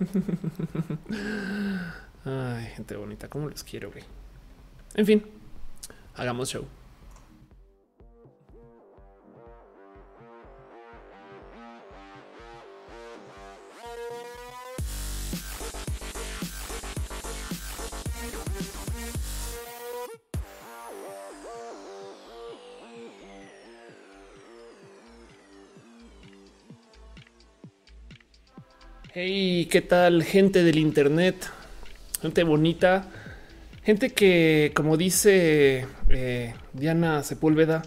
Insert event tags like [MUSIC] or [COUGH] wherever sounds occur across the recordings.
[LAUGHS] Ay, gente bonita, cómo los quiero, güey. En fin, hagamos show. Hey, ¿qué tal gente del Internet? Gente bonita, gente que, como dice eh, Diana Sepúlveda,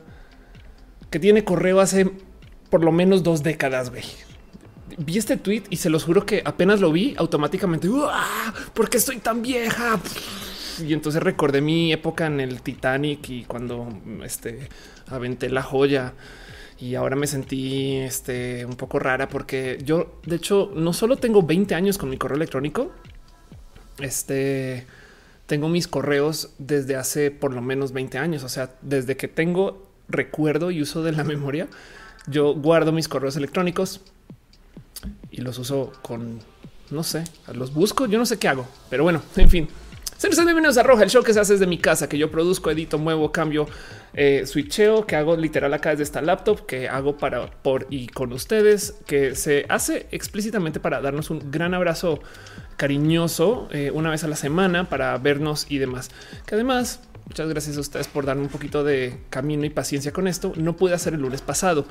que tiene correo hace por lo menos dos décadas, güey. Vi este tweet y se los juro que apenas lo vi automáticamente. ¿Por qué estoy tan vieja? Y entonces recordé mi época en el Titanic y cuando este aventé la joya y ahora me sentí este, un poco rara porque yo, de hecho, no solo tengo 20 años con mi correo electrónico, este, tengo mis correos desde hace por lo menos 20 años. O sea, desde que tengo recuerdo y uso de la memoria, yo guardo mis correos electrónicos y los uso con, no sé, los busco, yo no sé qué hago, pero bueno, en fin. Sean bienvenidos a Roja, el show que se hace desde mi casa, que yo produzco, edito, muevo, cambio, eh, switcheo, que hago literal acá desde esta laptop, que hago para por y con ustedes, que se hace explícitamente para darnos un gran abrazo cariñoso eh, una vez a la semana para vernos y demás. Que además, muchas gracias a ustedes por darme un poquito de camino y paciencia con esto. No pude hacer el lunes pasado.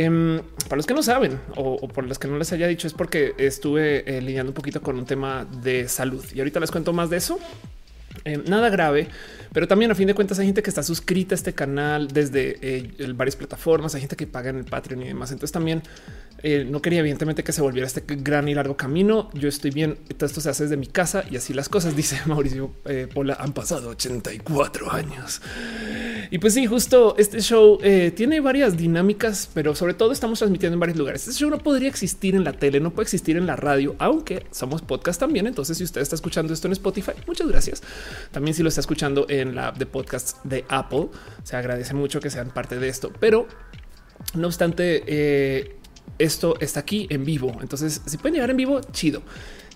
Em, para los que no saben o, por los que no les haya dicho es porque estuve eh, lidiando un poquito con un tema de salud y ahorita les cuento más de eso. Em, nada grave, pero también a fin de cuentas hay gente que está suscrita a este canal desde eh, varias plataformas, hay gente que paga en el Patreon y demás. Entonces también eh, no quería evidentemente que se volviera este gran y largo camino. Yo estoy bien. Todo esto se hace desde mi casa y así las cosas, [LAUGHS] dice Mauricio eh, Pola. Han pasado 84 años. Y pues sí, justo este show eh, tiene varias dinámicas, pero sobre todo estamos transmitiendo en varios lugares. Este show no podría existir en la tele, no puede existir en la radio, aunque somos podcast también. Entonces, si usted está escuchando esto en Spotify, muchas gracias. También si lo está escuchando en la app de podcasts de Apple, se agradece mucho que sean parte de esto. Pero no obstante, esto está aquí en vivo. Entonces, si pueden llegar en vivo, chido.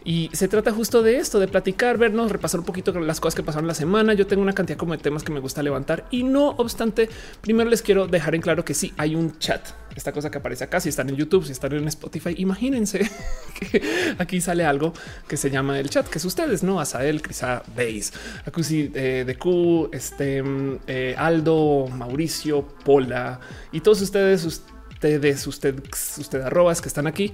Y se trata justo de esto, de platicar, vernos, repasar un poquito las cosas que pasaron la semana. Yo tengo una cantidad como de temas que me gusta levantar y no obstante, primero les quiero dejar en claro que sí hay un chat. Esta cosa que aparece acá, si están en YouTube, si están en Spotify, imagínense [LAUGHS] que aquí sale algo que se llama el chat, que es ustedes, no Asael, Crisa, Beis, Acusi eh, de Q, este eh, Aldo, Mauricio, Pola y todos ustedes, usted, usted arrobas que están aquí,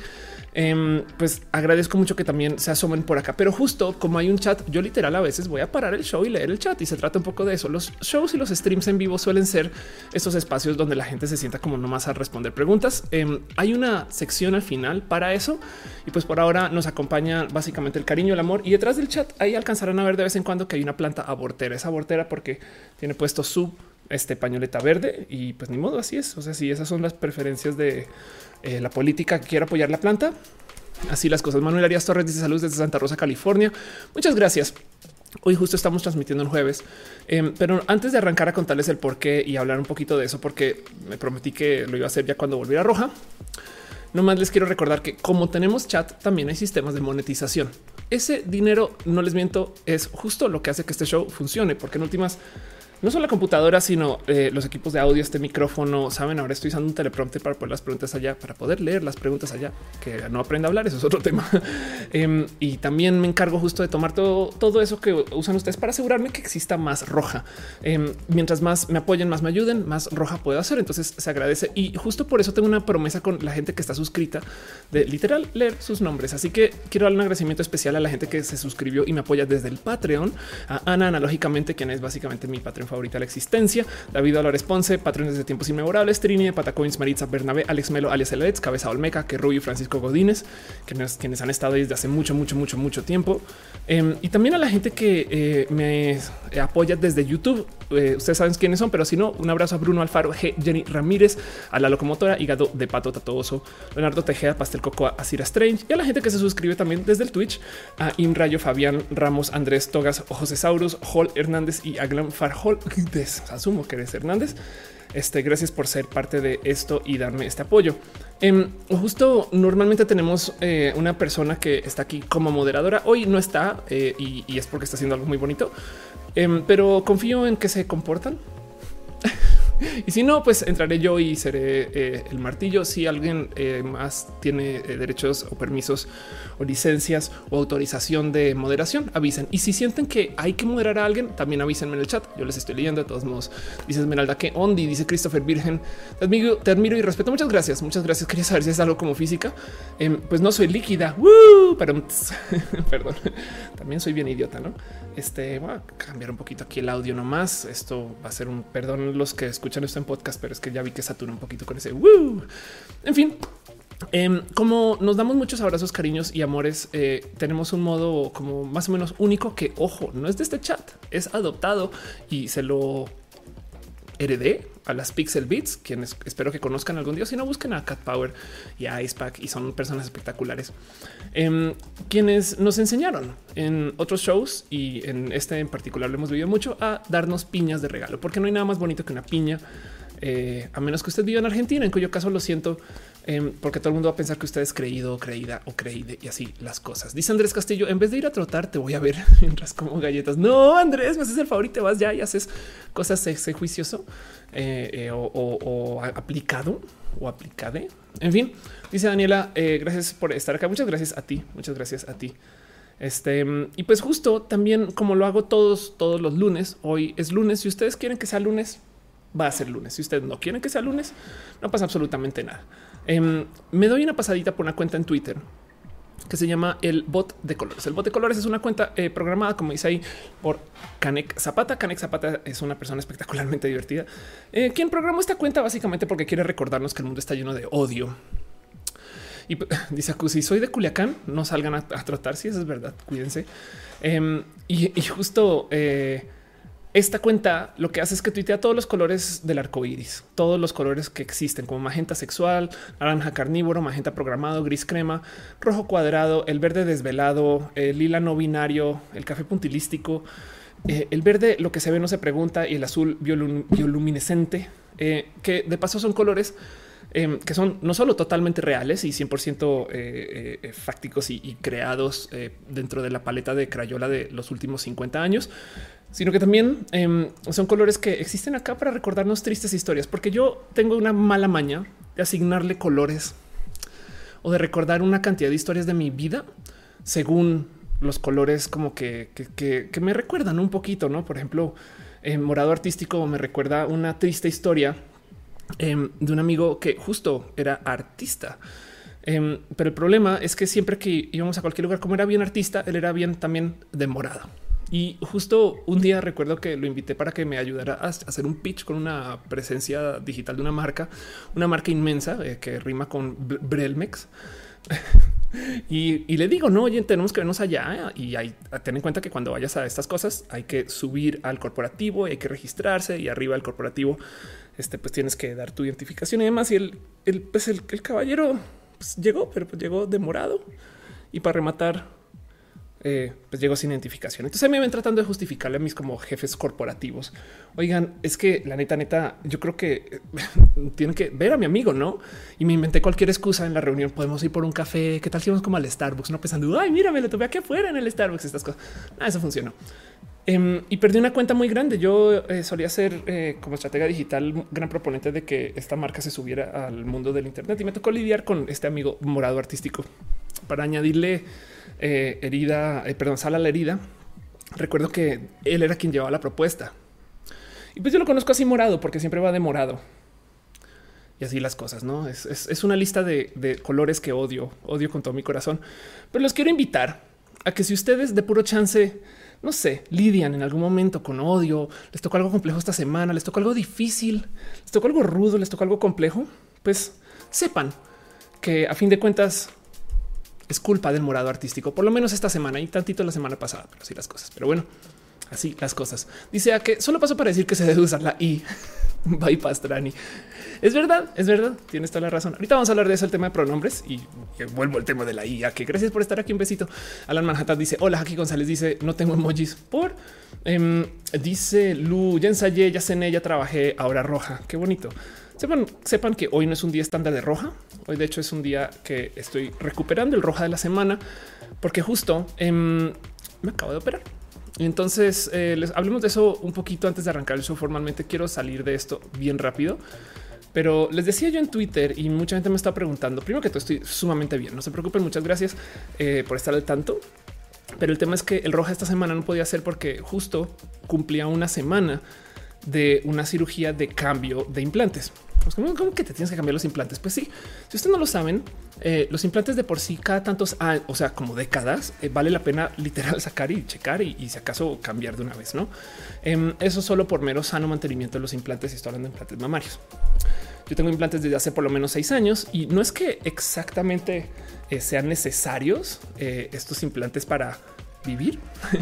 em, pues agradezco mucho que también se asomen por acá. Pero justo como hay un chat, yo literal a veces voy a parar el show y leer el chat y se trata un poco de eso. Los shows y los streams en vivo suelen ser estos espacios donde la gente se sienta como nomás a responder preguntas. Em, hay una sección al final para eso y pues por ahora nos acompaña básicamente el cariño, el amor y detrás del chat ahí alcanzarán a ver de vez en cuando que hay una planta abortera. Esa abortera porque tiene puesto su este pañoleta verde y pues ni modo, así es. O sea, si esas son las preferencias de eh, la política que quiere apoyar la planta, así las cosas. Manuel Arias Torres dice salud desde Santa Rosa, California. Muchas gracias. Hoy justo estamos transmitiendo el jueves, em, pero antes de arrancar a contarles el por qué y hablar un poquito de eso, porque me prometí que lo iba a hacer ya cuando volviera Roja. Nomás les quiero recordar que como tenemos chat, también hay sistemas de monetización. Ese dinero, no les miento, es justo lo que hace que este show funcione, porque en últimas no solo la computadora, sino eh, los equipos de audio, este micrófono. Saben, ahora estoy usando un teleprompter para poner las preguntas allá, para poder leer las preguntas allá, que no aprenda a hablar. Eso es otro [LAUGHS] tema. Em, y también me encargo justo de tomar todo, todo eso que usan ustedes para asegurarme que exista más roja. Em, mientras más me apoyen, más me ayuden, más roja puedo hacer. Entonces se agradece. Y justo por eso tengo una promesa con la gente que está suscrita de literal leer sus nombres. Así que quiero dar un agradecimiento especial a la gente que se suscribió y me apoya desde el Patreon. A Ana, analógicamente, quien es básicamente mi Patreon favorita de la existencia. David Álvarez Ponce, patrones de tiempos inmemorables, Trini, Patacoins, Maritza Bernabé, Alex Melo, alias Elets, Cabeza Olmeca, que Rubio, Francisco Godínez, quienes, quienes han estado desde hace mucho, mucho, mucho, mucho tiempo. Em, y también a la gente que eh, me apoya desde YouTube. Eh, ustedes saben quiénes son, pero si no, un abrazo a Bruno Alfaro, G, Jenny Ramírez, a la locomotora, hígado de pato tatoso, Leonardo Tejeda, Pastel Cocoa, a Cira Strange y a la gente que se suscribe también desde el Twitch, a Imrayo, Fabián Ramos, Andrés Togas, José Saurus, Hall Hernández y Aglan Farhol. [LAUGHS] Asumo que eres Hernández. Este, gracias por ser parte de esto y darme este apoyo. Em, justo normalmente tenemos eh, una persona que está aquí como moderadora. Hoy no está eh, y, y, es porque está haciendo algo muy bonito, em, pero confío en que se comportan. [LAUGHS] y si no, pues entraré yo y seré eh, el martillo. Si alguien eh, más tiene eh, derechos o permisos o licencias o autorización de moderación, avisen. Y si sienten que hay que moderar a alguien, también avísenme en el chat. Yo les estoy leyendo de todos modos. Dice Esmeralda que Ondi, dice Christopher Virgen. Te admiro, te admiro y respeto. Muchas gracias. Muchas gracias. Quería saber si es algo como física. Em, pues no soy líquida, pero [LAUGHS] perdón. También soy bien idiota, no? Este voy a cambiar un poquito aquí el audio nomás. Esto va a ser un perdón los que escuchan esto en podcast, pero es que ya vi que satura un poquito con ese. En fin, eh, como nos damos muchos abrazos, cariños y amores, eh, tenemos un modo como más o menos único que, ojo, no es de este chat, es adoptado y se lo heredé a las Pixel Beats, quienes espero que conozcan algún día. Si no, busquen a Cat Power y a Icepack y son personas espectaculares eh, quienes nos enseñaron en otros shows y en este en particular lo hemos vivido mucho a darnos piñas de regalo, porque no hay nada más bonito que una piña. Eh, a menos que usted viva en Argentina, en cuyo caso lo siento, eh, porque todo el mundo va a pensar que usted es creído, creída o creíde y así las cosas. Dice Andrés Castillo, en vez de ir a trotar, te voy a ver [LAUGHS] mientras como galletas. No, Andrés, me haces el favor y te vas ya y haces cosas ese juicioso eh, o, o, aplicado o aplicade. En fin, dice Daniela, gracias por estar acá. Muchas gracias a ti. Muchas gracias a ti. Este y pues justo también como lo hago todos, todos los lunes. Hoy es lunes. Si ustedes quieren que sea lunes, va a ser lunes. Si ustedes no quieren que sea lunes, no pasa absolutamente nada. Em, me doy una pasadita por una cuenta en Twitter que se llama el bot de colores. El bot de colores es una cuenta eh, programada, como dice ahí, por Canek Zapata. Canek Zapata es una persona espectacularmente divertida, eh, quien programó esta cuenta básicamente porque quiere recordarnos que el mundo está lleno de odio. Y [LAUGHS] dice si soy de Culiacán, no salgan a, tratar. Si eso es verdad, cuídense. Em, y, justo eh, esta cuenta lo que hace es que tuitea todos los colores del arco iris, todos los colores que existen, como magenta sexual, naranja carnívoro, magenta programado, gris crema, rojo cuadrado, el verde desvelado, el lila no binario, el café puntilístico, eh, el verde, lo que se ve no se pregunta, y el azul bioluminescente, eh, que de paso son colores em, que son no solo totalmente reales y 100% eh, fácticos y, creados dentro de la paleta de Crayola de los últimos 50 años, sino que también em, son colores que existen acá para recordarnos tristes historias, porque yo tengo una mala maña de asignarle colores o de recordar una cantidad de historias de mi vida según los colores como que, me recuerdan un poquito, ¿no? Por ejemplo, en morado artístico me recuerda una triste historia em, de un amigo que justo era artista. Em, pero el problema es que siempre que íbamos a cualquier lugar, como era bien artista, él era bien también de morado. Y justo un día recuerdo que lo invité para que me ayudara a hacer un pitch con una presencia digital de una marca, una marca inmensa eh, que rima con Brelmex. [LAUGHS] y, le digo, no, oye, tenemos que vernos allá y hay, ten en cuenta que cuando vayas a estas cosas hay que subir al corporativo y hay que registrarse y arriba del corporativo, este, pues tienes que dar tu identificación y demás. Y el, el, pues el, caballero pues, llegó, pero pues llegó demorado y para rematar eh, pues llegó sin identificación. Entonces me ven tratando de justificarle a mis como jefes corporativos. Oigan, es que la neta, neta, yo creo que eh, tienen que ver a mi amigo, no? Y me inventé cualquier excusa en la reunión. Podemos ir por un café. ¿Qué tal si vamos como al Starbucks? No pensando, ay, mira, me lo tomé aquí afuera en el Starbucks. Estas cosas. Nada, eso funcionó. Em, y perdí una cuenta muy grande. Yo eh, solía ser como estratega digital gran proponente de que esta marca se subiera al mundo del Internet y me tocó lidiar con este amigo morado artístico para añadirle eh, herida, eh, perdón, sala la herida. Recuerdo que él era quien llevaba la propuesta. Y pues yo lo conozco así morado porque siempre va de morado. Y así las cosas, ¿no? Es, una lista de, colores que odio, odio con todo mi corazón. Pero los quiero invitar a que si ustedes de puro chance, no sé, lidian en algún momento con odio, les tocó algo complejo esta semana, les tocó algo difícil, les tocó algo rudo, les tocó algo complejo, pues sepan que a fin de cuentas es culpa del morado artístico, por lo menos esta semana y tantito la semana pasada, pero sí las cosas. Pero bueno, Así las cosas. Dice a que solo paso para decir que se debe usar la I. [LAUGHS] Bypass Trani. Es verdad, es verdad. Tienes toda la razón. Ahorita vamos a hablar de eso, el tema de pronombres y vuelvo al tema de la IA. Que gracias por estar aquí. Un besito. Alan Manhattan dice: Hola, Jackie González dice: No tengo emojis por em, dice Lu. Ya ensayé, ya cené, ya trabajé. Ahora roja. Qué bonito. Sepan, sepan que hoy no es un día estándar de roja. Hoy, de hecho, es un día que estoy recuperando el roja de la semana porque justo em, me acabo de operar. Y entonces eh, les hablemos de eso un poquito antes de arrancar el formalmente. Quiero salir de esto bien rápido. Pero les decía yo en Twitter y mucha gente me está preguntando, primero que todo estoy sumamente bien, no se preocupen, muchas gracias eh, por estar al tanto. Pero el tema es que el roja esta semana no podía ser porque justo cumplía una semana de una cirugía de cambio de implantes. Pues, ¿Cómo, que te tienes que cambiar los implantes? Pues sí, si ustedes no lo saben, eh, los implantes de por sí cada tantos años, o sea, como décadas, eh, vale la pena literal sacar y checar y, si acaso cambiar de una vez, ¿no? Em, eso solo por mero sano mantenimiento de los implantes y estoy hablando de implantes mamarios. Yo tengo implantes desde hace por lo menos seis años y no es que exactamente eh, sean necesarios estos implantes para vivir, [LAUGHS]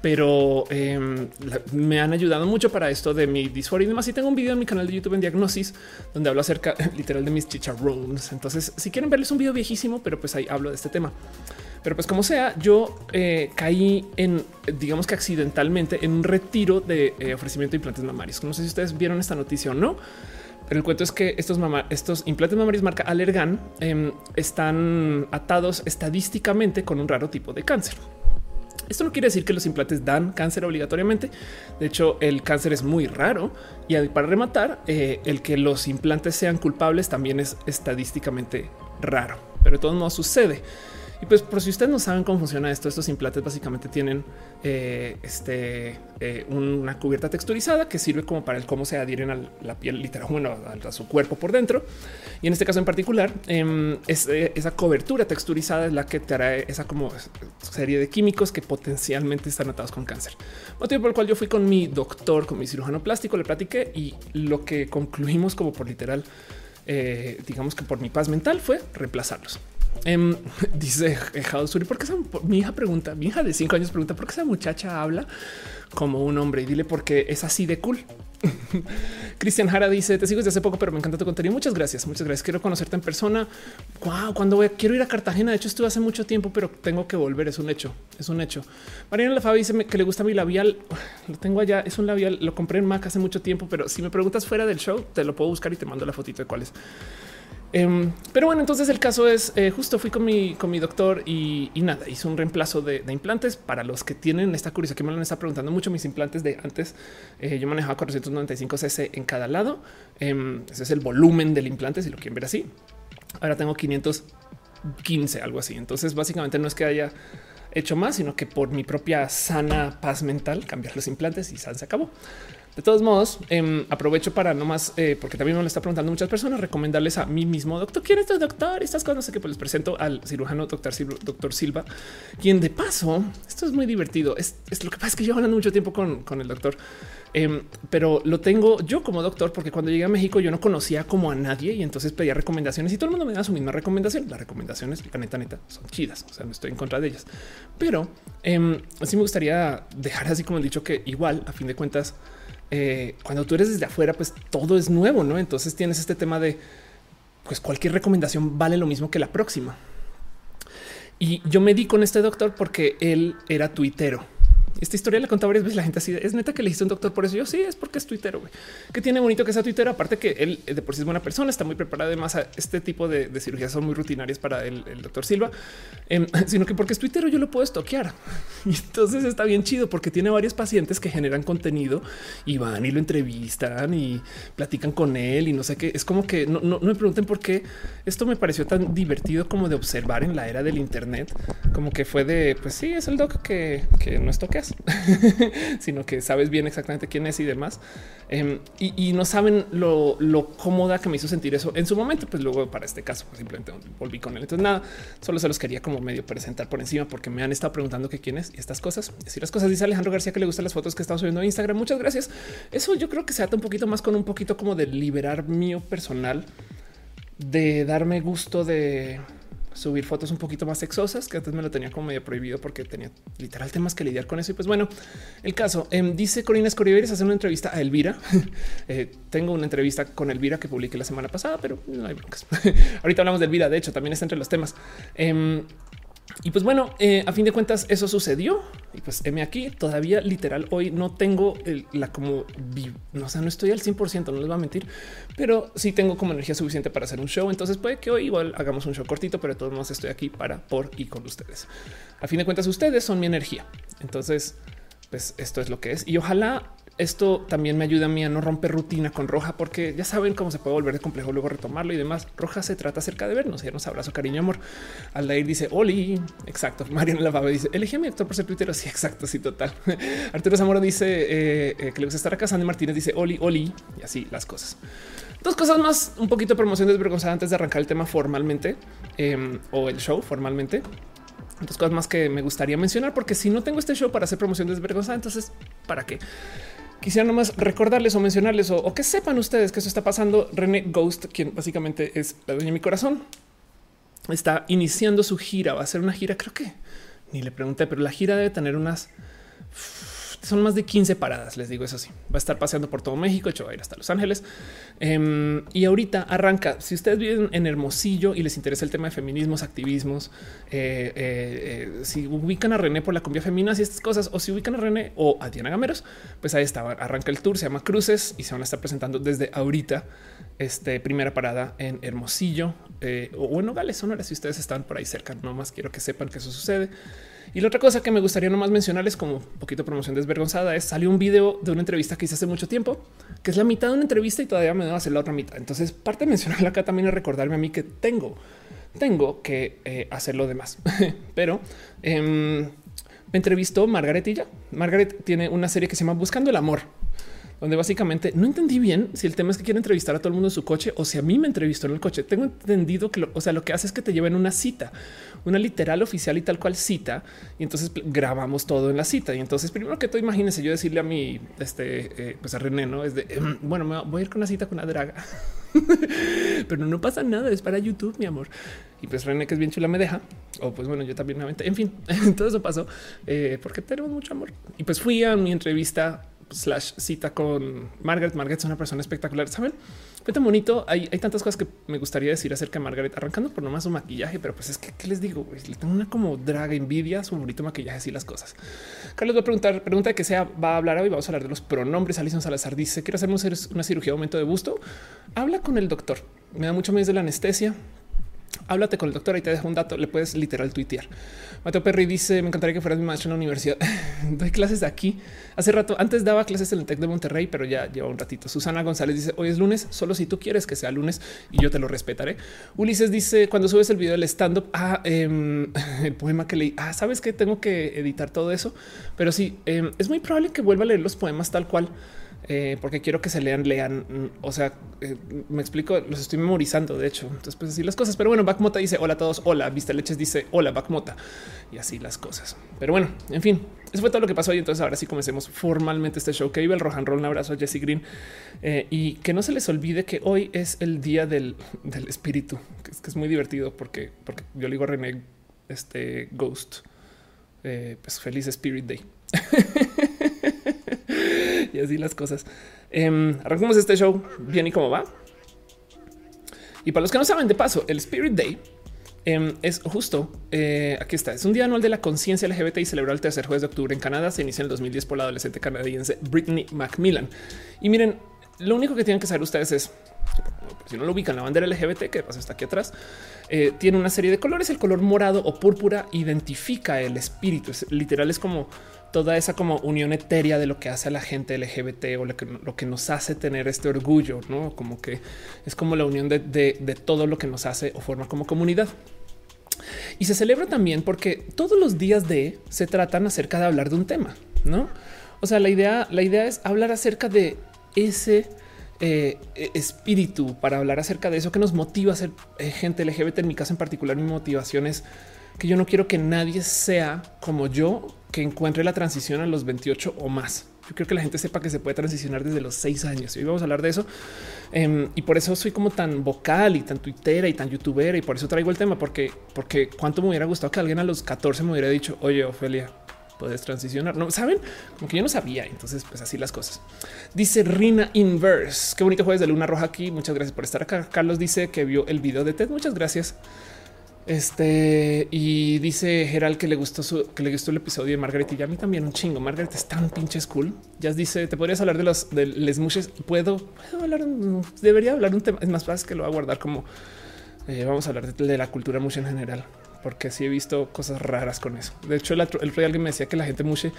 pero em, me han ayudado mucho para esto de mi disforia y demás. Y tengo un video en mi canal de YouTube en Diagnosis donde hablo acerca [LAUGHS] literal de mis chicharrones. Entonces, si quieren verles un video viejísimo, pero pues ahí hablo de este tema. Pero pues como sea, yo eh, caí en, digamos que accidentalmente, en un retiro de eh, ofrecimiento de implantes mamarios. No sé si ustedes vieron esta noticia o no. Pero el cuento es que estos, estos implantes mamarios marca Allergan em, están atados estadísticamente con un raro tipo de cáncer. Esto no quiere decir que los implantes dan cáncer obligatoriamente. De hecho, el cáncer es muy raro y para rematar, eh, el que los implantes sean culpables también es estadísticamente raro, pero de todos modos sucede. Y pues por si ustedes no saben cómo funciona esto, estos implantes básicamente tienen eh, este, eh, una cubierta texturizada que sirve como para el cómo se adhieren a la piel literal, bueno, a, su cuerpo por dentro. Y en este caso en particular, em, eh, esa cobertura texturizada es la que te hará esa como serie de químicos que potencialmente están atados con cáncer. Motivo por el cual yo fui con mi doctor, con mi cirujano plástico, le platiqué y lo que concluimos como por literal, digamos que por mi paz mental fue reemplazarlos. Em, [LAUGHS] dice Suri, ¿por qué mi hija pregunta? Mi hija de cinco años pregunta por qué esa muchacha habla como un hombre y dile por qué es así de cool. [LAUGHS] Cristian Jara dice: Te sigo desde hace poco, pero me encanta tu contenido. Muchas gracias. Muchas gracias. Quiero conocerte en persona. Cuando voy, quiero ir a Cartagena. De hecho, estuve hace mucho tiempo, pero tengo que volver. Es un hecho. Es un hecho. Mariana Lafabi dice que le gusta mi labial. [SIGHS] Lo tengo allá. Es un labial. Lo compré en Mac hace mucho tiempo, pero si me preguntas fuera del show, te lo puedo buscar y te mando la fotito de cuál es. Em, pero bueno, entonces el caso es eh, justo fui con mi, con mi doctor y, nada, hice un reemplazo de, implantes para los que tienen esta curiosidad que me lo está preguntando mucho. Mis implantes de antes eh, yo manejaba 495 cc en cada lado. Em, ese es el volumen del implante, si lo quieren ver así. Ahora tengo 515, algo así. Entonces, básicamente no es que haya hecho más, sino que por mi propia sana paz mental cambiar los implantes y se acabó. De todos modos, em, aprovecho para no más, eh, porque también me lo está preguntando muchas personas, recomendarles a mí mismo, doctor, ¿quién es tu doctor? Estas cosas, no sé qué, pues les presento al cirujano doctor Silva, doctor Silva, quien de paso, esto es muy divertido. Es, lo que pasa es que yo hablando mucho tiempo con, con el doctor, em, pero lo tengo yo como doctor, porque cuando llegué a México yo no conocía como a nadie y entonces pedía recomendaciones y todo el mundo me da su misma recomendación. Las recomendaciones, la neta, neta, son chidas, o sea, no estoy en contra de ellas, pero eh, sí me gustaría dejar así como el dicho que igual, a fin de cuentas, eh, cuando tú eres desde afuera, pues todo es nuevo, ¿no? Entonces tienes este tema de, pues cualquier recomendación vale lo mismo que la próxima. Y yo me di con este doctor porque él era tuitero esta historia la contaba varias veces la gente así. Es neta que le hice un doctor por eso. Yo sí es porque es tuitero. Que tiene bonito que sea tuitero. Aparte que él de por sí es buena persona, está muy preparado. Además, este tipo de, cirugías son muy rutinarias para el, doctor Silva, em, [LAUGHS] sino que porque es tuitero yo lo puedo estoquear. [LAUGHS] Y entonces está bien chido porque tiene varios pacientes que generan contenido y van y lo entrevistan y platican con él y no sé qué. Es como que no, no, me pregunten por qué esto me pareció tan divertido como de observar en la era del Internet, como que fue de pues sí, es el doc que, que no estoquea [LAUGHS] sino que sabes bien exactamente quién es y demás. Em, y, no saben lo, cómoda que me hizo sentir eso en su momento. Pues luego para este caso pues simplemente volví con él. Entonces nada, solo se los quería como medio presentar por encima porque me han estado preguntando qué quién es y estas cosas. Decir las cosas. Dice Alejandro García que le gustan las fotos que estaba subiendo a Instagram. Muchas gracias. Eso yo creo que se ata un poquito más con un poquito como de liberar mío personal, de darme gusto de subir fotos un poquito más sexosas, que antes me lo tenía como medio prohibido porque tenía literal temas que lidiar con eso. Y pues bueno, el caso em, dice Corina Escoriveres hacer una entrevista a Elvira. [LAUGHS] Eh, tengo una entrevista con Elvira que publiqué la semana pasada, pero no hay broncas. [LAUGHS] Ahorita hablamos de Elvira. De hecho, también está entre los temas. Em, y pues bueno, eh, a fin de cuentas eso sucedió y pues M aquí todavía literal hoy no tengo la como no, sé, no estoy al 100%, no les voy a mentir, pero sí tengo como energía suficiente para hacer un show. Entonces puede que hoy igual hagamos un show cortito, pero de todos modos estoy aquí para, por y con ustedes. A fin de cuentas ustedes son mi energía. Entonces, pues esto es lo que es y ojalá esto también me ayuda a mí a no romper rutina con Roja, porque ya saben cómo se puede volver de complejo luego retomarlo y demás. Roja se trata acerca de vernos y nos abrazo, cariño, amor. Aldair dice Oli. Exacto. [LAUGHS] Mariana Lavaba dice elegí a mi actor por ser Twitter. [LAUGHS] Sí, exacto. Sí, total. [LAUGHS] Arturo Zamora dice eh, eh, que le gusta estar acá. Sandy Martínez dice Oli, Oli y así las cosas. Dos cosas más, un poquito de promoción desvergonzada antes de arrancar el tema formalmente em, o el show formalmente. Dos cosas más que me gustaría mencionar, porque si no tengo este show para hacer promoción desvergonzada, entonces para qué? Quisiera nomás recordarles o mencionarles o, que sepan ustedes que eso está pasando. René Ghost, quien básicamente es la dueña de mi corazón, está iniciando su gira. Va a ser una gira, creo que ni le pregunté, pero la gira debe tener unas son más de 15 paradas, les digo eso sí. Va a estar paseando por todo México, hecho va a ir hasta Los Ángeles. Em, y ahorita arranca. Si ustedes viven en Hermosillo y les interesa el tema de feminismos, activismos, eh, eh, eh, si ubican a René por la cumbia femenina y estas cosas, o si ubican a René o a Diana Gameros, pues ahí está. Arranca el tour, se llama Cruces y se van a estar presentando desde ahorita. Este primera parada en Hermosillo o en Nogales, Sonora. Si ustedes están por ahí cerca, nomás quiero que sepan que eso sucede. Y la otra cosa que me gustaría nomás mencionarles como un poquito promoción desvergonzada es salió un video de una entrevista que hice hace mucho tiempo, que es la mitad de una entrevista y todavía me debo hacer la otra mitad. Entonces parte de mencionarla acá también es recordarme a mí que tengo, tengo que eh, hacer lo demás. [LAUGHS] Pero em, me entrevistó Margaret y ya. Margaret tiene una serie que se llama Buscando el Amor donde básicamente no entendí bien si el tema es que quiere entrevistar a todo el mundo en su coche o si a mí me entrevistó en el coche. Tengo entendido que lo, o sea, lo que hace es que te lleven una cita, una literal oficial y tal cual cita. Y entonces grabamos todo en la cita. Y entonces, primero que todo, imagínense yo decirle a mi, este, eh, pues a René, no es de em, bueno, me voy a ir con una cita con una draga, [LAUGHS] pero no pasa nada. Es para YouTube, mi amor. Y pues René, que es bien chula, me deja. O pues bueno, yo también me En fin, [LAUGHS] todo eso pasó eh, porque tenemos mucho amor. Y pues fui a mi entrevista slash cita con Margaret. Margaret es una persona espectacular. Saben, fue tan bonito. Hay, hay, tantas cosas que me gustaría decir acerca de Margaret, arrancando por nomás su maquillaje, pero pues es que, ¿qué les digo? Le tengo una como draga envidia, su bonito maquillaje, y las cosas. Carlos va a preguntar, pregunta de que sea, va a hablar hoy, vamos a hablar de los pronombres. Alison Salazar dice, quiero hacer una cirugía de aumento de busto. Habla con el doctor. Me da mucho miedo de la anestesia háblate con el doctor y te dejo un dato. Le puedes literal tuitear. Mateo Perry dice: Me encantaría que fueras mi maestro en la universidad. [LAUGHS] Doy clases de aquí. Hace rato, antes daba clases en el Tec de Monterrey, pero ya lleva un ratito. Susana González dice: Hoy es lunes, solo si tú quieres que sea lunes y yo te lo respetaré. Ulises dice: Cuando subes el video del stand up, ah, em, [LAUGHS] el poema que leí, ah, sabes que tengo que editar todo eso, pero sí, em, es muy probable que vuelva a leer los poemas tal cual. Eh, porque quiero que se lean, lean. O sea, eh, me explico, los estoy memorizando. De hecho, entonces, pues así las cosas. Pero bueno, Backmota dice hola a todos. Hola, Vista Leches dice hola, Backmota y así las cosas. Pero bueno, en fin, eso fue todo lo que pasó. Y entonces ahora sí comencemos formalmente este show. Que vive el Rohan Roll. Un abrazo a Jesse Green eh, y que no se les olvide que hoy es el día del, del espíritu, que es, que es, muy divertido porque, porque yo le digo a René, este Ghost, pues feliz Spirit Day. [LAUGHS] y así las cosas. Eh, arrancamos este show bien y cómo va. Y para los que no saben, de paso, el Spirit Day em, es justo eh, aquí está. Es un día anual de la conciencia LGBT y celebrado el tercer jueves de octubre en Canadá. Se inicia en el 2010 por la adolescente canadiense Britney Macmillan. Y miren, lo único que tienen que saber ustedes es si no lo ubican, la bandera LGBT que pasa está aquí atrás, eh, tiene una serie de colores. El color morado o púrpura identifica el espíritu. Es, literal, es como toda esa como unión etérea de lo que hace a la gente LGBT o lo que, lo que nos hace tener este orgullo, no como que es como la unión de, de todo lo que nos hace o forma como comunidad. Y se celebra también porque todos los días de se tratan acerca de hablar de un tema, no? O sea, la idea, la idea es hablar acerca de ese eh, espíritu para hablar acerca de eso que nos motiva a ser eh, gente LGBT. En mi caso en particular, mi motivación es que yo no quiero que nadie sea como yo que encuentre la transición a los 28 o más. Yo creo que la gente sepa que se puede transicionar desde los seis años y hoy vamos a hablar de eso. Em, y por eso soy como tan vocal y tan tuitera y tan youtubera y por eso traigo el tema, porque, porque cuánto me hubiera gustado que alguien a los 14 me hubiera dicho, oye, Ofelia, puedes transicionar. No saben como que yo no sabía. Entonces, pues así las cosas. Dice Rina Inverse. Qué bonito jueves de luna roja aquí. Muchas gracias por estar acá. Carlos dice que vio el video de TED. Muchas gracias. Este y dice Geral que le gustó su, que le gustó el episodio de Margaret y a mí también un chingo. Margaret es tan pinche cool. Ya dice, te podrías hablar de los de les mushes. Puedo, puedo hablar, debería hablar un tema. Es más fácil que lo voy a guardar como eh, vamos a hablar de, la cultura mush en general, porque sí he visto cosas raras con eso. De hecho, el otro, el alguien me decía que la gente mushe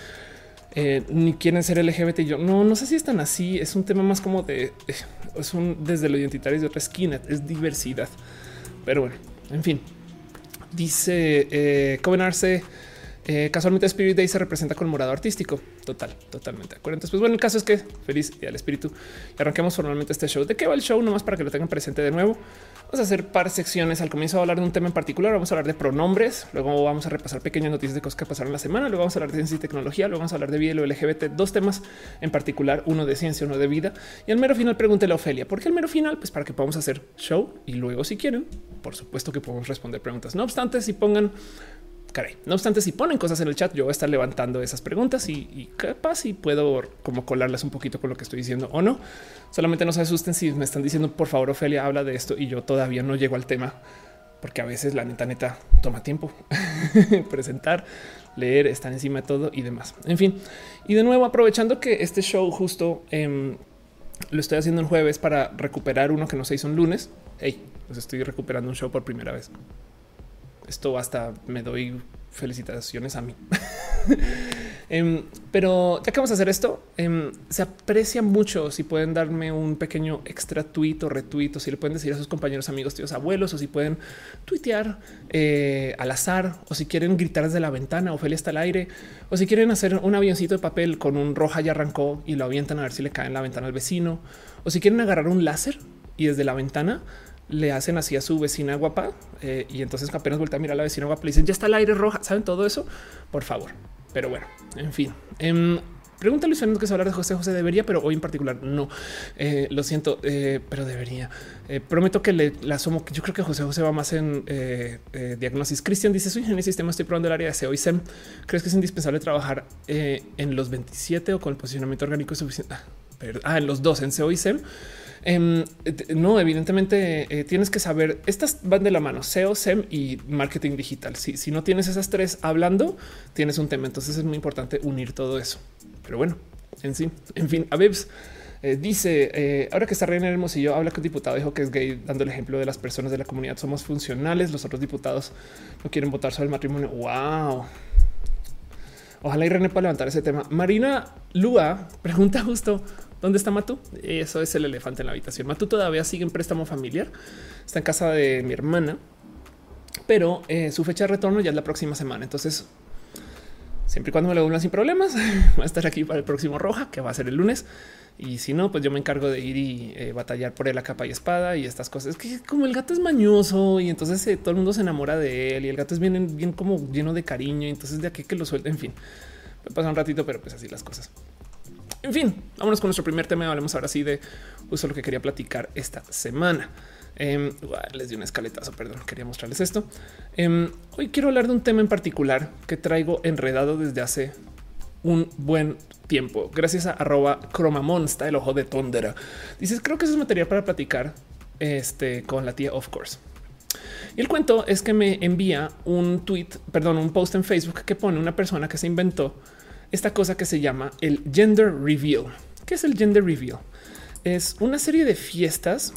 eh, ni quieren ser LGBT. Y yo no, no sé si están así. Es un tema más como de eh, es un desde lo identitario de otra esquina, es diversidad. Pero bueno, en fin, Dice eh, Covenarse. Eh, casualmente Spirit Day se representa con morado artístico. Total, totalmente de acuerdo. Entonces, pues bueno, el caso es que feliz y al espíritu. Y arranquemos formalmente este show. ¿De qué va el show? Nomás para que lo tengan presente de nuevo. Vamos a hacer par secciones. Al comienzo a hablar de un tema en particular. Vamos a hablar de pronombres. Luego vamos a repasar pequeñas noticias de cosas que pasaron la semana. Luego vamos a hablar de ciencia y tecnología. Luego vamos a hablar de vida y lo LGBT. Dos temas en particular, uno de ciencia, uno de vida. Y al mero final pregúntele a Ofelia. ¿Por qué al mero final? Pues para que podamos hacer show y luego si quieren, por supuesto que podemos responder preguntas. No obstante, si pongan no obstante, si ponen cosas en el chat, yo voy a estar levantando esas preguntas y, capaz y puedo como colarlas un poquito con lo que estoy diciendo o no. Solamente no se asusten si me están diciendo, por favor, Ofelia, habla de esto y yo todavía no llego al tema, porque a veces la neta neta toma tiempo [LAUGHS] presentar, leer, estar encima de todo y demás. En fin, y de nuevo aprovechando que este show justo em, lo estoy haciendo el jueves para recuperar uno que no se hizo un lunes. Hey, pues estoy recuperando un show por primera vez. Esto hasta me doy felicitaciones a mí. [LAUGHS] Em, pero ya que vamos a hacer esto, em, se aprecia mucho si pueden darme un pequeño extra tweet o retweet o si le pueden decir a sus compañeros, amigos, tíos, abuelos o si pueden tuitear eh, al azar o si quieren gritar desde la ventana, Ofelia está al aire o si quieren hacer un avioncito de papel con un roja ya arrancó y lo avientan a ver si le cae en la ventana al vecino o si quieren agarrar un láser y desde la ventana le hacen así a su vecina guapa eh, y entonces apenas vuelta a mirar a la vecina guapa le dicen ya está el aire roja. Saben todo eso, por favor. Pero bueno, en fin. Eh, Pregunta Luis Fernando que se hablar de José José debería, pero hoy en particular no. Eh, lo siento, eh, pero debería. prometo que le la asomo. Yo creo que José José va más en diagnosis. Cristian dice: Soy ingeniero de sistema, estoy probando el área de SEO y SEM. ¿Crees que es indispensable trabajar en los 27 o con el posicionamiento orgánico suficiente? Ah, ah, en los dos, en SEO y SEM. Em, no, evidentemente eh, tienes que saber, estas van de la mano, SEO, SEM y marketing digital. Si, si no tienes esas tres hablando, tienes un tema. Entonces es muy importante unir todo eso. Pero bueno, en sí, en fin, a eh, dice eh, ahora que está Reina Hermosillo habla que un diputado dijo que es gay, dando el ejemplo de las personas de la comunidad. Somos funcionales. Los otros diputados no quieren votar sobre el matrimonio. Wow. Ojalá y René pueda levantar ese tema. Marina Lua pregunta justo ¿Dónde está Matu? Eso es el elefante en la habitación. Matu todavía sigue en préstamo familiar. Está en casa de mi hermana, pero eh, su fecha de retorno ya es la próxima semana. Entonces, siempre y cuando me lo unan sin problemas, [LAUGHS] va a estar aquí para el próximo Roja, que va a ser el lunes. Y si no, pues yo me encargo de ir y eh, batallar por él a capa y espada y estas cosas. Es que como el gato es mañoso y entonces eh, todo el mundo se enamora de él y el gato es bien, bien como lleno de cariño. Entonces de aquí que lo suelta. En fin, me pasa un ratito, pero pues así las cosas. En fin, vámonos con nuestro primer tema. Hablemos ahora sí de justo lo que quería platicar esta semana. Em, les di un escaletazo, perdón, quería mostrarles esto. Em, hoy quiero hablar de un tema en particular que traigo enredado desde hace un buen tiempo. Gracias a arroba cromamonsta, el ojo de tondera. Dices, creo que eso es material para platicar este, con la tía, of course. Y el cuento es que me envía un tweet, perdón, un post en Facebook que pone una persona que se inventó esta cosa que se llama el gender reveal. ¿Qué es el gender reveal? Es una serie de fiestas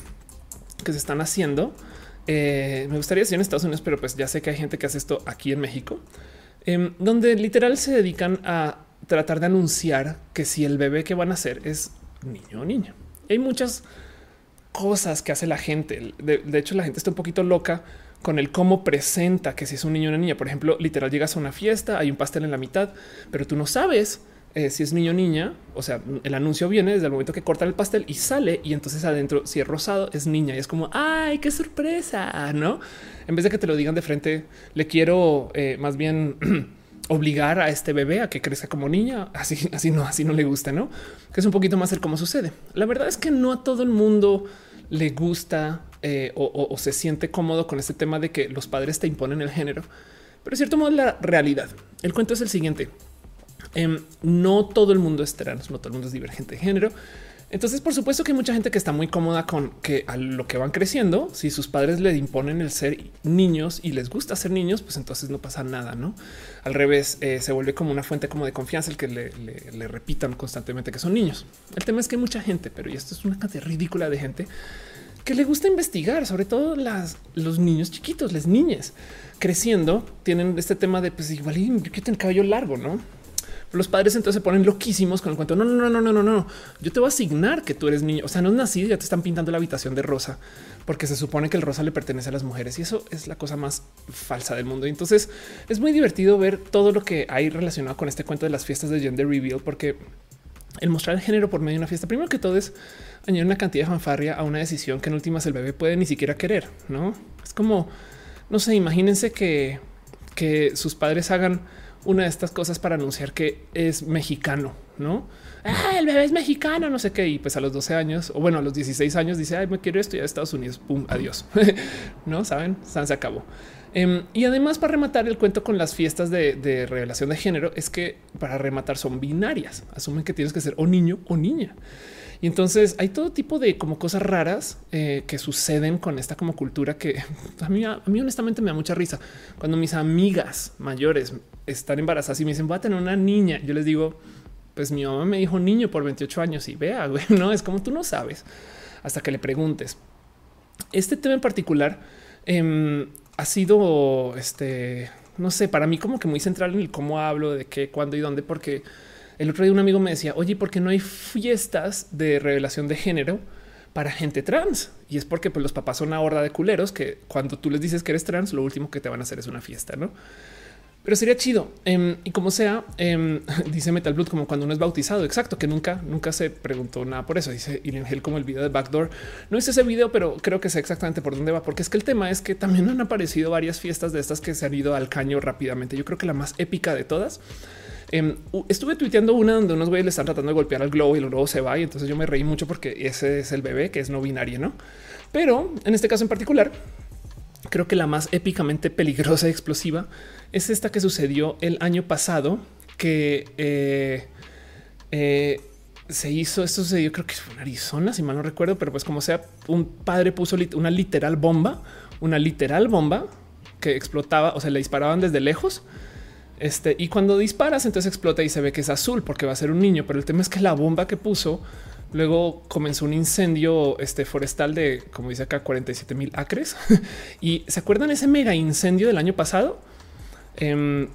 que se están haciendo. Eh, me gustaría decir en Estados Unidos, pero pues ya sé que hay gente que hace esto aquí en México, em, donde literal se dedican a tratar de anunciar que si el bebé que van a hacer es niño o niña. Hay muchas cosas que hace la gente. de hecho, la gente está un poquito loca con el cómo presenta que si es un niño o una niña. Por ejemplo, literal llegas a una fiesta, hay un pastel en la mitad, pero tú no sabes eh, si es niño o niña. O sea, el anuncio viene desde el momento que cortan el pastel y sale y entonces adentro, si es rosado, es niña y es como, ay, qué sorpresa, ¿no? En vez de que te lo digan de frente, le quiero eh, más bien [CLEARS THROAT] obligar a este bebé a que crezca como niña. Así, así no, así no le gusta, no? Que es un poquito más el cómo sucede. La verdad es que no a todo el mundo le gusta eh, o, se siente cómodo con este tema de que los padres te imponen el género, pero es cierto modo la realidad. El cuento es el siguiente. Em, no todo el mundo es trans, no todo el mundo es divergente de género. Entonces, por supuesto que hay mucha gente que está muy cómoda con que a lo que van creciendo, si sus padres le imponen el ser niños y les gusta ser niños, pues entonces no pasa nada, ¿no? Al revés, eh, se vuelve como una fuente como de confianza el que le, repitan constantemente que son niños. El tema es que hay mucha gente, pero y esto es una cantidad ridícula de gente que le gusta investigar, sobre todo las, los niños chiquitos, las niñas creciendo, tienen este tema de pues igual y que el cabello largo, ¿no? Los padres entonces se ponen loquísimos con el cuento. No, no, no, no, no, no, Yo te voy a asignar que tú eres niño. O sea, no es nacido, ya te están pintando la habitación de rosa porque se supone que el rosa le pertenece a las mujeres y eso es la cosa más falsa del mundo. entonces es muy divertido ver todo lo que hay relacionado con este cuento de las fiestas de gender reveal, porque el mostrar el género por medio de una fiesta, primero que todo es añadir una cantidad de fanfarria a una decisión que en últimas el bebé puede ni siquiera querer. No es como, no sé, imagínense que, que sus padres hagan una de estas cosas para anunciar que es mexicano, no? Ah, el bebé es mexicano, no sé qué. Y pues a los 12 años o bueno, a los 16 años dice ay, me quiero estudiar a Estados Unidos. Pum, adiós. [LAUGHS] no saben, se acabó. Em, y además, para rematar el cuento con las fiestas de, revelación de género, es que para rematar son binarias. Asumen que tienes que ser o niño o niña. Y entonces hay todo tipo de como cosas raras eh, que suceden con esta como cultura que [LAUGHS] a mí, a mí honestamente me da mucha risa. Cuando mis amigas mayores están embarazadas y me dicen voy a tener una niña, yo les digo, pues mi mamá me dijo niño por 28 años y vea, güey, [LAUGHS] no es como tú no sabes hasta que le preguntes. Este tema en particular em, ha sido, este, no sé, para mí como que muy central en el cómo hablo, de qué, cuándo y dónde, porque el otro día un amigo me decía, oye, ¿por qué no hay fiestas de revelación de género para gente trans? Y es porque pues, los papás son una horda de culeros que cuando tú les dices que eres trans, lo último que te van a hacer es una fiesta, ¿no? Pero sería chido. Em, y como sea, em, [LAUGHS] dice Metal Blood como cuando uno es bautizado. Exacto, que nunca, nunca se preguntó nada por eso. Dice Irene Hell como el video de Backdoor. No hice ese video, pero creo que sé exactamente por dónde va, porque es que el tema es que también han aparecido varias fiestas de estas que se han ido al caño rápidamente. Yo creo que la más épica de todas Em, estuve tuiteando una donde unos güeyes le están tratando de golpear al globo y luego se va. Y entonces yo me reí mucho porque ese es el bebé que es no binario, no? Pero en este caso en particular, creo que la más épicamente peligrosa y explosiva es esta que sucedió el año pasado, que eh, eh, se hizo. Esto sucedió, creo que fue en Arizona, si mal no recuerdo, pero pues como sea, un padre puso una literal bomba, una literal bomba que explotaba o se le disparaban desde lejos este, y cuando disparas, entonces explota y se ve que es azul porque va a ser un niño. Pero el tema es que la bomba que puso luego comenzó un incendio este, forestal de, como dice acá, 47 mil acres. [LAUGHS] y se acuerdan ese mega incendio del año pasado. Em,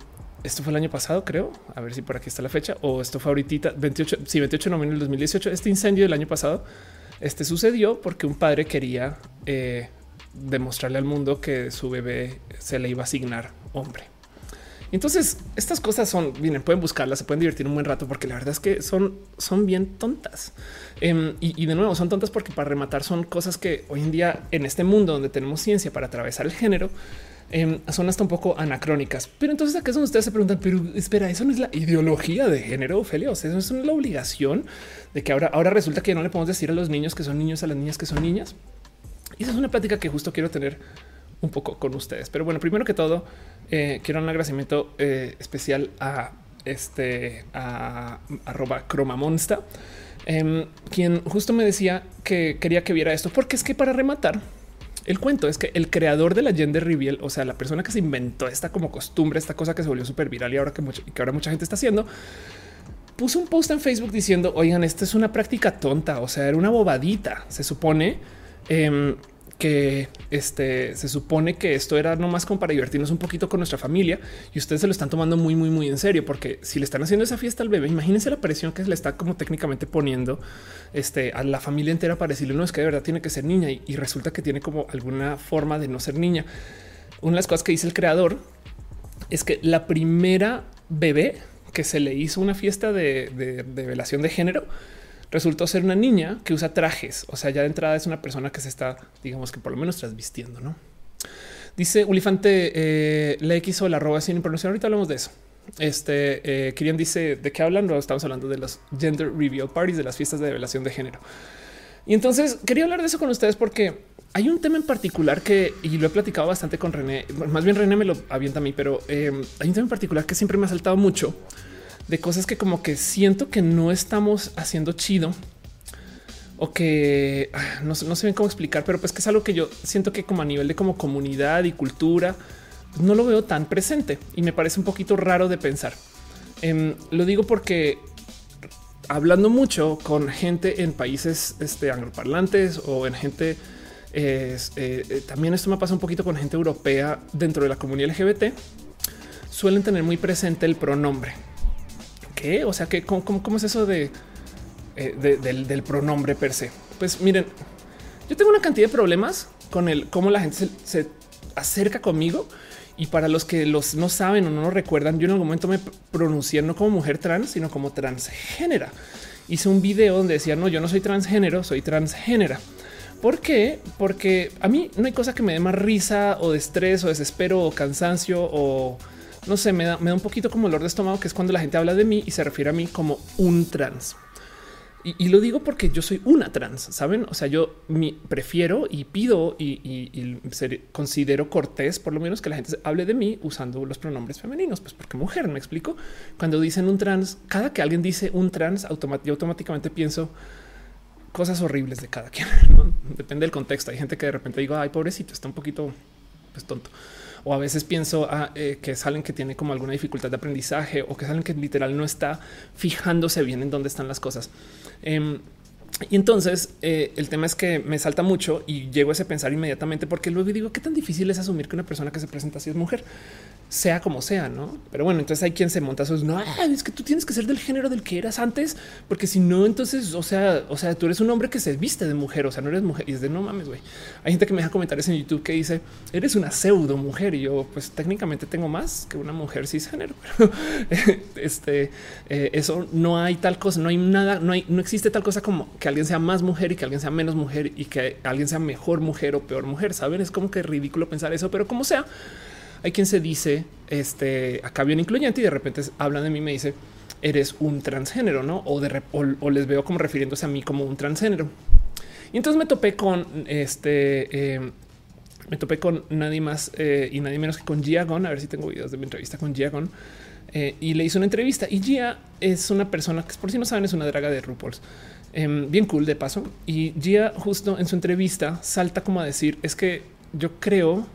esto fue el año pasado, creo. A ver si por aquí está la fecha o esto fue ahorita 28, sí, 28 de noviembre del 2018. Este incendio del año pasado este sucedió porque un padre quería eh, demostrarle al mundo que su bebé se le iba a asignar hombre. Entonces, estas cosas son, vienen, pueden buscarlas, se pueden divertir un buen rato, porque la verdad es que son, son bien tontas. Em, y, de nuevo, son tontas porque para rematar son cosas que hoy en día, en este mundo donde tenemos ciencia para atravesar el género, em, son hasta un poco anacrónicas. Pero entonces acá es donde ustedes se preguntan, pero espera, eso no es la ideología de género, Ophelia. O sea, eso no es la obligación de que ahora, ahora resulta que no le podemos decir a los niños que son niños, a las niñas que son niñas. Y esa es una plática que justo quiero tener un poco con ustedes. Pero bueno, primero que todo, eh, quiero un agradecimiento eh, especial a este a, arroba cromamonsta, em, quien justo me decía que quería que viera esto, porque es que para rematar el cuento es que el creador de la gender reveal, o sea, la persona que se inventó esta como costumbre, esta cosa que se volvió súper viral y ahora que, que ahora mucha gente está haciendo, puso un post en Facebook diciendo, oigan, esta es una práctica tonta, o sea, era una bobadita, se supone. Em, que este se supone que esto era nomás como para divertirnos un poquito con nuestra familia y ustedes se lo están tomando muy, muy, muy en serio, porque si le están haciendo esa fiesta al bebé, imagínense la presión que le está como técnicamente poniendo este, a la familia entera para decirle no es que de verdad tiene que ser niña y, resulta que tiene como alguna forma de no ser niña. Una de las cosas que dice el creador es que la primera bebé que se le hizo una fiesta de, de, de género resultó ser una niña que usa trajes. O sea, ya de entrada es una persona que se está, digamos que por lo menos transvistiendo, ¿no? Dice Ulifante eh, o la arroba sin pronunciar. Ahorita hablamos de eso. Este eh, dice de qué hablan. estamos hablando de los gender reveal parties, de las fiestas de revelación de género. Y entonces quería hablar de eso con ustedes porque hay un tema en particular que, y lo he platicado bastante con René, más bien René me lo avienta a mí, pero eh, hay un tema en particular que siempre me ha saltado mucho de cosas que como que siento que no estamos haciendo chido o que ah, no, no sé bien cómo explicar, pero pues que es algo que yo siento que como a nivel de como comunidad y cultura, pues no lo veo tan presente y me parece un poquito raro de pensar. Em, lo digo porque hablando mucho con gente en países este, angloparlantes o en gente, eh, eh, también esto me pasa un poquito con gente europea dentro de la comunidad LGBT, suelen tener muy presente el pronombre. ¿Qué? O sea, que cómo, es eso de, eh, del, pronombre per se? Pues miren, yo tengo una cantidad de problemas con el cómo la gente se acerca conmigo y para los que los no saben o no lo recuerdan, yo en algún momento me pronuncié no como mujer trans, sino como transgénera. Hice un video donde decía, no, yo no soy transgénero, soy transgénera. ¿Por qué? Porque a mí no hay cosa que me dé más risa o de estrés o desespero o cansancio o no sé, me da, me da un poquito como olor de estómago, que es cuando la gente habla de mí y se refiere a mí como un trans. Y, lo digo porque yo soy una trans, saben? O sea, yo prefiero y pido y, considero cortés, por lo menos que la gente hable de mí usando los pronombres femeninos, pues porque mujer, me explico. Cuando dicen un trans, cada que alguien dice un trans, yo automáticamente pienso cosas horribles de cada quien. [LAUGHS] Depende del contexto. Hay gente que de repente digo, ay, pobrecito, está un poquito pues, tonto o a veces pienso ah, eh, que salen que tiene como alguna dificultad de aprendizaje o que salen que literal no está fijándose bien en dónde están las cosas. Em, y entonces eh, el tema es que me salta mucho y llego a ese pensar inmediatamente porque luego digo qué tan difícil es asumir que una persona que se presenta así es mujer sea como sea, ¿no? Pero bueno, entonces hay quien se monta eso, no, es que tú tienes que ser del género del que eras antes, porque si no, entonces, o sea, o sea, tú eres un hombre que se viste de mujer, o sea, no eres mujer, y es de no mames, güey. Hay gente que me deja comentarios en YouTube que dice, eres una pseudo mujer, y yo, pues técnicamente tengo más que una mujer cisgénero, [LAUGHS] pero este, eh, eso no hay tal cosa, no hay nada, no hay, no existe tal cosa como que alguien sea más mujer y que alguien sea menos mujer y que alguien sea mejor mujer o peor mujer, ¿saben? Es como que ridículo pensar eso, pero como sea, hay quien se dice este acá bien incluyente y de repente hablan de mí y me dice eres un transgénero, no? O, de, o, les veo como refiriéndose a mí como un transgénero. Y entonces me topé con este, eh, me topé con nadie más eh, y nadie menos que con Gia Gon. A ver si tengo videos de mi entrevista con Gia Gon. Eh, y le hizo una entrevista. Y Gia es una persona que, por si no saben, es una draga de RuPaul's. Em, bien cool de paso. Y Gia, justo en su entrevista, salta como a decir: Es que yo creo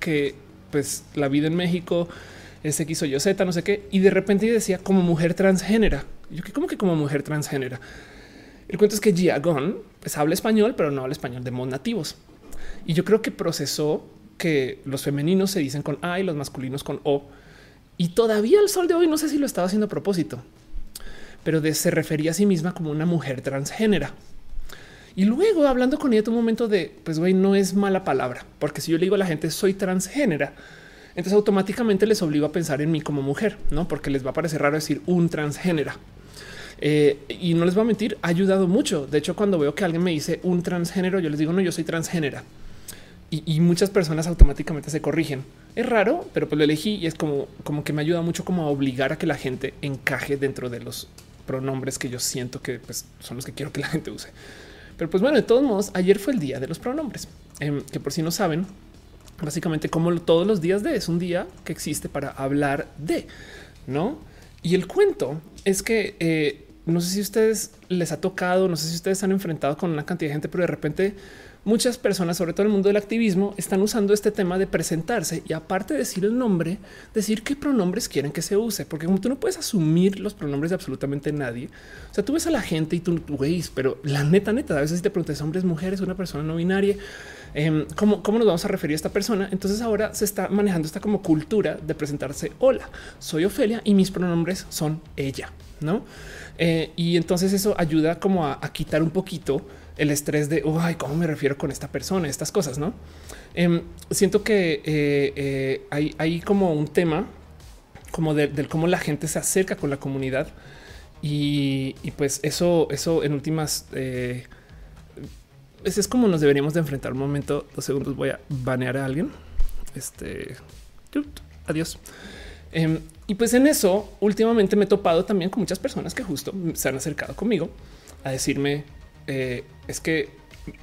que pues la vida en México es X o Y Z, no sé qué. Y de repente decía como mujer transgénera. Yo que como que como mujer transgénera. El cuento es que Gia Gon pues habla español, pero no habla español de modos nativos. Y yo creo que procesó que los femeninos se dicen con A y los masculinos con O. Y todavía el sol de hoy no sé si lo estaba haciendo a propósito, pero de, se refería a sí misma como una mujer transgénera. Y luego hablando con ella, un momento de pues güey, no es mala palabra, porque si yo le digo a la gente soy transgénera, entonces automáticamente les obligo a pensar en mí como mujer, no? Porque les va a parecer raro decir un transgénera. Eh, y no les voy a mentir, ha ayudado mucho. De hecho, cuando veo que alguien me dice un transgénero, yo les digo no, yo soy transgénera. Y, muchas personas automáticamente se corrigen. Es raro, pero pues lo elegí y es como, como que me ayuda mucho como a obligar a que la gente encaje dentro de los pronombres que yo siento que pues, son los que quiero que la gente use. Pero pues bueno, de todos modos, ayer fue el día de los pronombres, em, que por si no saben, básicamente como todos los días de es un día que existe para hablar de, ¿no? Y el cuento es que eh, no sé si ustedes les ha tocado, no sé si ustedes han enfrentado con una cantidad de gente, pero de repente muchas personas, sobre todo en el mundo del activismo, están usando este tema de presentarse y aparte de decir el nombre, decir qué pronombres quieren que se use, porque como tú no puedes asumir los pronombres de absolutamente nadie. O sea, tú ves a la gente y tú, güey, pero la neta, neta, a veces te preguntas hombres, mujeres, una persona no binaria, em, ¿cómo, ¿cómo, nos vamos a referir a esta persona? Entonces ahora se está manejando esta como cultura de presentarse. Hola, soy Ofelia y mis pronombres son ella, no? Eh, y entonces eso ayuda como a quitar un poquito el estrés de ay, cómo me refiero con esta persona, estas cosas, no? Em, siento que eh, eh, hay, hay, como un tema como del cómo la gente se acerca con la comunidad y, pues eso, eso en últimas eh, es como nos deberíamos de enfrentar. Un momento, dos segundos, voy a banear a alguien. Este adiós. Em, y pues en eso últimamente me he topado también con muchas personas que justo se han acercado conmigo a decirme eh, es que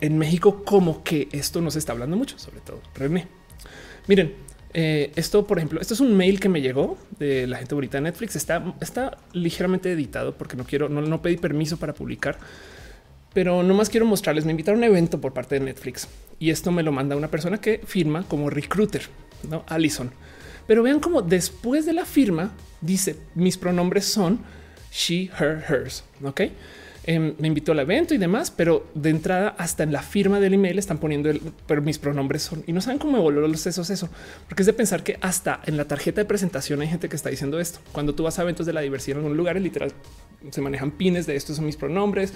en México como que esto no se está hablando mucho, sobre todo René. Miren, eh, esto, por ejemplo, esto es un mail que me llegó de la gente bonita de Netflix. Está, está ligeramente editado porque no quiero, no, pedí permiso para publicar, pero no más quiero mostrarles. Me invitaron a un evento por parte de Netflix y esto me lo manda una persona que firma como recruiter, no Allison. Pero vean cómo después de la firma dice mis pronombres son she, her, hers. Ok. Em, me invitó al evento y demás, pero de entrada hasta en la firma del email están poniendo el, pero mis pronombres son y no saben cómo voló los sesos eso, porque es de pensar que hasta en la tarjeta de presentación hay gente que está diciendo esto. Cuando tú vas a eventos de la diversidad en algún lugar, literal se manejan pines de estos son mis pronombres.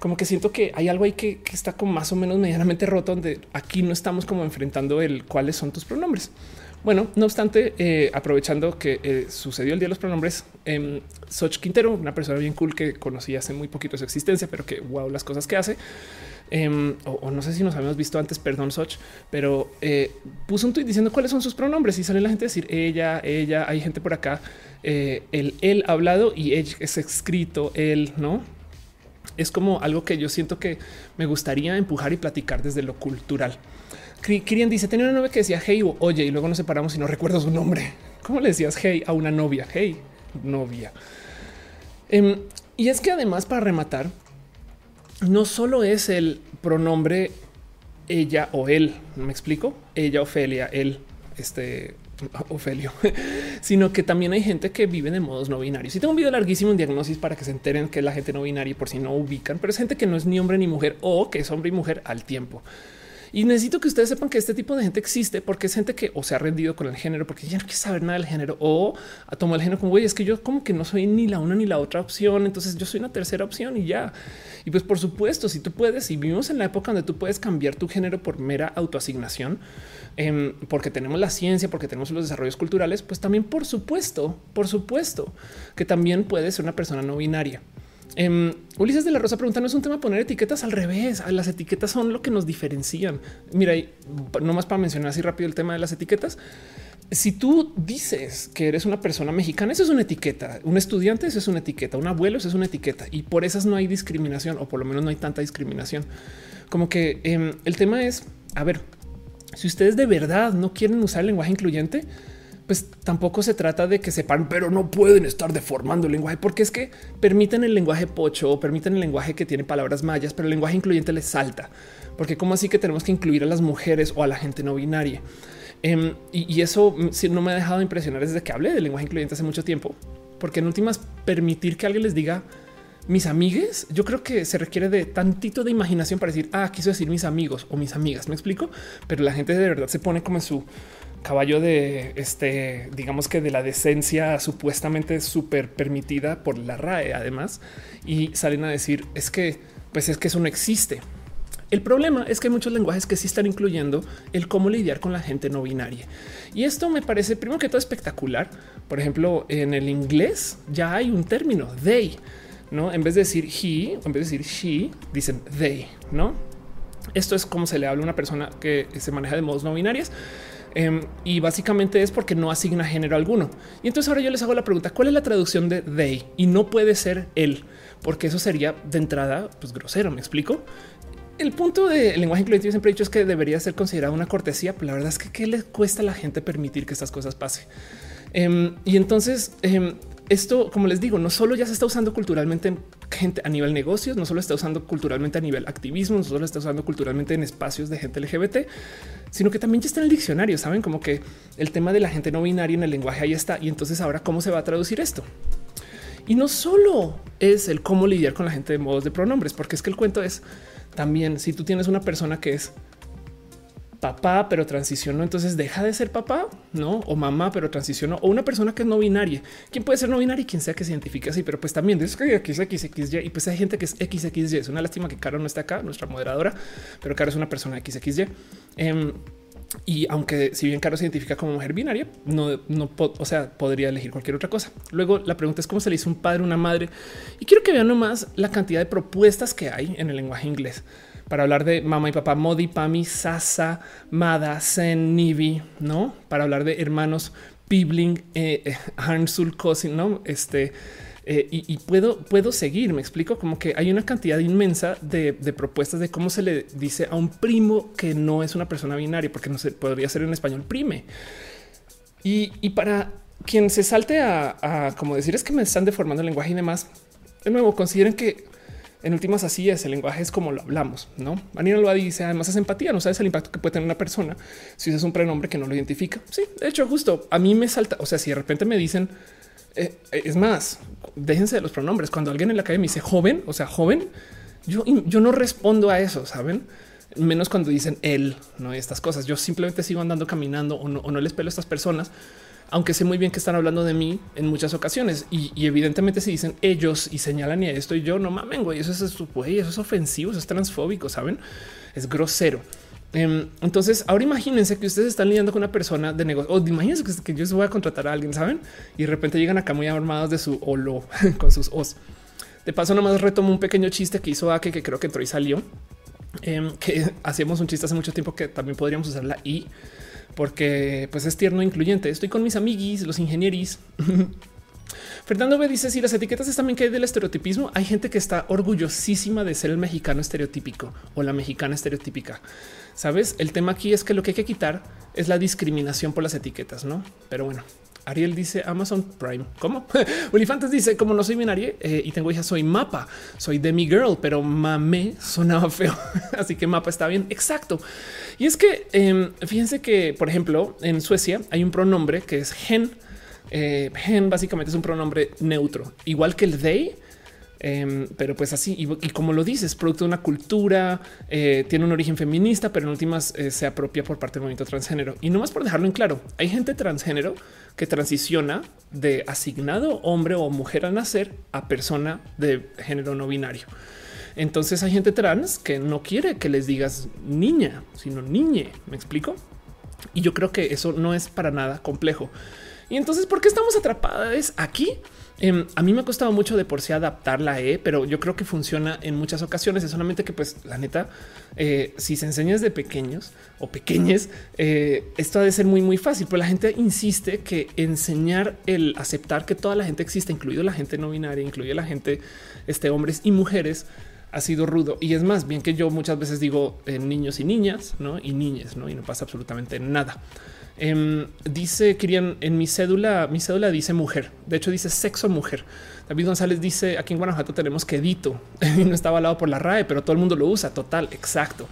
Como que siento que hay algo ahí que, que está como más o menos medianamente roto, donde aquí no estamos como enfrentando el cuáles son tus pronombres. Bueno, no obstante, eh, aprovechando que eh, sucedió el día de los pronombres, eh, Soch Quintero, una persona bien cool que conocí hace muy poquito su existencia, pero que wow, las cosas que hace. Em, o, no sé si nos habíamos visto antes, perdón, Soch, pero eh, puso un tweet diciendo cuáles son sus pronombres y sale la gente a decir ella, ella, hay gente por acá, el él hablado y ella es escrito, él, no? Es como algo que yo siento que me gustaría empujar y platicar desde lo cultural. Kirian dice tenía una novia que decía hey oye y luego nos separamos y no recuerdo su nombre. [LAUGHS] ¿Cómo le decías hey a una novia? Hey, novia. Em, y es que además para rematar, no solo es el pronombre ella o él, ¿no me explico? Ella, Ofelia, él, este Ofelio, [LAUGHS] sino que también hay gente que vive de modos no binarios. Y tengo un video larguísimo en diagnosis para que se enteren que la gente no binaria por si no ubican, pero es gente que no es ni hombre ni mujer o que es hombre y mujer al tiempo. Y necesito que ustedes sepan que este tipo de gente existe porque es gente que o se ha rendido con el género porque ya no quiere saber nada del género o ha tomado el género como güey, es que yo como que no soy ni la una ni la otra opción. Entonces yo soy una tercera opción y ya. Y pues por supuesto, si tú puedes y vivimos en la época donde tú puedes cambiar tu género por mera autoasignación, eh, porque tenemos la ciencia, porque tenemos los desarrollos culturales, pues también por supuesto, por supuesto que también puedes ser una persona no binaria. Eh, Ulises de la Rosa pregunta: No es un tema poner etiquetas al revés. Las etiquetas son lo que nos diferencian. Mira, no más para mencionar así rápido el tema de las etiquetas. Si tú dices que eres una persona mexicana, eso es una etiqueta. Un estudiante, eso es una etiqueta. Un abuelo, eso es una etiqueta. Y por esas no hay discriminación, o por lo menos no hay tanta discriminación. Como que eh, el tema es: a ver, si ustedes de verdad no quieren usar el lenguaje incluyente, pues tampoco se trata de que sepan, pero no pueden estar deformando el lenguaje, porque es que permiten el lenguaje pocho permiten el lenguaje que tiene palabras mayas, pero el lenguaje incluyente les salta. Porque como así que tenemos que incluir a las mujeres o a la gente no binaria. Em, y, eso no me ha dejado de impresionar desde que hablé del lenguaje incluyente hace mucho tiempo, porque en últimas permitir que alguien les diga mis amigues, yo creo que se requiere de tantito de imaginación para decir, ah, quiso decir mis amigos o mis amigas, me explico, pero la gente de verdad se pone como en su caballo de este, digamos que de la decencia supuestamente súper permitida por la RAE, además, y salen a decir es que, pues es que eso no existe. El problema es que hay muchos lenguajes que sí están incluyendo el cómo lidiar con la gente no binaria. Y esto me parece primero que todo espectacular. Por ejemplo, en el inglés ya hay un término they, no en vez de decir he, en vez de decir she, dicen they, no? Esto es como se le habla a una persona que se maneja de modos no binarias. Em, y básicamente es porque no asigna género alguno. Y entonces ahora yo les hago la pregunta, ¿cuál es la traducción de they? Y no puede ser él, porque eso sería de entrada pues grosero, ¿me explico? El punto del lenguaje incluyente yo siempre he dicho es que debería ser considerado una cortesía, pero la verdad es que ¿qué le cuesta a la gente permitir que estas cosas pasen? Em, y entonces em, esto, como les digo, no solo ya se está usando culturalmente en gente a nivel negocios, no solo está usando culturalmente a nivel activismo, no solo está usando culturalmente en espacios de gente LGBT, sino que también ya está en el diccionario. Saben como que el tema de la gente no binaria en el lenguaje ahí está. Y entonces ahora cómo se va a traducir esto? Y no solo es el cómo lidiar con la gente de modos de pronombres, porque es que el cuento es también si tú tienes una persona que es papá, pero transicionó, entonces deja de ser papá, no? O mamá, pero transicionó, o una persona que es no binaria. ¿Quién puede ser no binaria? Quien sea que se identifique así, pero pues también es que aquí es XXY y pues hay gente que es XXY. Es una lástima que Caro no está acá, nuestra moderadora, pero Caro es una persona XXY. Em, y aunque si bien Caro se identifica como mujer binaria, no, no, o sea, podría elegir cualquier otra cosa. Luego la pregunta es cómo se le hizo un padre, una madre. Y quiero que vean nomás la cantidad de propuestas que hay en el lenguaje inglés para hablar de mamá y papá, Modi, Pami, Sasa, Mada, Sen, Nivi, no para hablar de hermanos Pibling, eh, Hansul Cousin, no? Este eh, y, puedo, puedo seguir. Me explico como que hay una cantidad inmensa de, propuestas de cómo se le dice a un primo que no es una persona binaria, porque no se podría ser en español prime. Y, para quien se salte a, como decir es que me están deformando el lenguaje y demás, de nuevo, consideren que en últimas así es el lenguaje es como lo hablamos, no? Anina lo dice además es empatía, no sabes el impacto que puede tener una persona si es un prenombre que no lo identifica. Sí, de hecho, justo a mí me salta. O sea, si de repente me dicen eh, es más, déjense de los pronombres. Cuando alguien en la calle me dice joven, o sea, joven, yo, yo no respondo a eso, saben? Menos cuando dicen él, no estas cosas. Yo simplemente sigo andando caminando o no, o no les pelo a estas personas, aunque sé muy bien que están hablando de mí en muchas ocasiones. Y, evidentemente, si dicen ellos y señalan y esto y yo no mamen, güey, eso es, güey, eso es ofensivo, eso es transfóbico, saben? Es grosero. Em, entonces, ahora imagínense que ustedes están lidiando con una persona de negocio o imagínense que, yo voy a contratar a alguien, saben? Y de repente llegan acá muy armados de su holo [LAUGHS] con sus os. De paso, nomás retomo un pequeño chiste que hizo Ake, que creo que entró y salió, em, que hacíamos un chiste hace mucho tiempo que también podríamos usar la I, porque pues es tierno e incluyente. Estoy con mis amiguis, los ingenieris. [LAUGHS] Fernando B dice si las etiquetas están bien que hay del estereotipismo. Hay gente que está orgullosísima de ser el mexicano estereotípico o la mexicana estereotípica. Sabes, el tema aquí es que lo que hay que quitar es la discriminación por las etiquetas, no? Pero bueno, Ariel dice Amazon Prime. ¿Cómo? [LAUGHS] Ulifantes dice como no soy binario eh, y tengo hija, soy mapa, soy demi girl, pero mame sonaba feo. [LAUGHS] Así que mapa está bien. Exacto. Y es que em, fíjense que, por ejemplo, en Suecia hay un pronombre que es gen. Eh, gen básicamente es un pronombre neutro, igual que el they Em, pero pues así, y, como lo dices, producto de una cultura, eh, tiene un origen feminista, pero en últimas eh, se apropia por parte del movimiento transgénero. Y no más por dejarlo en claro, hay gente transgénero que transiciona de asignado hombre o mujer al nacer a persona de género no binario. Entonces hay gente trans que no quiere que les digas niña, sino niñe. ¿Me explico? Y yo creo que eso no es para nada complejo. Y entonces, ¿por qué estamos atrapadas aquí? Em, a mí me ha costado mucho de por sí adaptar la E, pero yo creo que funciona en muchas ocasiones. Es solamente que, pues, la neta, eh, si se enseña desde pequeños o pequeñes, eh, esto ha de ser muy, muy fácil. Pero la gente insiste que enseñar el aceptar que toda la gente existe, incluido la gente no binaria, incluida la gente, este, hombres y mujeres, ha sido rudo. Y es más bien que yo muchas veces digo eh, niños y niñas, no y niñas, no y no pasa absolutamente nada. Em, dice Kirian en mi cédula, mi cédula dice mujer. De hecho, dice sexo mujer. David González dice aquí en Guanajuato tenemos quedito [LAUGHS] y no está avalado por la RAE, pero todo el mundo lo usa. Total, exacto.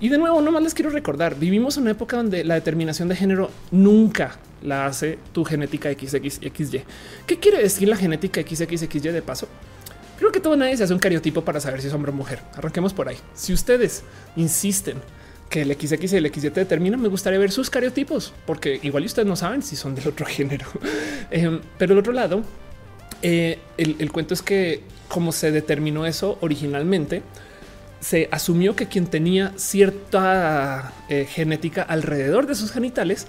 Y de nuevo, no más les quiero recordar, vivimos una época donde la determinación de género nunca la hace tu genética XXXY. ¿Qué quiere decir la genética XXXY de paso? Creo que todo nadie se hace un cariotipo para saber si es hombre o mujer. Arranquemos por ahí. Si ustedes insisten que el XX y el XY determinan, me gustaría ver sus cariotipos, porque igual ustedes no saben si son del otro [LAUGHS] género. Em, pero el otro lado, eh, el, cuento es que como se determinó eso originalmente, se asumió que quien tenía cierta eh, genética alrededor de sus genitales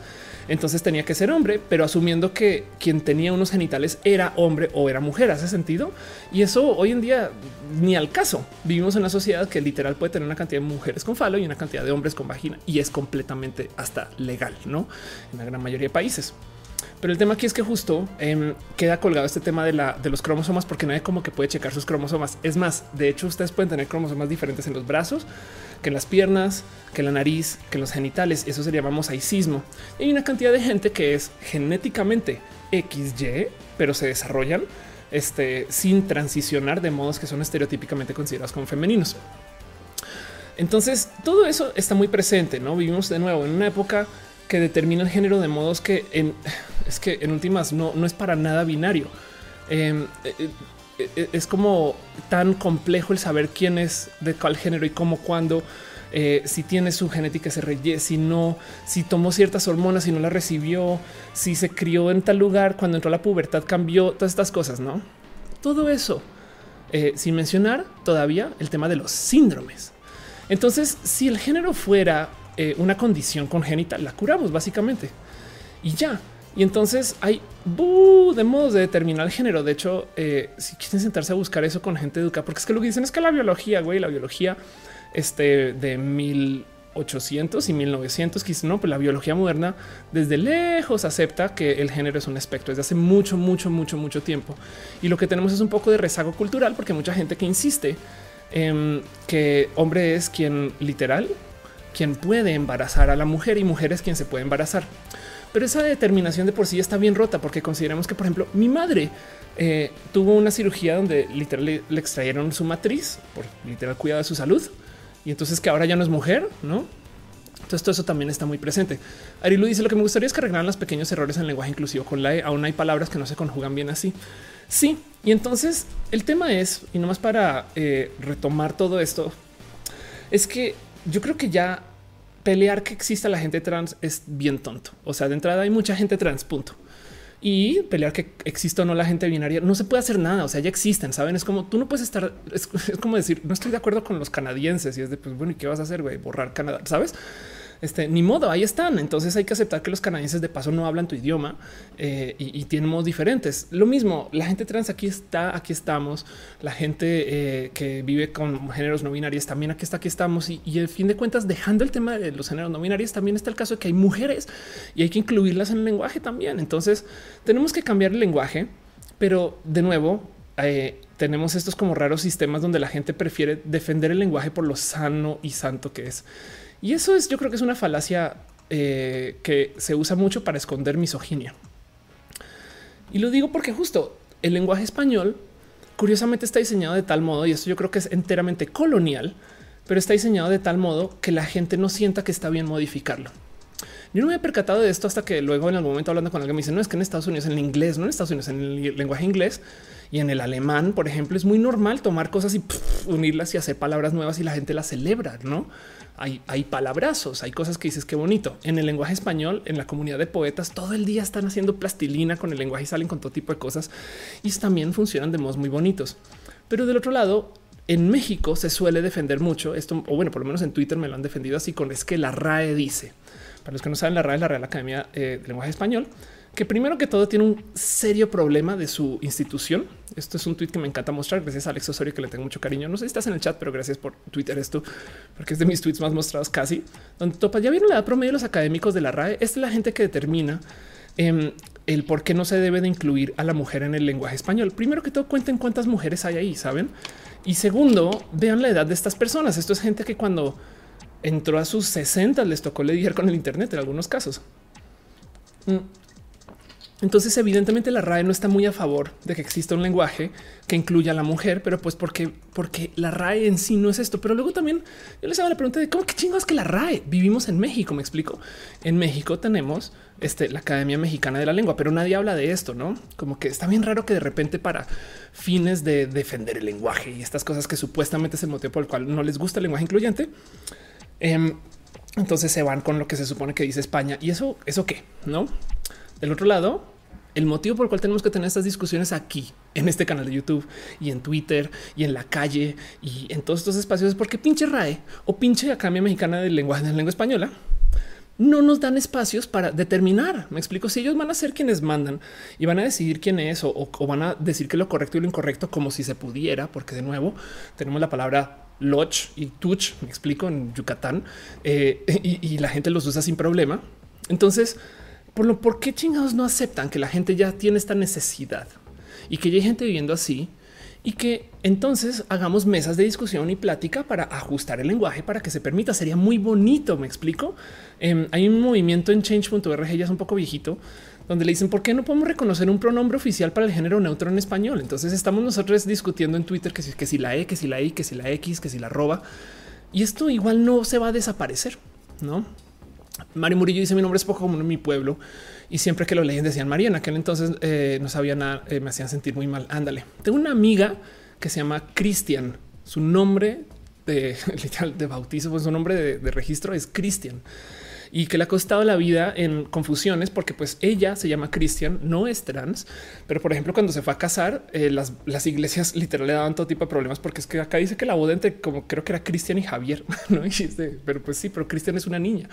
entonces tenía que ser hombre, pero asumiendo que quien tenía unos genitales era hombre o era mujer. ¿Hace sentido? Y eso hoy en día ni al caso. Vivimos en una sociedad que literal puede tener una cantidad de mujeres con falo y una cantidad de hombres con vagina y es completamente hasta legal, ¿no? En la gran mayoría de países. Pero el tema aquí es que justo em, queda colgado este tema de, de los cromosomas porque nadie como que puede checar sus cromosomas. Es más, de hecho ustedes pueden tener cromosomas diferentes en los brazos, que las piernas, que la nariz, que los genitales. Eso se llama mosaicismo. Y hay una cantidad de gente que es genéticamente XY, pero se desarrollan este, sin transicionar de modos que son estereotípicamente considerados como femeninos. Entonces, todo eso está muy presente, ¿no? Vivimos de nuevo en una época que determina el género de modos que en, es que en últimas no, no es para nada binario. Em, eh, eh, es como tan complejo el saber quién es de cuál género y cómo, cuándo, si tiene su genética, se reye, si no, si tomó ciertas hormonas, y no la recibió, si se crió en tal lugar, cuando entró a la pubertad cambió, todas estas cosas, ¿no? Todo eso, sin mencionar todavía el tema de los síndromes. Entonces, si el género fuera una condición congénita, la curamos básicamente. Y ya, y entonces hay de modos de determinar el género. De hecho, eh, si quieren sentarse a buscar eso con gente educada, porque es que lo que dicen es que la biología, güey, la biología este, de 1800 y 1900, quizás no, pues la biología moderna desde lejos acepta que el género es un espectro desde hace mucho, mucho, mucho, mucho tiempo. Y lo que tenemos es un poco de rezago cultural porque mucha gente que insiste en que hombre es quien literal, quien puede embarazar a la mujer y mujer es quien se puede embarazar. Pero esa determinación de por sí está bien rota porque consideramos que, por ejemplo, mi madre eh, tuvo una cirugía donde literal le, extrayeron su matriz por literal cuidado de su salud y entonces que ahora ya no es mujer, no? Entonces todo eso también está muy presente. Arilu dice lo que me gustaría es que arreglaran los pequeños errores en el lenguaje inclusivo con la E. Aún hay palabras que no se conjugan bien así. Sí. Y entonces el tema es, y nomás para eh, retomar todo esto, es que yo creo que ya pelear que exista la gente trans es bien tonto. O sea, de entrada hay mucha gente trans, punto y pelear que exista o no la gente binaria. No se puede hacer nada. O sea, ya existen, saben? Es como tú no puedes estar. Es, como decir, no estoy de acuerdo con los canadienses y es de pues bueno, ¿y qué vas a hacer? Güey? Borrar Canadá, sabes? Este ni modo, ahí están. Entonces hay que aceptar que los canadienses de paso no hablan tu idioma eh, y, tienen modos diferentes. Lo mismo, la gente trans aquí está, aquí estamos. La gente eh, que vive con géneros no binarios también aquí está, aquí estamos. Y, y al fin de cuentas, dejando el tema de los géneros no binarios, también está el caso de que hay mujeres y hay que incluirlas en el lenguaje también. Entonces tenemos que cambiar el lenguaje, pero de nuevo, eh, tenemos estos como raros sistemas donde la gente prefiere defender el lenguaje por lo sano y santo que es. Y eso es, yo creo que es una falacia eh, que se usa mucho para esconder misoginia. Y lo digo porque justo el lenguaje español, curiosamente, está diseñado de tal modo, y esto yo creo que es enteramente colonial, pero está diseñado de tal modo que la gente no sienta que está bien modificarlo. Yo no me he percatado de esto hasta que luego en algún momento hablando con alguien me dice, no es que en Estados Unidos, en el inglés, no en Estados Unidos, en el lenguaje inglés y en el alemán, por ejemplo, es muy normal tomar cosas y unirlas y hacer palabras nuevas y la gente las celebra, ¿no? Hay, palabrazos, hay cosas que dices que bonito. En el lenguaje español, en la comunidad de poetas, todo el día están haciendo plastilina con el lenguaje y salen con todo tipo de cosas y también funcionan de modos muy bonitos. Pero del otro lado, en México se suele defender mucho esto, o bueno, por lo menos en Twitter me lo han defendido así con es que la RAE dice. Para los que no saben, la RAE es la Real Academia eh, de Lenguaje Español que primero que todo tiene un serio problema de su institución. Esto es un tweet que me encanta mostrar. Gracias a Alex Osorio, que le tengo mucho cariño. No sé si estás en el chat, pero gracias por Twitter esto, porque es de mis tweets más mostrados casi. Donde topa ya vieron la edad promedio de los académicos de la RAE. Esta es la gente que determina em, el por qué no se debe de incluir a la mujer en el lenguaje español. Primero que todo, cuenten cuántas mujeres hay ahí, saben? Y segundo, vean la edad de estas personas. Esto es gente que cuando entró a sus 60 les tocó lidiar con el Internet en algunos casos. Mm. Entonces, evidentemente, la RAE no está muy a favor de que exista un lenguaje que incluya a la mujer, pero pues porque, porque la RAE en sí no es esto. Pero luego también yo les hago la pregunta de cómo que chingo es que la RAE vivimos en México. Me explico. En México tenemos este, la Academia Mexicana de la Lengua, pero nadie habla de esto, no? Como que está bien raro que de repente, para fines de defender el lenguaje y estas cosas que supuestamente es el motivo por el cual no les gusta el lenguaje incluyente, em, entonces se van con lo que se supone que dice España y eso, eso qué no? Del otro lado, el motivo por el cual tenemos que tener estas discusiones aquí, en este canal de YouTube y en Twitter y en la calle y en todos estos espacios es porque pinche RAE o pinche Academia Mexicana del Lenguaje de la Lengua Española no nos dan espacios para determinar. Me explico si ellos van a ser quienes mandan y van a decidir quién es o, van a decir que lo correcto y lo incorrecto como si se pudiera, porque de nuevo tenemos la palabra loch y tuch. Me explico en Yucatán eh, [LAUGHS] y, y la gente los usa sin problema. Entonces, por lo por qué chingados no aceptan que la gente ya tiene esta necesidad y que ya hay gente viviendo así y que entonces hagamos mesas de discusión y plática para ajustar el lenguaje para que se permita. Sería muy bonito. Me explico. Em, hay un movimiento en change.org, ya es un poco viejito, donde le dicen por qué no podemos reconocer un pronombre oficial para el género neutro en español. Entonces estamos nosotros discutiendo en Twitter que si, que si la E, que si la I, que si la X, que si la arroba. Y esto igual no se va a desaparecer, no? Mario Murillo dice mi nombre es poco común en mi pueblo y siempre que lo leían decían María. En aquel entonces eh, no sabía nada, eh, me hacían sentir muy mal. Ándale. Tengo una amiga que se llama Cristian. Su nombre de [LAUGHS] literal de bautizo, pues su nombre de, registro es Cristian y que le ha costado la vida en confusiones porque pues ella se llama Cristian, no es trans, pero por ejemplo cuando se fue a casar eh, las, iglesias literal le daban todo tipo de problemas porque es que acá dice que la boda entre como creo que era Cristian y Javier, [LAUGHS] ¿no? pero pues sí, pero Cristian es una niña.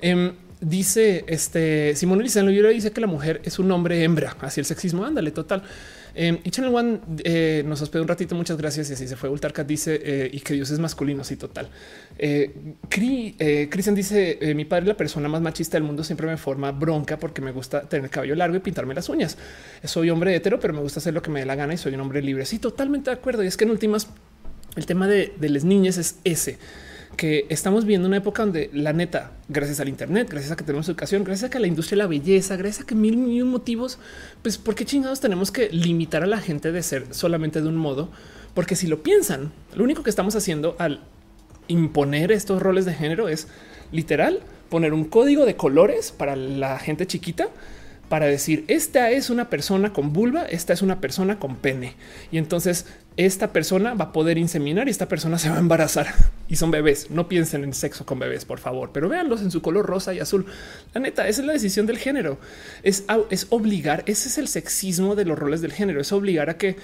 Em, dice este Simón Lizano dice que la mujer es un hombre hembra, así el sexismo. Ándale, total. Eh, y Channel One eh, nos hospedó un ratito. Muchas gracias. Y así se fue. Ultarcat dice eh, y que Dios es masculino. Sí, total. Eh, Cristian dice: Mi padre, la persona más machista del mundo, siempre me forma bronca porque me gusta tener cabello largo y pintarme las uñas. Soy hombre hetero, pero me gusta hacer lo que me dé la gana y soy un hombre libre. Sí, totalmente de acuerdo. Y es que en últimas, el tema de, de las niñas es ese que estamos viendo una época donde la neta, gracias al Internet, gracias a que tenemos educación, gracias a que la industria de la belleza, gracias a que mil, mil motivos, pues por qué chingados tenemos que limitar a la gente de ser solamente de un modo? Porque si lo piensan, lo único que estamos haciendo al imponer estos roles de género es literal poner un código de colores para la gente chiquita para decir esta es una persona con vulva, esta es una persona con pene. Y entonces esta persona va a poder inseminar y esta persona se va a embarazar [LAUGHS] y son bebés. No piensen en sexo con bebés, por favor, pero véanlos en su color rosa y azul. La neta, esa es la decisión del género. Es, es obligar. Ese es el sexismo de los roles del género. Es obligar a que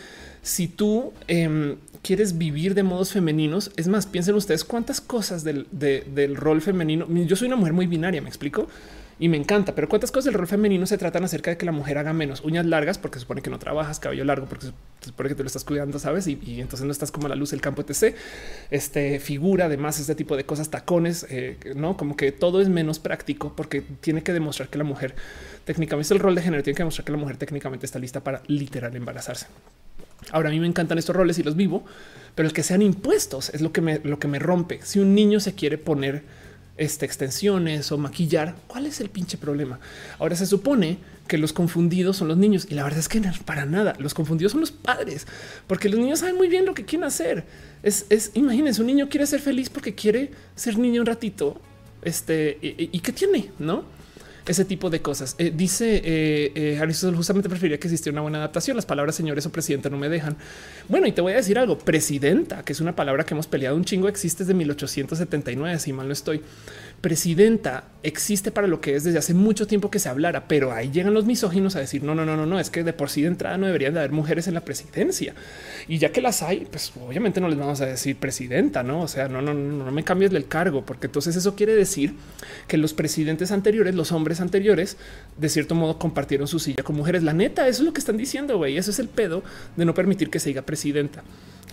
si tú em, quieres vivir de modos femeninos, es más, piensen ustedes cuántas cosas del, del rol femenino. Yo soy una mujer muy binaria, me explico y me encanta. Pero cuántas cosas del rol femenino se tratan acerca de que la mujer haga menos uñas largas porque supone que no trabajas, cabello largo porque supone que te lo estás cuidando, sabes? Y, entonces no estás como la luz del campo, etc. Este figura, además, este tipo de cosas, tacones, eh, no como que todo es menos práctico porque tiene que demostrar que la mujer técnicamente el rol de género, tiene que demostrar que la mujer técnicamente está lista para literal embarazarse. Ahora a mí me encantan estos roles y los vivo, pero el que sean impuestos es lo que me, lo que me rompe. Si un niño se quiere poner este, extensiones o maquillar. ¿Cuál es el pinche problema? Ahora se supone que los confundidos son los niños y la verdad es que no, para nada. Los confundidos son los padres porque los niños saben muy bien lo que quieren hacer. Es, es imagínense, un niño quiere ser feliz porque quiere ser niño un ratito. Este y, y qué tiene, no? Ese tipo de cosas. Eh, dice eh, eh, justamente preferiría que existiera una buena adaptación. Las palabras señores o presidenta no me dejan. Bueno, y te voy a decir algo. Presidenta, que es una palabra que hemos peleado un chingo, existe desde 1879, si mal no estoy presidenta existe para lo que es desde hace mucho tiempo que se hablara, pero ahí llegan los misóginos a decir no, no, no, no, no, es que de por sí de entrada no deberían de haber mujeres en la presidencia. Y ya que las hay, pues obviamente no les vamos a decir presidenta, no? O sea, no, no, no, no me cambies del cargo, porque entonces eso quiere decir que los presidentes anteriores, los hombres anteriores, de cierto modo compartieron su silla con mujeres. La neta, eso es lo que están diciendo, güey. Eso es el pedo de no permitir que se diga presidenta.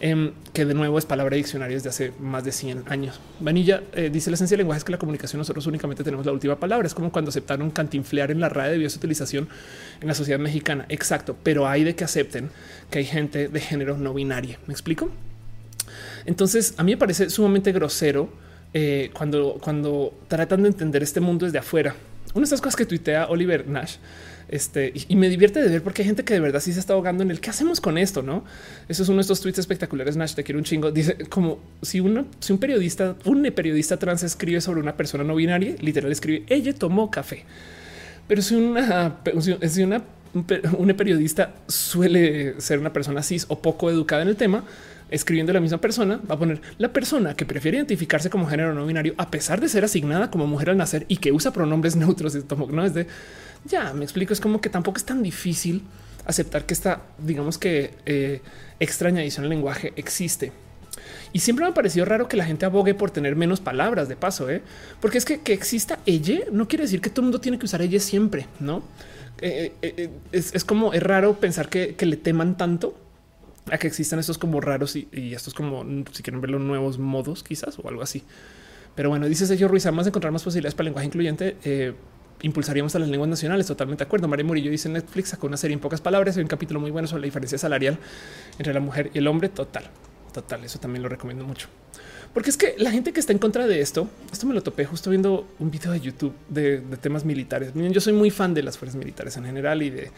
Em, que de nuevo es palabra de diccionarios de hace más de 100 años. Vanilla eh, dice la esencia del lenguaje es que la comunicación nosotros únicamente tenemos la última palabra. Es como cuando aceptaron cantinflear en la radio de su utilización en la sociedad mexicana. Exacto, pero hay de que acepten que hay gente de género no binaria. ¿Me explico? Entonces, a mí me parece sumamente grosero eh, cuando, cuando tratan de entender este mundo desde afuera. Una de estas cosas que tuitea Oliver Nash este, y, me divierte de ver porque hay gente que de verdad sí se está ahogando en el qué hacemos con esto, no? Eso es uno de estos tweets espectaculares. Nash, te quiero un chingo. Dice como si uno, si un periodista, un periodista trans escribe sobre una persona no binaria, literal escribe ella tomó café. Pero si una, si una, un periodista suele ser una persona cis o poco educada en el tema, escribiendo la misma persona, va a poner la persona que prefiere identificarse como género no binario, a pesar de ser asignada como mujer al nacer y que usa pronombres neutros. No es de ya me explico. Es como que tampoco es tan difícil aceptar que esta, digamos que eh, extraña edición del lenguaje existe. Y siempre me ha parecido raro que la gente abogue por tener menos palabras de paso, ¿eh? porque es que que exista ella no quiere decir que todo el mundo tiene que usar ella siempre, no? Eh, eh, es, como es raro pensar que, le teman tanto a que existan estos como raros y, estos como si quieren ver los nuevos modos, quizás o algo así. Pero bueno, dice Sergio Ruiz, además de encontrar más posibilidades para el lenguaje incluyente, impulsaríamos a las lenguas nacionales. Totalmente de acuerdo. María Murillo dice Netflix sacó una serie en pocas palabras. Hay un capítulo muy bueno sobre la diferencia salarial entre la mujer y el hombre. Total, total. Eso también lo recomiendo mucho. Porque es que la gente que está en contra de esto, esto me lo topé justo viendo un video de YouTube de, temas militares. Miren, yo soy muy fan de las fuerzas militares en general y de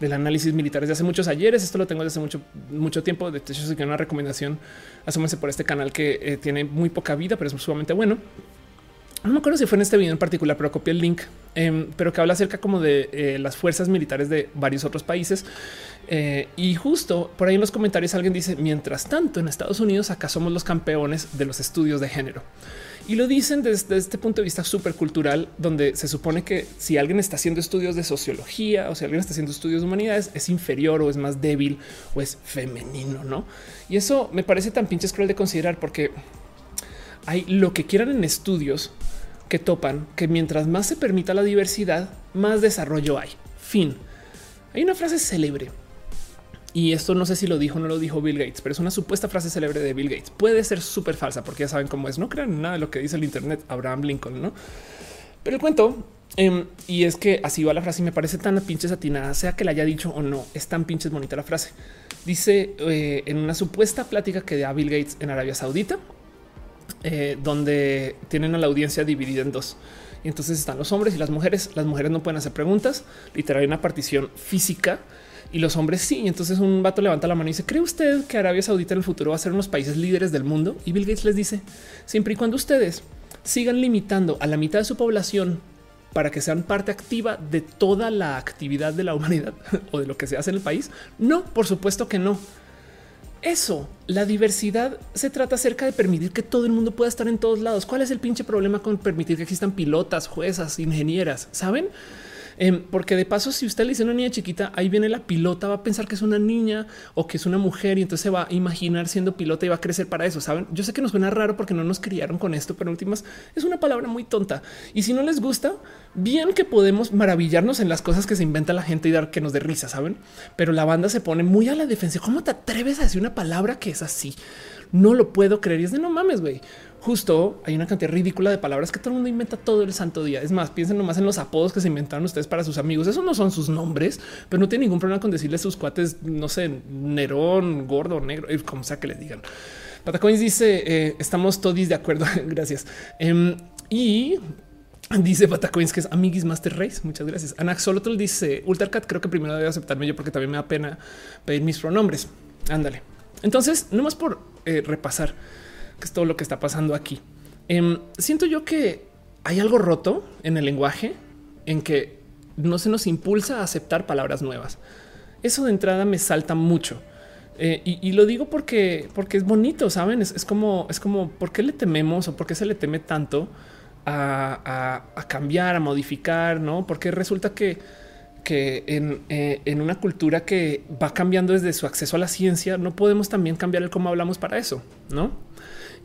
del análisis militares de hace muchos ayeres. Esto lo tengo desde hace mucho, mucho tiempo. De hecho, soy una recomendación. Asúmense por este canal que eh, tiene muy poca vida, pero es sumamente bueno no me acuerdo si fue en este video en particular, pero copié el link, em, pero que habla acerca como de eh, las fuerzas militares de varios otros países. Eh, y justo por ahí en los comentarios alguien dice, mientras tanto en Estados Unidos acá somos los campeones de los estudios de género. Y lo dicen desde, este punto de vista súper cultural, donde se supone que si alguien está haciendo estudios de sociología o si alguien está haciendo estudios de humanidades, es inferior o es más débil o es femenino, ¿no? Y eso me parece tan pinches cruel de considerar porque hay lo que quieran en estudios que topan que mientras más se permita la diversidad, más desarrollo hay. Fin. Hay una frase célebre y esto no sé si lo dijo o no lo dijo Bill Gates, pero es una supuesta frase célebre de Bill Gates. Puede ser súper falsa porque ya saben cómo es. No crean nada de lo que dice el Internet. Abraham Lincoln, no? Pero el cuento em, y es que así va la frase y me parece tan pinches atinada, sea que la haya dicho o no. Es tan pinches bonita la frase. Dice eh, en una supuesta plática que da Bill Gates en Arabia Saudita, eh, donde tienen a la audiencia dividida en dos. Y entonces están los hombres y las mujeres. Las mujeres no pueden hacer preguntas. Literal, hay una partición física y los hombres sí. Entonces un vato levanta la mano y dice, ¿cree usted que Arabia Saudita en el futuro va a ser unos países líderes del mundo? Y Bill Gates les dice, siempre y cuando ustedes sigan limitando a la mitad de su población para que sean parte activa de toda la actividad de la humanidad [LAUGHS] o de lo que se hace en el país. No, por supuesto que no. Eso, la diversidad se trata acerca de permitir que todo el mundo pueda estar en todos lados. ¿Cuál es el pinche problema con permitir que existan pilotas, juezas, ingenieras? ¿Saben? Em, porque de paso, si usted le dice a una niña chiquita, ahí viene la pilota, va a pensar que es una niña o que es una mujer y entonces se va a imaginar siendo pilota y va a crecer para eso. Saben, yo sé que nos suena raro porque no nos criaron con esto, pero en últimas es una palabra muy tonta. Y si no les gusta, bien que podemos maravillarnos en las cosas que se inventa la gente y dar que nos dé risa, saben? Pero la banda se pone muy a la defensa. ¿Cómo te atreves a decir una palabra que es así? No lo puedo creer. Y es de no mames, güey justo hay una cantidad ridícula de palabras que todo el mundo inventa todo el santo día. Es más, piensen nomás en los apodos que se inventaron ustedes para sus amigos. Eso no son sus nombres, pero no tiene ningún problema con decirle sus cuates, no sé, Nerón, gordo, negro, eh, como sea que les digan. Patacoins dice eh, estamos todos de acuerdo. [LAUGHS] gracias. Em, y Dice Patacoins que es Amiguis Master Race. Muchas gracias. Anaxolotl dice Ultracat. Creo que primero debe aceptarme yo porque también me da pena pedir mis pronombres. Ándale. Entonces, no más por eh, repasar que es todo lo que está pasando aquí. Em, siento yo que hay algo roto en el lenguaje en que no se nos impulsa a aceptar palabras nuevas. Eso de entrada me salta mucho. Eh, y, lo digo porque, porque es bonito, saben? Es, como, es como por qué le tememos o por qué se le teme tanto a, cambiar, a modificar, no? Porque resulta que, que en, eh, en, una cultura que va cambiando desde su acceso a la ciencia, no podemos también cambiar el cómo hablamos para eso, no?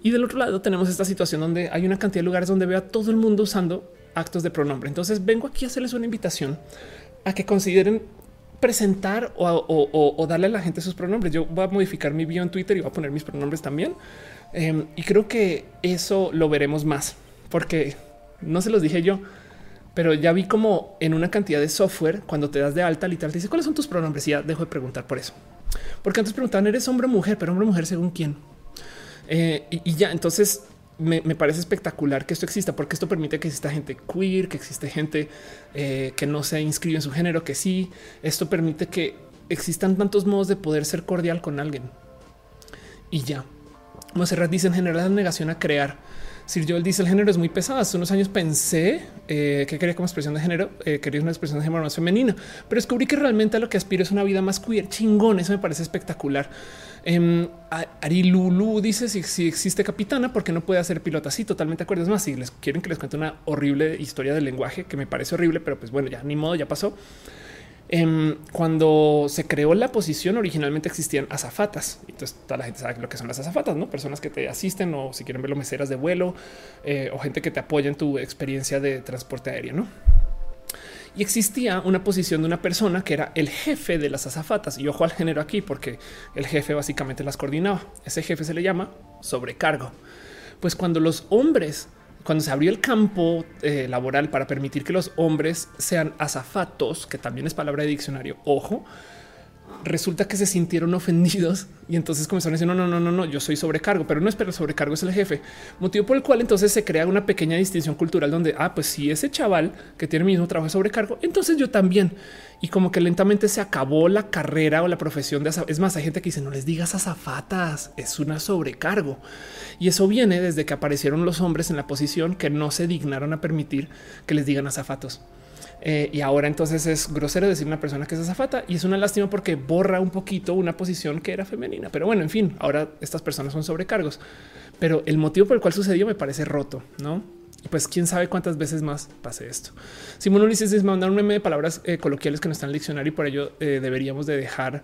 Y del otro lado tenemos esta situación donde hay una cantidad de lugares donde veo a todo el mundo usando actos de pronombre. Entonces vengo aquí a hacerles una invitación a que consideren presentar o, darle a la gente sus pronombres. Yo voy a modificar mi bio en Twitter y voy a poner mis pronombres también. Em, y creo que eso lo veremos más porque no se los dije yo, pero ya vi como en una cantidad de software, cuando te das de alta, literal, te dice cuáles son tus pronombres y ya dejo de preguntar por eso. Porque antes preguntaban, ¿eres hombre o mujer? Pero hombre o mujer según quién. Eh, y, ya, entonces me, parece espectacular que esto exista, porque esto permite que exista gente queer, que existe gente eh, que no se inscribe en su género, que sí. Esto permite que existan tantos modos de poder ser cordial con alguien. Y ya. Monserrat dice en general negación a crear. Sir Joel dice el género es muy pesado. Hace unos años pensé eh, que quería como expresión de género, quería una expresión de género más femenina, pero descubrí que realmente a lo que aspiro es una vida más queer. Chingón, eso me parece espectacular. Eh, Arilulu dice si, existe capitana, porque no puede hacer pilota. Sí, totalmente acuerdo. Es más, si les quieren que les cuente una horrible historia del lenguaje que me parece horrible, pero pues bueno, ya ni modo, ya pasó. Em, cuando se creó la posición, originalmente existían azafatas. Entonces toda la gente sabe lo que son las azafatas, no personas que te asisten o si quieren verlo, meseras de vuelo eh, o gente que te apoya en tu experiencia de transporte aéreo. No? Y existía una posición de una persona que era el jefe de las azafatas. Y ojo al género aquí, porque el jefe básicamente las coordinaba. Ese jefe se le llama sobrecargo. Pues cuando los hombres, cuando se abrió el campo eh, laboral para permitir que los hombres sean azafatos, que también es palabra de diccionario, ojo, resulta que se sintieron ofendidos y entonces comenzaron a decir no, no, no, no, no, yo soy sobrecargo, pero no es pero sobrecargo es el jefe, motivo por el cual entonces se crea una pequeña distinción cultural donde ah, pues si ese chaval que tiene el mismo trabajo de sobrecargo, entonces yo también. Y como que lentamente se acabó la carrera o la profesión de Es más, hay gente que dice no les digas azafatas, es una sobrecargo. Y eso viene desde que aparecieron los hombres en la posición que no se dignaron a permitir que les digan azafatos. Eh, y ahora entonces es grosero decir una persona que es azafata y es una lástima porque borra un poquito una posición que era femenina. Pero bueno, en fin, ahora estas personas son sobrecargos. Pero el motivo por el cual sucedió me parece roto, no? Pues quién sabe cuántas veces más pase esto. Simón Ulises es mandar un meme de palabras eh, coloquiales que no están en el diccionario y por ello eh, deberíamos de dejar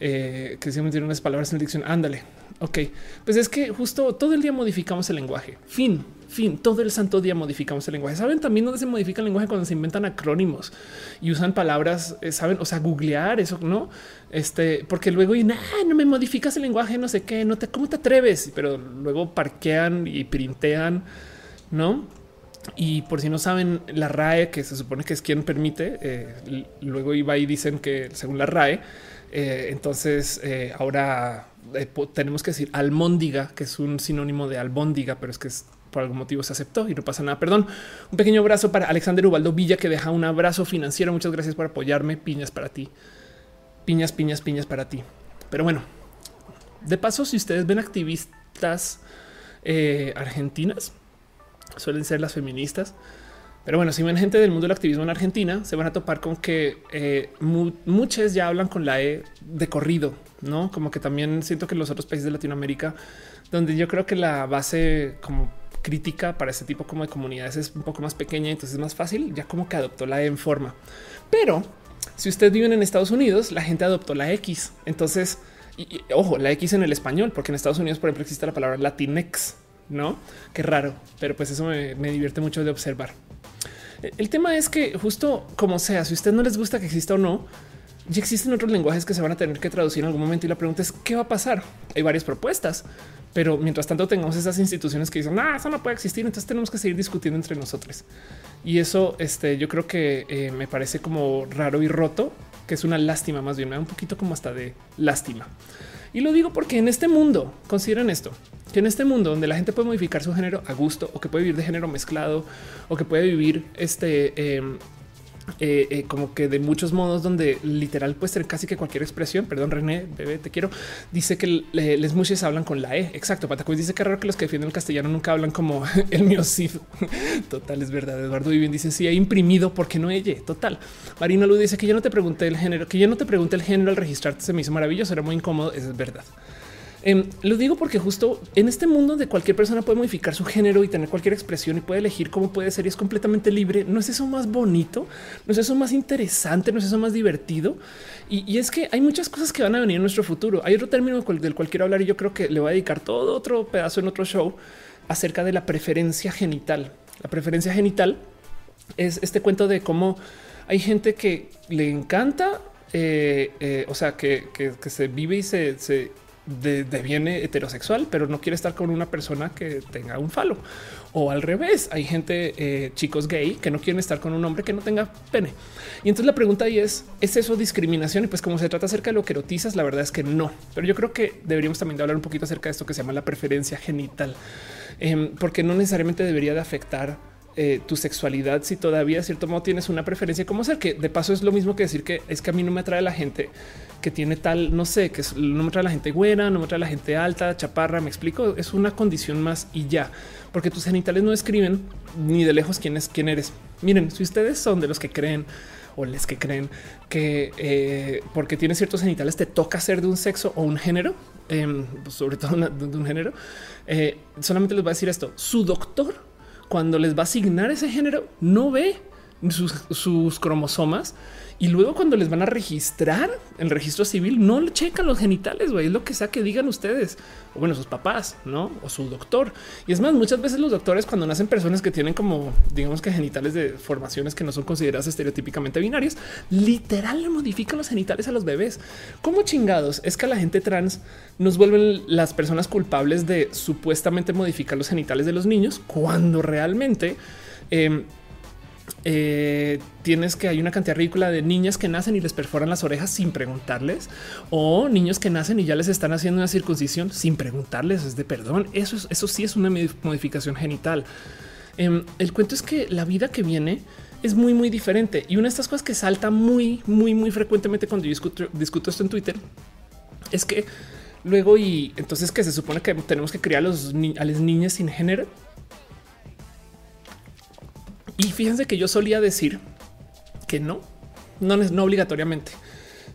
que siempre tiene unas palabras en dicción. Ándale. Ok, pues es que justo todo el día modificamos el lenguaje. Fin, fin, todo el santo día modificamos el lenguaje. Saben también dónde se modifica el lenguaje cuando se inventan acrónimos y usan palabras, eh, saben, o sea, googlear eso, no? Este, porque luego y no me modificas el lenguaje, no sé qué, no te, cómo te atreves, pero luego parquean y printean, no? Y por si no saben, la RAE, que se supone que es quien permite, eh, luego iba y dicen que según la RAE, eh, entonces ahora tenemos que decir almóndiga, que es un sinónimo de albóndiga, pero es que por algún motivo se aceptó y no pasa nada. Perdón. Un pequeño abrazo para Alexander Ubaldo Villa, que deja un abrazo financiero. Muchas gracias por apoyarme. Piñas para ti. Piñas, piñas, piñas para ti. Pero bueno, de paso, si ustedes ven activistas eh, argentinas, suelen ser las feministas. Pero bueno, si ven gente del mundo del activismo en Argentina, se van a topar con que eh, muchas ya hablan con la E de corrido, no como que también siento que los otros países de Latinoamérica, donde yo creo que la base como crítica para este tipo como de comunidades es un poco más pequeña, entonces es más fácil, ya como que adoptó la E en forma. Pero si ustedes viven en Estados Unidos, la gente adoptó la X. Entonces, ojo, la X en el español, porque en Estados Unidos, por ejemplo, existe la palabra Latinx, no? Qué raro, pero pues eso me, me divierte mucho de observar. El tema es que justo como sea, si a usted no les gusta que exista o no, ya existen otros lenguajes que se van a tener que traducir en algún momento y la pregunta es qué va a pasar. Hay varias propuestas, pero mientras tanto tengamos esas instituciones que dicen, ah, eso no puede existir, entonces tenemos que seguir discutiendo entre nosotros. Y eso este, yo creo que eh, me parece como raro y roto, que es una lástima más bien, me da un poquito como hasta de lástima. Y lo digo porque en este mundo, consideren esto, que en este mundo donde la gente puede modificar su género a gusto o que puede vivir de género mezclado o que puede vivir este em, eh, eh, como que de muchos modos donde literal puede ser casi que cualquier expresión. Perdón, René, bebé, te quiero. Dice que les muchos hablan con la E. Exacto. Patacuis dice que raro que los que defienden el castellano nunca hablan como [LAUGHS] el mío. Sí, [LAUGHS] total, es verdad. Eduardo Vivian dice si sí, he imprimido porque no ella. Total. Marina Lu dice que yo no te pregunté el género, que yo no te pregunté el género al registrarte. Se me hizo maravilloso, era muy incómodo. Eso es verdad. Em, lo digo porque justo en este mundo de cualquier persona puede modificar su género y tener cualquier expresión y puede elegir cómo puede ser y es completamente libre. No es eso más bonito, no es eso más interesante, no es eso más divertido. Y, es que hay muchas cosas que van a venir en nuestro futuro. Hay otro término del cual quiero hablar y yo creo que le voy a dedicar todo otro pedazo en otro show acerca de la preferencia genital. La preferencia genital es este cuento de cómo hay gente que le encanta, eh, eh, o sea, que, se vive y se de, viene heterosexual, pero no quiere estar con una persona que tenga un falo. O al revés, hay gente, eh, chicos gay, que no quieren estar con un hombre que no tenga pene. Y entonces la pregunta ahí es, ¿es eso discriminación? Y pues como se trata acerca de lo que erotizas, la verdad es que no. Pero yo creo que deberíamos también de hablar un poquito acerca de esto que se llama la preferencia genital, em, porque no necesariamente debería de afectar eh, tu sexualidad si todavía de cierto modo tienes una preferencia como ser, que de paso es lo mismo que decir que es que a mí no me atrae la gente que tiene tal, no sé, que no me trae la gente buena, no me trae la gente alta, chaparra, me explico, es una condición más y ya, porque tus genitales no escriben ni de lejos quién es quién eres. Miren, si ustedes son de los que creen o les que creen que eh, porque tienes ciertos genitales te toca ser de un sexo o un género, em, pues sobre todo de un género, eh, solamente les voy a decir esto, su doctor cuando les va a asignar ese género no ve sus, cromosomas y luego cuando les van a registrar el registro civil, no le checan los genitales, güey, es lo que sea que digan ustedes, o bueno, sus papás, ¿no? O su doctor. Y es más, muchas veces los doctores cuando nacen personas que tienen como, digamos que genitales de formaciones que no son consideradas estereotípicamente binarias, literal le modifican los genitales a los bebés. ¿Cómo chingados? Es que a la gente trans nos vuelven las personas culpables de supuestamente modificar los genitales de los niños cuando realmente... Eh, eh, tienes que hay una cantidad ridícula de niñas que nacen y les perforan las orejas sin preguntarles o niños que nacen y ya les están haciendo una circuncisión sin preguntarles es de perdón. Eso, eso sí es una modificación genital. Em, el cuento es que la vida que viene es muy, muy diferente. Y una de estas cosas que salta muy, muy, muy frecuentemente cuando yo discuto, discuto esto en Twitter es que luego y entonces que se supone que tenemos que criar a los a las niñas sin género y fíjense que yo solía decir que no, no, no obligatoriamente.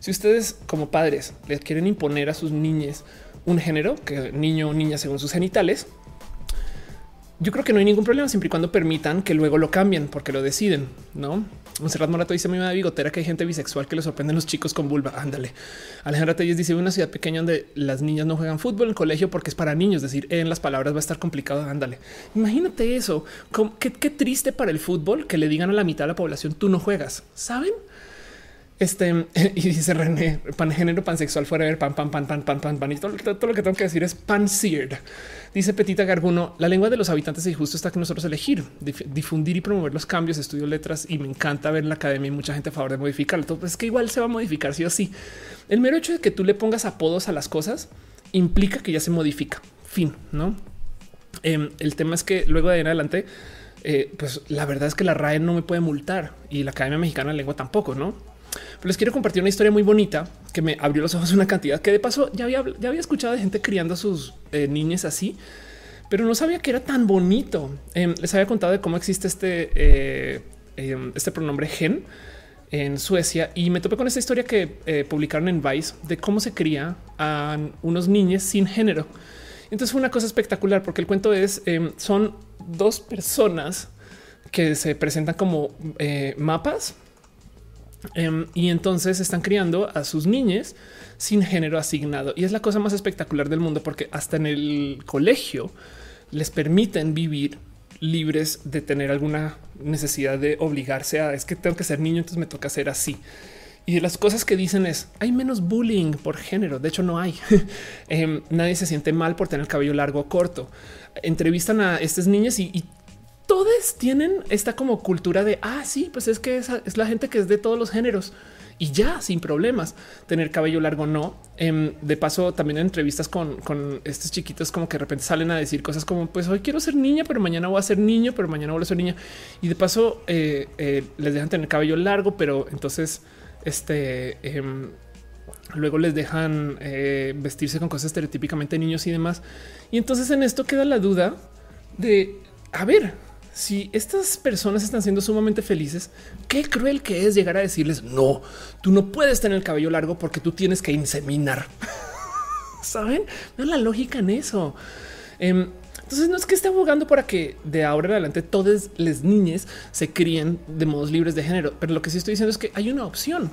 Si ustedes como padres les quieren imponer a sus niñas un género, que niño o niña según sus genitales, yo creo que no hay ningún problema siempre y cuando permitan que luego lo cambien porque lo deciden, no? Monserrat Morato dice a me da bigotera que hay gente bisexual que le sorprenden los chicos con vulva. Ándale. Alejandra Telles dice una ciudad pequeña donde las niñas no juegan fútbol en colegio porque es para niños. Decir, en las palabras va a estar complicado. Ándale. Imagínate eso. Qué triste para el fútbol que le digan a la mitad de la población tú no juegas. Saben? Este [LAUGHS] y dice René, pan género, pansexual, ver pan, pan, pan, pan, pan, pan, pan. Y todo, lo que tengo que decir es pan seared. Dice Petita Garguno, la lengua de los habitantes y justo está que nosotros elegir, difundir y promover los cambios, estudio letras y me encanta ver en la academia y mucha gente a favor de modificarlo. Pues es que igual se va a modificar sí o sí. El mero hecho de que tú le pongas apodos a las cosas implica que ya se modifica. Fin, ¿no? Em, el tema es que luego de en adelante, eh, pues la verdad es que la RAE no me puede multar y la Academia Mexicana de Lengua tampoco, ¿no? Pero les quiero compartir una historia muy bonita que me abrió los ojos una cantidad que de paso ya había, ya había escuchado de gente criando a sus eh, niñas así, pero no sabía que era tan bonito. Em, les había contado de cómo existe este, eh, em, este pronombre gen en Suecia y me topé con esta historia que eh, publicaron en Vice de cómo se cría a unos niños sin género. Entonces fue una cosa espectacular porque el cuento es em, son dos personas que se presentan como mapas Em, y entonces están criando a sus niñas sin género asignado. Y es la cosa más espectacular del mundo porque hasta en el colegio les permiten vivir libres de tener alguna necesidad de obligarse a es que tengo que ser niño, entonces me toca ser así. Y las cosas que dicen es hay menos bullying por género. De hecho, no hay. [LAUGHS] Em, nadie se siente mal por tener el cabello largo o corto. Entrevistan a estas niñas y todos tienen esta como cultura de ah, sí, pues es que esa es la gente que es de todos los géneros y ya sin problemas tener cabello largo. No. Em, de paso, también en entrevistas con, estos chiquitos, como que de repente salen a decir cosas como pues hoy quiero ser niña, pero mañana voy a ser niño, pero mañana voy a ser niña. Y de paso eh, eh, les dejan tener cabello largo, pero entonces este em, luego les dejan eh, vestirse con cosas estereotípicamente niños y demás. Y entonces en esto queda la duda de a ver, si estas personas están siendo sumamente felices, qué cruel que es llegar a decirles no, tú no puedes tener el cabello largo porque tú tienes que inseminar. [LAUGHS] Saben? No la lógica en eso. Em, entonces no es que esté abogando para que de ahora en adelante todas las niñas se críen de modos libres de género, pero lo que sí estoy diciendo es que hay una opción.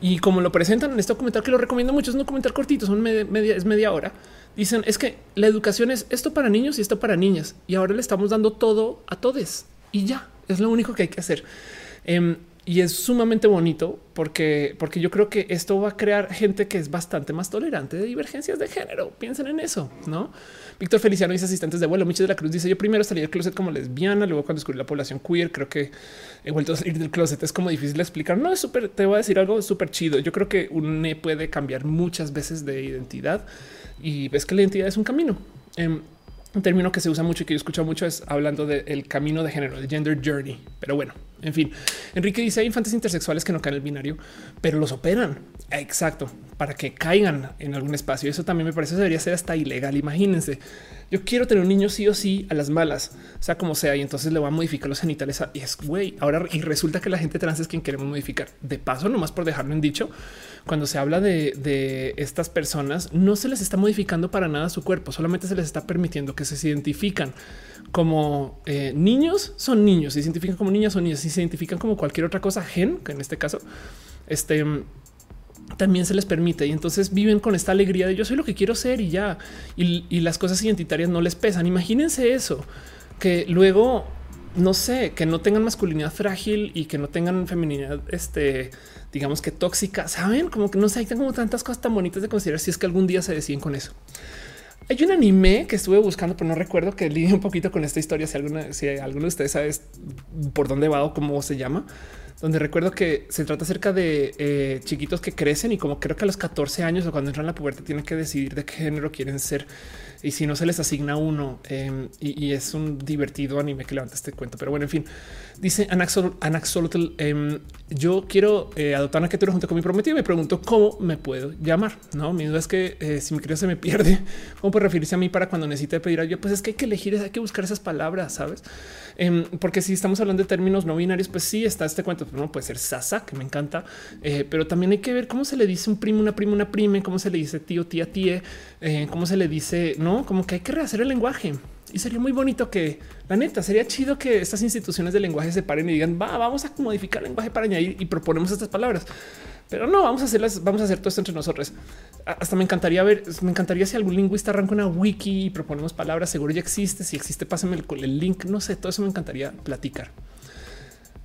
Y como lo presentan en este documental que lo recomiendo mucho, es un documental cortito, son media, es media hora dicen es que la educación es esto para niños y esto para niñas y ahora le estamos dando todo a todos y ya es lo único que hay que hacer. Em, y es sumamente bonito porque, porque yo creo que esto va a crear gente que es bastante más tolerante de divergencias de género. Piensen en eso, no? Víctor Feliciano dice asistentes de vuelo. Michelle de la Cruz dice: Yo primero salí del closet como lesbiana, luego cuando descubrí la población queer, creo que he vuelto a salir del closet. Es como difícil de explicar. No es súper, te voy a decir algo súper chido. Yo creo que un ne puede cambiar muchas veces de identidad y ves que la identidad es un camino. Em, un término que se usa mucho y que yo escucho mucho es hablando del camino de género, el gender journey. Pero bueno, en fin, Enrique dice hay infantes intersexuales que no caen en el binario, pero los operan. Exacto, para que caigan en algún espacio. Eso también me parece debería ser hasta ilegal. Imagínense, yo quiero tener un niño sí o sí a las malas, sea como sea, y entonces le voy a modificar los genitales. y es güey. Ahora y resulta que la gente trans es quien queremos modificar. De paso, nomás por dejarlo en dicho, cuando se habla de, estas personas, no se les está modificando para nada su cuerpo, solamente se les está permitiendo que se identifican como eh, niños, son niños, se identifican como niñas o niñas, si se identifican como cualquier otra cosa, gen, que en este caso, este también se les permite y entonces viven con esta alegría de yo soy lo que quiero ser y ya y, y las cosas identitarias no les pesan. Imagínense eso que luego no sé, que no tengan masculinidad frágil y que no tengan feminidad, este, digamos que tóxica, saben como que no sé, hay como tantas cosas tan bonitas de considerar si es que algún día se deciden con eso. Hay un anime que estuve buscando, pero no recuerdo que lidia un poquito con esta historia. Si alguna, si alguno de ustedes sabe por dónde va o cómo se llama, donde recuerdo que se trata acerca de eh, chiquitos que crecen y como creo que a los 14 años o cuando entran a la pubertad tienen que decidir de qué género quieren ser y si no se les asigna uno em, y, es un divertido anime que levanta este cuento. Pero bueno, en fin, dice Anaxolotl. Em, yo quiero eh, adoptar una criatura junto con mi prometido. Me pregunto cómo me puedo llamar. No, mi duda es que eh, si mi criatura se me pierde, [LAUGHS] cómo puede referirse a mí para cuando necesite pedir ayuda. Pues es que hay que elegir, hay que buscar esas palabras, sabes? Em, porque si estamos hablando de términos no binarios, pues sí está este cuento. No puede ser Sasa, que me encanta, eh, pero también hay que ver cómo se le dice un primo, una prima, una prima, cómo se le dice tío, tía, tía, cómo se le dice, no como que hay que rehacer el lenguaje. Y sería muy bonito que la neta sería chido que estas instituciones de lenguaje se paren y digan va, vamos a modificar el lenguaje para añadir y proponemos estas palabras. Pero no vamos a hacerlas, vamos a hacer todo esto entre nosotros. Hasta me encantaría ver, me encantaría si algún lingüista arranca una wiki y proponemos palabras. Seguro ya existe. Si existe, pásenme el, el link. No sé, todo eso me encantaría platicar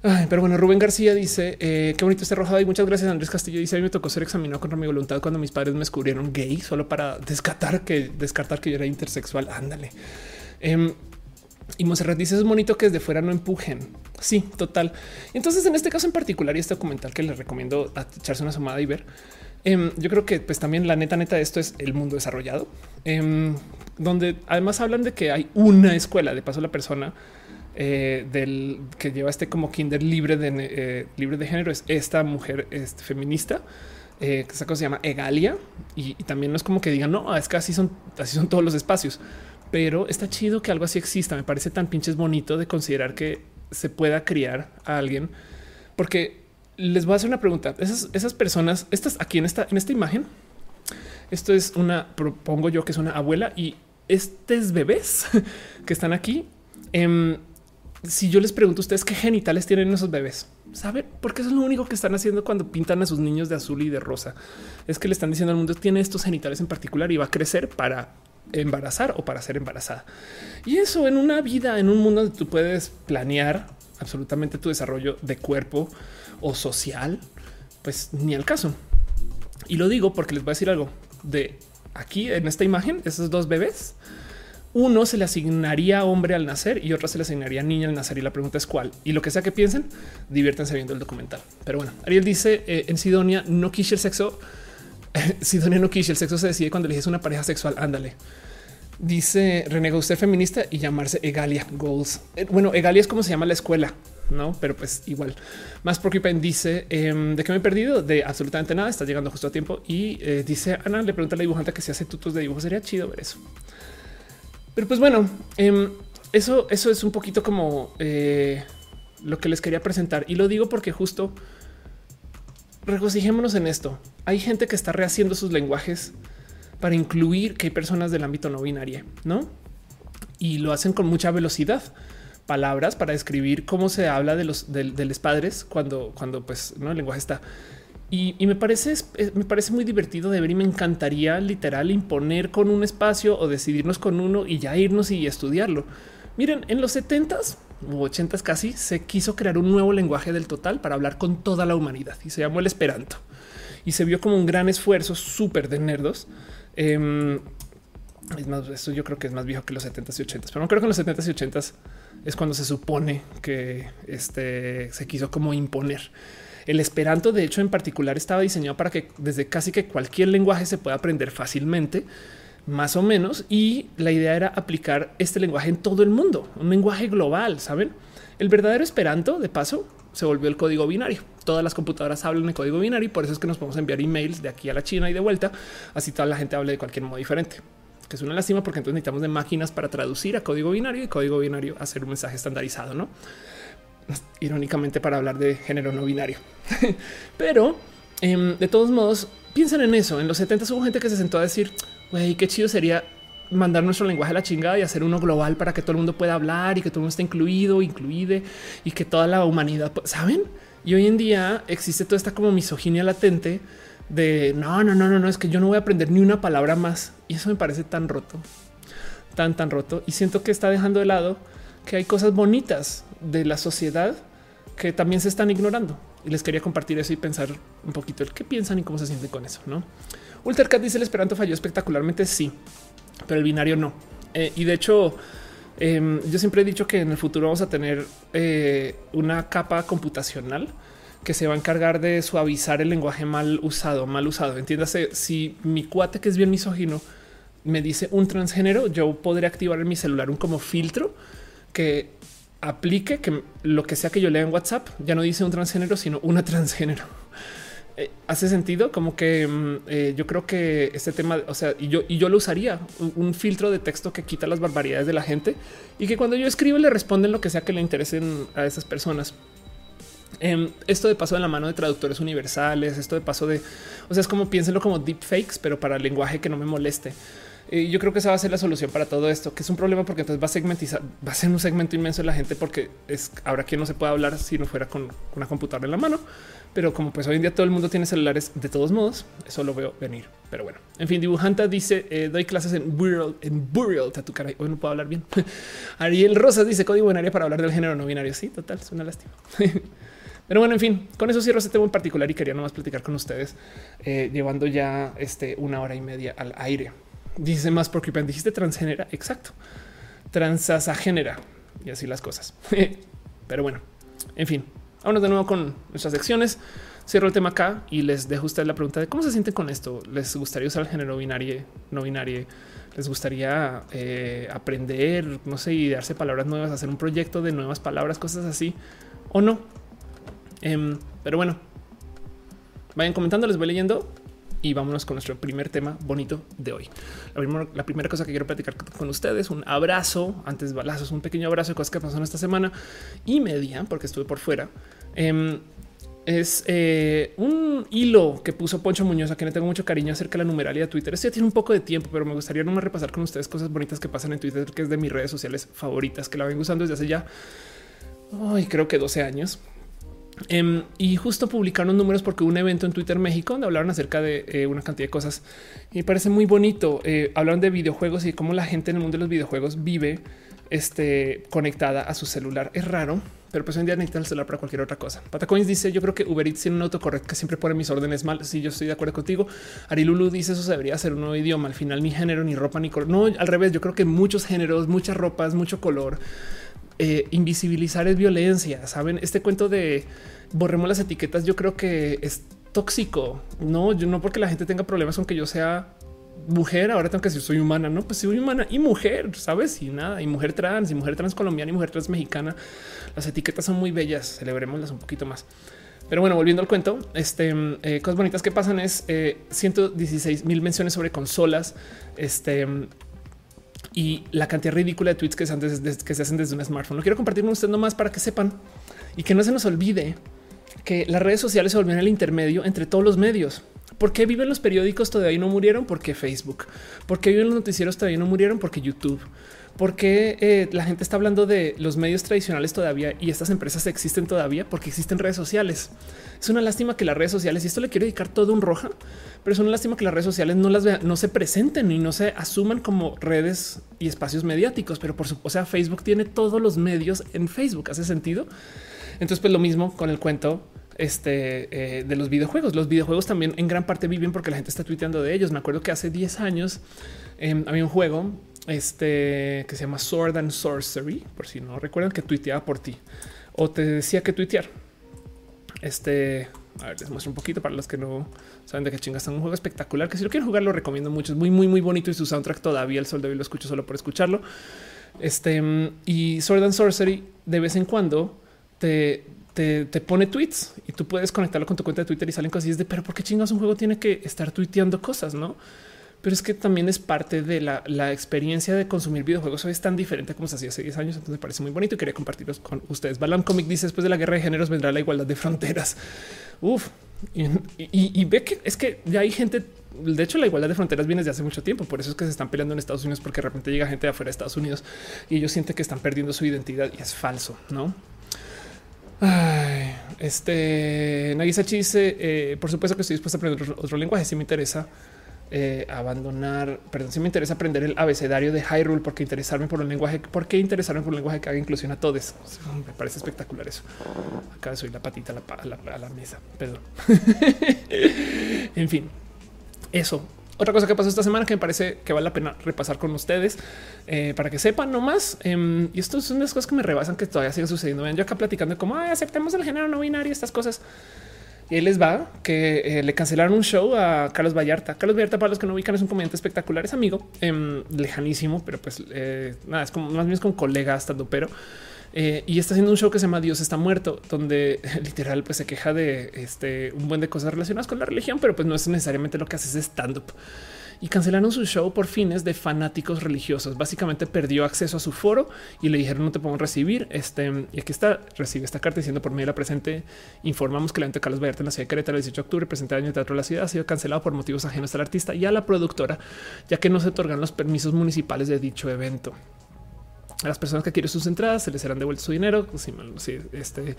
pero bueno, Rubén García dice eh, qué bonito este rojado y muchas gracias. Andrés Castillo dice a mí me tocó ser examinado contra mi voluntad cuando mis padres me descubrieron gay solo para descartar que descartar que yo era intersexual. Ándale. Em, y Monserrat dice es bonito que desde fuera no empujen. Sí, total. Entonces, en este caso en particular y este documental que les recomiendo echarse una sumada y ver, em, yo creo que pues también la neta neta de esto es el mundo desarrollado, em, donde además hablan de que hay una escuela. De paso, la persona eh, del que lleva este como kinder libre de eh, libre de género es esta mujer este, feminista eh, que esa cosa se llama Egalia y, también no es como que digan no es que así son así son todos los espacios pero está chido que algo así exista me parece tan pinches bonito de considerar que se pueda criar a alguien porque les voy a hacer una pregunta esas, esas personas estas aquí en esta en esta imagen esto es una propongo yo que es una abuela y estos bebés [LAUGHS] que están aquí em, si yo les pregunto a ustedes qué genitales tienen esos bebés, saben? Porque eso es lo único que están haciendo cuando pintan a sus niños de azul y de rosa. Es que le están diciendo al mundo tiene estos genitales en particular y va a crecer para embarazar o para ser embarazada. Y eso en una vida, en un mundo donde tú puedes planear absolutamente tu desarrollo de cuerpo o social, pues ni al caso. Y lo digo porque les voy a decir algo de aquí en esta imagen, esos dos bebés uno se le asignaría hombre al nacer y otra se le asignaría niña al nacer. Y la pregunta es cuál. Y lo que sea que piensen, diviértanse viendo el documental. Pero bueno, Ariel dice eh, en Sidonia no quise el sexo. [LAUGHS] Sidonia no quise el sexo se decide cuando eliges una pareja sexual. Ándale. Dice renega usted feminista y llamarse Egalia Goals. Eh, bueno, Egalia es como se llama la escuela, no? Pero pues igual. Más Porcupine dice em, de que me he perdido de absolutamente nada. Está llegando justo a tiempo y eh, dice Ana le pregunta a la dibujante que si hace tutos de dibujo. Sería chido ver eso. Pero pues bueno, em, eso, eso es un poquito como eh, lo que les quería presentar y lo digo porque justo regocijémonos en esto. Hay gente que está rehaciendo sus lenguajes para incluir que hay personas del ámbito no binario, no? Y lo hacen con mucha velocidad. Palabras para describir cómo se habla de los de, padres cuando, cuando pues no el lenguaje está y, me parece, me parece muy divertido de ver y me encantaría literal imponer con un espacio o decidirnos con uno y ya irnos y estudiarlo. Miren, en los 70s u 80s casi se quiso crear un nuevo lenguaje del total para hablar con toda la humanidad y se llamó el Esperanto y se vio como un gran esfuerzo súper de nerdos. Em, es más, esto yo creo que es más viejo que los 70s y 80s, pero no creo que en los 70s y 80s es cuando se supone que este se quiso como imponer. El esperanto, de hecho, en particular estaba diseñado para que desde casi que cualquier lenguaje se pueda aprender fácilmente, más o menos. Y la idea era aplicar este lenguaje en todo el mundo, un lenguaje global, saben? El verdadero esperanto, de paso, se volvió el código binario. Todas las computadoras hablan de código binario y por eso es que nos podemos enviar emails de aquí a la China y de vuelta. Así toda la gente hable de cualquier modo diferente que es una lástima porque entonces necesitamos de máquinas para traducir a código binario y código binario hacer un mensaje estandarizado, no? Irónicamente para hablar de género no binario. [LAUGHS] Pero em, de todos modos, piensen en eso. En los 70 hubo gente que se sentó a decir, güey, qué chido sería mandar nuestro lenguaje a la chingada y hacer uno global para que todo el mundo pueda hablar y que todo el mundo esté incluido, incluide y que toda la humanidad, saben? Y hoy en día existe toda esta como misoginia latente de no, no, no, no, no, es que yo no voy a aprender ni una palabra más. Y eso me parece tan roto, tan, tan roto. Y siento que está dejando de lado que hay cosas bonitas de la sociedad que también se están ignorando. Y les quería compartir eso y pensar un poquito el qué piensan y cómo se sienten con eso. No Ultercat dice el Esperanto falló espectacularmente. Sí, pero el binario no. Eh, y de hecho, em, yo siempre he dicho que en el futuro vamos a tener eh, una capa computacional que se va a encargar de suavizar el lenguaje mal usado, mal usado. Entiéndase, si mi cuate que es bien misógino me dice un transgénero, yo podré activar en mi celular un como filtro que aplique que lo que sea que yo lea en WhatsApp ya no dice un transgénero, sino una [LAUGHS] transgénero. Eh, hace sentido como que mm, eh, yo creo que este tema, o sea, y yo, y yo lo usaría un, filtro de texto que quita las barbaridades de la gente y que cuando yo escribo le responden lo que sea que le interesen a esas personas. Em, esto de paso de la mano de traductores universales, esto de paso de, o sea, es como piénsenlo como deep fakes, pero para lenguaje que no me moleste. Eh, yo creo que esa va a ser la solución para todo esto, que es un problema porque entonces va a segmentizar, va a ser un segmento inmenso de la gente porque es ahora que no se puede hablar si no fuera con una computadora en la mano. Pero como pues hoy en día todo el mundo tiene celulares de todos modos, eso lo veo venir. Pero bueno, en fin, dibujanta dice eh, doy clases en Burial, en Burial, tu cara. Hoy no puedo hablar bien. [LAUGHS] Ariel Rosas dice código binario para hablar del género no binario. Sí, total, es una lástima. [LAUGHS] Pero bueno, en fin, con eso cierro este tema en particular y quería nomás platicar con ustedes, eh, llevando ya este una hora y media al aire. Dice más porque dijiste transgénera. Exacto. Transasagénera y así las cosas. [LAUGHS] Pero bueno, en fin, vámonos de nuevo con nuestras secciones. Cierro el tema acá y les dejo a ustedes la pregunta de cómo se sienten con esto. ¿Les gustaría usar el género binario, no binario? ¿Les gustaría eh, aprender, no sé, idearse palabras nuevas, hacer un proyecto de nuevas palabras, cosas así o no? Em, pero bueno, vayan comentando, les voy leyendo y vámonos con nuestro primer tema bonito de hoy. La, primera cosa que quiero platicar con ustedes, un abrazo, antes balazos, un pequeño abrazo de cosas que pasaron esta semana y media, porque estuve por fuera. Em, es eh, un hilo que puso Poncho Muñoz, a quien le tengo mucho cariño acerca de la numeralia de Twitter. Esto ya tiene un poco de tiempo, pero me gustaría no repasar con ustedes cosas bonitas que pasan en Twitter, que es de mis redes sociales favoritas, que la vengo usando desde hace ya, creo que 12 años. Em, y justo publicaron números porque hubo un evento en Twitter México donde hablaron acerca de eh, una cantidad de cosas y me parece muy bonito. Eh, hablaron de videojuegos y cómo la gente en el mundo de los videojuegos vive este, conectada a su celular. Es raro, pero pues hoy en día necesita el celular para cualquier otra cosa. Patacoins dice: Yo creo que Uber Eats tiene un autocorrect que siempre pone mis órdenes mal. Si yo estoy de acuerdo contigo. Arilulu dice: Eso debería ser un nuevo idioma. Al final, ni género, ni ropa, ni color. No, al revés. Yo creo que muchos géneros, muchas ropas, mucho color. Eh, invisibilizar es violencia. Saben, este cuento de borremos las etiquetas, yo creo que es tóxico. No, yo no porque la gente tenga problemas con que yo sea mujer, ahora tengo que decir soy humana, no, pues soy humana y mujer, sabes? Y nada, y mujer trans, y mujer trans colombiana y mujer trans mexicana. Las etiquetas son muy bellas, celebrémoslas un poquito más. Pero bueno, volviendo al cuento, este eh, cosas bonitas que pasan es 116 eh, mil menciones sobre consolas. Este y la cantidad ridícula de tweets que se, hacen desde un smartphone. Lo quiero compartir con ustedes nomás para que sepan y que no se nos olvide que las redes sociales se volvieron el intermedio entre todos los medios. ¿Por qué viven los periódicos todavía no murieron? Porque Facebook. ¿Por qué viven los noticieros todavía no murieron? Porque YouTube. ¿Por qué eh, la gente está hablando de los medios tradicionales todavía y estas empresas existen todavía? Porque existen redes sociales. Es una lástima que las redes sociales, y esto le quiero dedicar todo un roja, pero es una lástima que las redes sociales no las vean, no se presenten y no se asuman como redes y espacios mediáticos. Pero por supuesto, Facebook tiene todos los medios en Facebook. ¿Hace sentido? Entonces, pues lo mismo con el cuento este, eh, de los videojuegos. Los videojuegos también en gran parte viven porque la gente está tuiteando de ellos. Me acuerdo que hace 10 años em, había un juego este, que se llama Sword and Sorcery, por si no recuerdan, que tuiteaba por ti o te decía que tuitear. Este, a ver, les muestro un poquito para los que no saben de qué chingas. Es un juego espectacular que si lo quieren jugar lo recomiendo mucho. Es muy, muy, muy bonito y su soundtrack todavía el sol de hoy lo escucho solo por escucharlo. Este y Sword and Sorcery de vez en cuando te, pone tweets y tú puedes conectarlo con tu cuenta de Twitter y salen cosas y es de, pero ¿por qué chingados un juego tiene que estar tuiteando cosas? No, pero es que también es parte de la, experiencia de consumir videojuegos. Hoy es tan diferente como se hacía hace 10 años. Entonces me parece muy bonito y quería compartirlos con ustedes. Balam Comic dice después de la guerra de géneros vendrá la igualdad de fronteras. Uf, y, ve que es que ya hay gente. De hecho, la igualdad de fronteras viene desde hace mucho tiempo. Por eso es que se están peleando en Estados Unidos, porque de repente llega gente de afuera de Estados Unidos y ellos sienten que están perdiendo su identidad y es falso, no? Ay, este Nagisa dice: eh, Por supuesto que estoy dispuesto a aprender otro, lenguaje. Si me interesa eh, abandonar, perdón, si me interesa aprender el abecedario de Hyrule, porque interesarme por un lenguaje, por qué interesarme por un lenguaje que haga inclusión a todos. Me parece espectacular eso. Acá soy la patita a la, mesa, perdón. [LAUGHS] en fin, eso otra cosa que pasó esta semana que me parece que vale la pena repasar con ustedes eh, para que sepan nomás. Eh, y esto son las cosas que me rebasan que todavía siguen sucediendo. Vean, yo acá platicando como aceptemos el género no binario, estas cosas. Y ahí les va que eh, le cancelaron un show a Carlos Vallarta. Carlos Vallarta, para los que no ubican, es un comediante espectacular, es amigo em, lejanísimo, pero pues eh, nada, es como más bien es con colega estando, pero eh, y está haciendo un show que se llama Dios está muerto, donde [LAUGHS] literal pues se queja de este un buen de cosas relacionadas con la religión, pero pues no es necesariamente lo que hace es stand up. Y cancelaron su show por fines de fanáticos religiosos. Básicamente perdió acceso a su foro y le dijeron no te podemos recibir. Este y aquí está, recibe esta carta diciendo por medio de la presente informamos que el evento Carlos Vallarta en la ciudad de Querétaro el 18 de octubre presenta el año de teatro de la ciudad ha sido cancelado por motivos ajenos al artista y a la productora, ya que no se otorgan los permisos municipales de dicho evento. A las personas que quieren sus entradas se les serán devuelto su dinero. Si, este,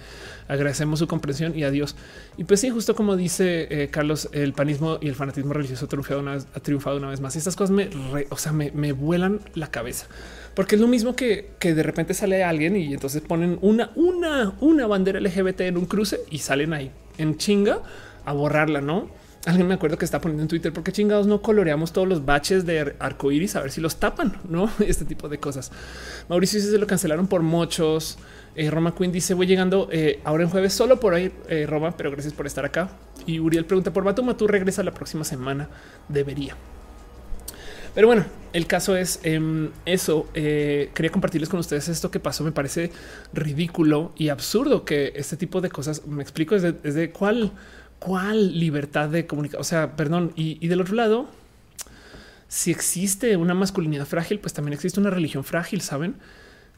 agradecemos su comprensión y adiós. Y pues sí, justo como dice eh, Carlos, el panismo y el fanatismo religioso triunfado una vez, ha triunfado una vez más. Y estas cosas me, o sea, me, me, vuelan la cabeza, porque es lo mismo que, que de repente sale alguien y entonces ponen una, una, una bandera LGBT en un cruce y salen ahí en chinga a borrarla, no? Alguien me acuerdo que está poniendo en Twitter porque chingados no coloreamos todos los baches de arco iris a ver si los tapan, no [LAUGHS] este tipo de cosas. Mauricio se lo cancelaron por muchos. Eh, Roma Queen dice voy llegando eh, ahora en jueves solo por ahí eh, Roma, pero gracias por estar acá. Y Uriel pregunta por Batuma, tú regresa la próxima semana. Debería. Pero bueno, el caso es em, eso. quería compartirles con ustedes esto que pasó. Me parece ridículo y absurdo que este tipo de cosas me explico desde cuál ¿Cuál libertad de comunicación? O sea, perdón. Y, del otro lado, si existe una masculinidad frágil, pues también existe una religión frágil, ¿saben?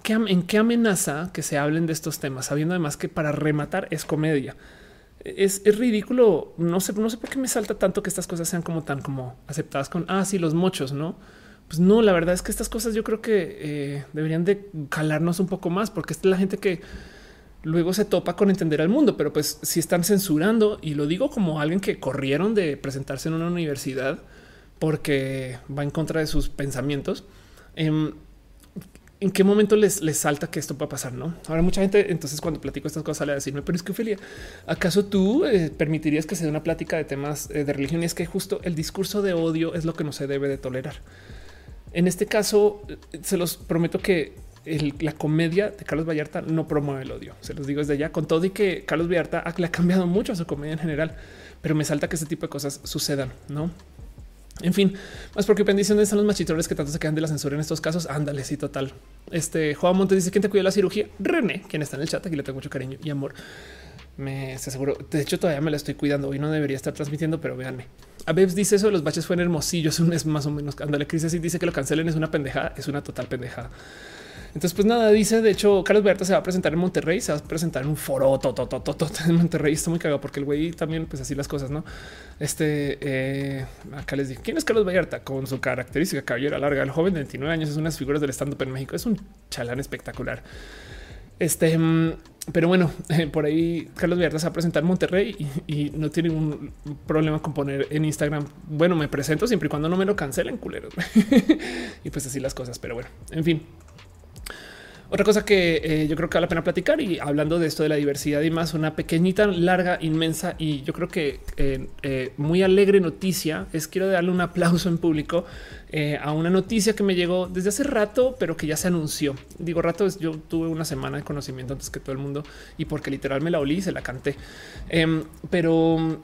¿En qué amenaza que se hablen de estos temas, sabiendo además que para rematar es comedia? Es, ridículo. No sé, no sé por qué me salta tanto que estas cosas sean como tan como aceptadas con ah, sí, los mochos, no? Pues no, la verdad es que estas cosas yo creo que eh, deberían de calarnos un poco más, porque es la gente que luego se topa con entender al mundo, pero pues si están censurando y lo digo como alguien que corrieron de presentarse en una universidad porque va en contra de sus pensamientos. Em, ¿En qué momento les, les salta que esto va a pasar? No, ahora mucha gente. Entonces, cuando platico estas cosas, sale a decirme, pero es que Ophelia, ¿acaso tú eh, permitirías que se dé una plática de temas eh, de religión? Y es que justo el discurso de odio es lo que no se debe de tolerar. En este caso, eh, se los prometo que la comedia de Carlos Vallarta no promueve el odio. Se los digo desde ya, con todo y que Carlos Vallarta le ha cambiado mucho a su comedia en general, pero me salta que este tipo de cosas sucedan, no? En fin, más porque bendiciones están los machitores que tanto se quedan de la censura en estos casos. Ándale, sí, total. Este Juan Montes dice: ¿Quién te cuida la cirugía? René, quien está en el chat. Aquí le tengo mucho cariño y amor. Me aseguro. De hecho, todavía me la estoy cuidando. Hoy no debería estar transmitiendo, pero véanme. A Bebs dice eso los baches fue en. Es un mes más o menos. Ándale, Cris así dice que lo cancelen. Es una pendejada. Es una total pendejada. Entonces, pues nada, dice, de hecho, Carlos Berta se va a presentar en Monterrey, se va a presentar en un foro [LAUGHS] en Monterrey. Está muy cagado porque el güey también, pues así las cosas, ¿no? Este, eh, acá les digo, ¿quién es Carlos Vallarta? Con su característica cabellera larga, el joven de 29 años es unas figuras del stand-up en México, es un chalán espectacular. Este, mm, pero bueno, [LAUGHS] por ahí Carlos Vallarta se va a presentar en Monterrey y, no tiene un problema con poner en Instagram. Bueno, me presento siempre y cuando no me lo cancelen, culeros. [LAUGHS] y pues así las cosas. Pero bueno, en fin, otra cosa que eh, yo creo que vale la pena platicar y hablando de esto de la diversidad y más, una pequeñita, larga, inmensa y yo creo que eh, eh, muy alegre noticia es quiero darle un aplauso en público a una noticia que me llegó desde hace rato, pero que ya se anunció. Digo rato, yo tuve una semana de conocimiento antes que todo el mundo y porque literal me la olí y se la canté. Em, pero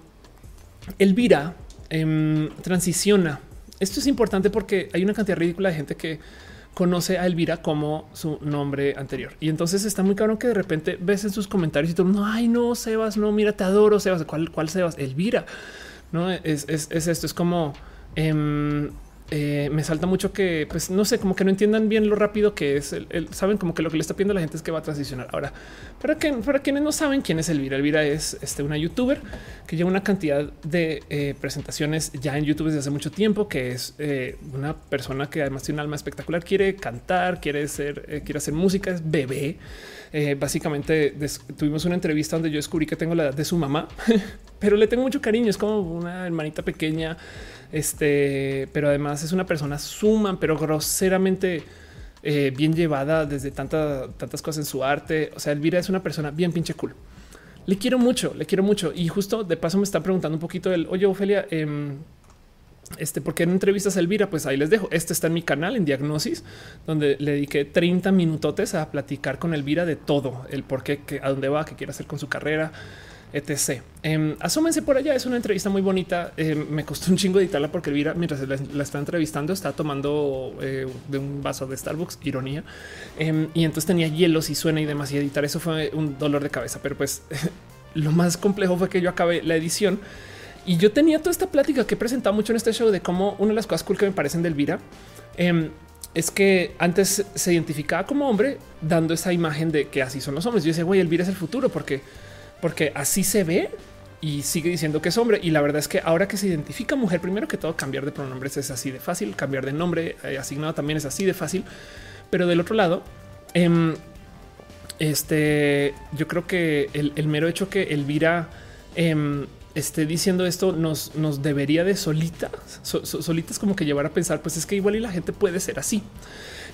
Elvira em, transiciona. Esto es importante porque hay una cantidad ridícula de gente que conoce a Elvira como su nombre anterior. Y entonces está muy cabrón que de repente ves en sus comentarios y tú no, ay, no, Sebas, no, mira, te adoro, Sebas. ¿Cuál, cuál Sebas? Elvira. No es, es, es esto, es como em, eh, me salta mucho que, pues no sé, como que no entiendan bien lo rápido que es. El, saben como que lo que le está pidiendo la gente es que va a transicionar. Ahora, para, que, para quienes no saben quién es Elvira, Elvira es este, una youtuber que lleva una cantidad de eh, presentaciones ya en YouTube desde hace mucho tiempo, que es eh, una persona que además tiene un alma espectacular, quiere cantar, quiere ser, quiere hacer música, es bebé. básicamente tuvimos una entrevista donde yo descubrí que tengo la edad de su mamá, [LAUGHS] pero le tengo mucho cariño. Es como una hermanita pequeña este, pero además es una persona suma, pero groseramente eh, bien llevada desde tantas cosas en su arte. O sea, Elvira es una persona bien pinche cool. Le quiero mucho, le quiero mucho. Y justo de paso me está preguntando un poquito el oye, Ofelia, eh, este, porque en entrevistas a Elvira, pues ahí les dejo. Este está en mi canal en Diagnosis, donde le dediqué 30 minutotes a platicar con Elvira de todo, el por qué, a dónde va, qué quiere hacer con su carrera, etc. Eh, asómense por allá. Es una entrevista muy bonita. Em, me costó un chingo editarla porque Elvira, mientras la, está entrevistando, está tomando eh, de un vaso de Starbucks, ironía. Em, y entonces tenía hielos y suena y demás. Y editar eso fue un dolor de cabeza. Pero pues [LAUGHS] lo más complejo fue que yo acabé la edición Y yo tenía toda esta plática que he presentado mucho en este show de cómo una de las cosas cool que me parecen de Elvira em, es que antes se identificaba como hombre dando esa imagen de que así son los hombres. Yo decía, güey, Elvira es el futuro porque, porque así se ve y sigue diciendo que es hombre. Y la verdad es que ahora que se identifica mujer, primero que todo, cambiar de pronombres es así de fácil, cambiar de nombre eh, asignado también es así de fácil. Pero del otro lado, em, este, yo creo que el, mero hecho que Elvira em, esté diciendo esto nos, nos debería de solita, solitas como que llevar a pensar, pues es que igual y la gente puede ser así.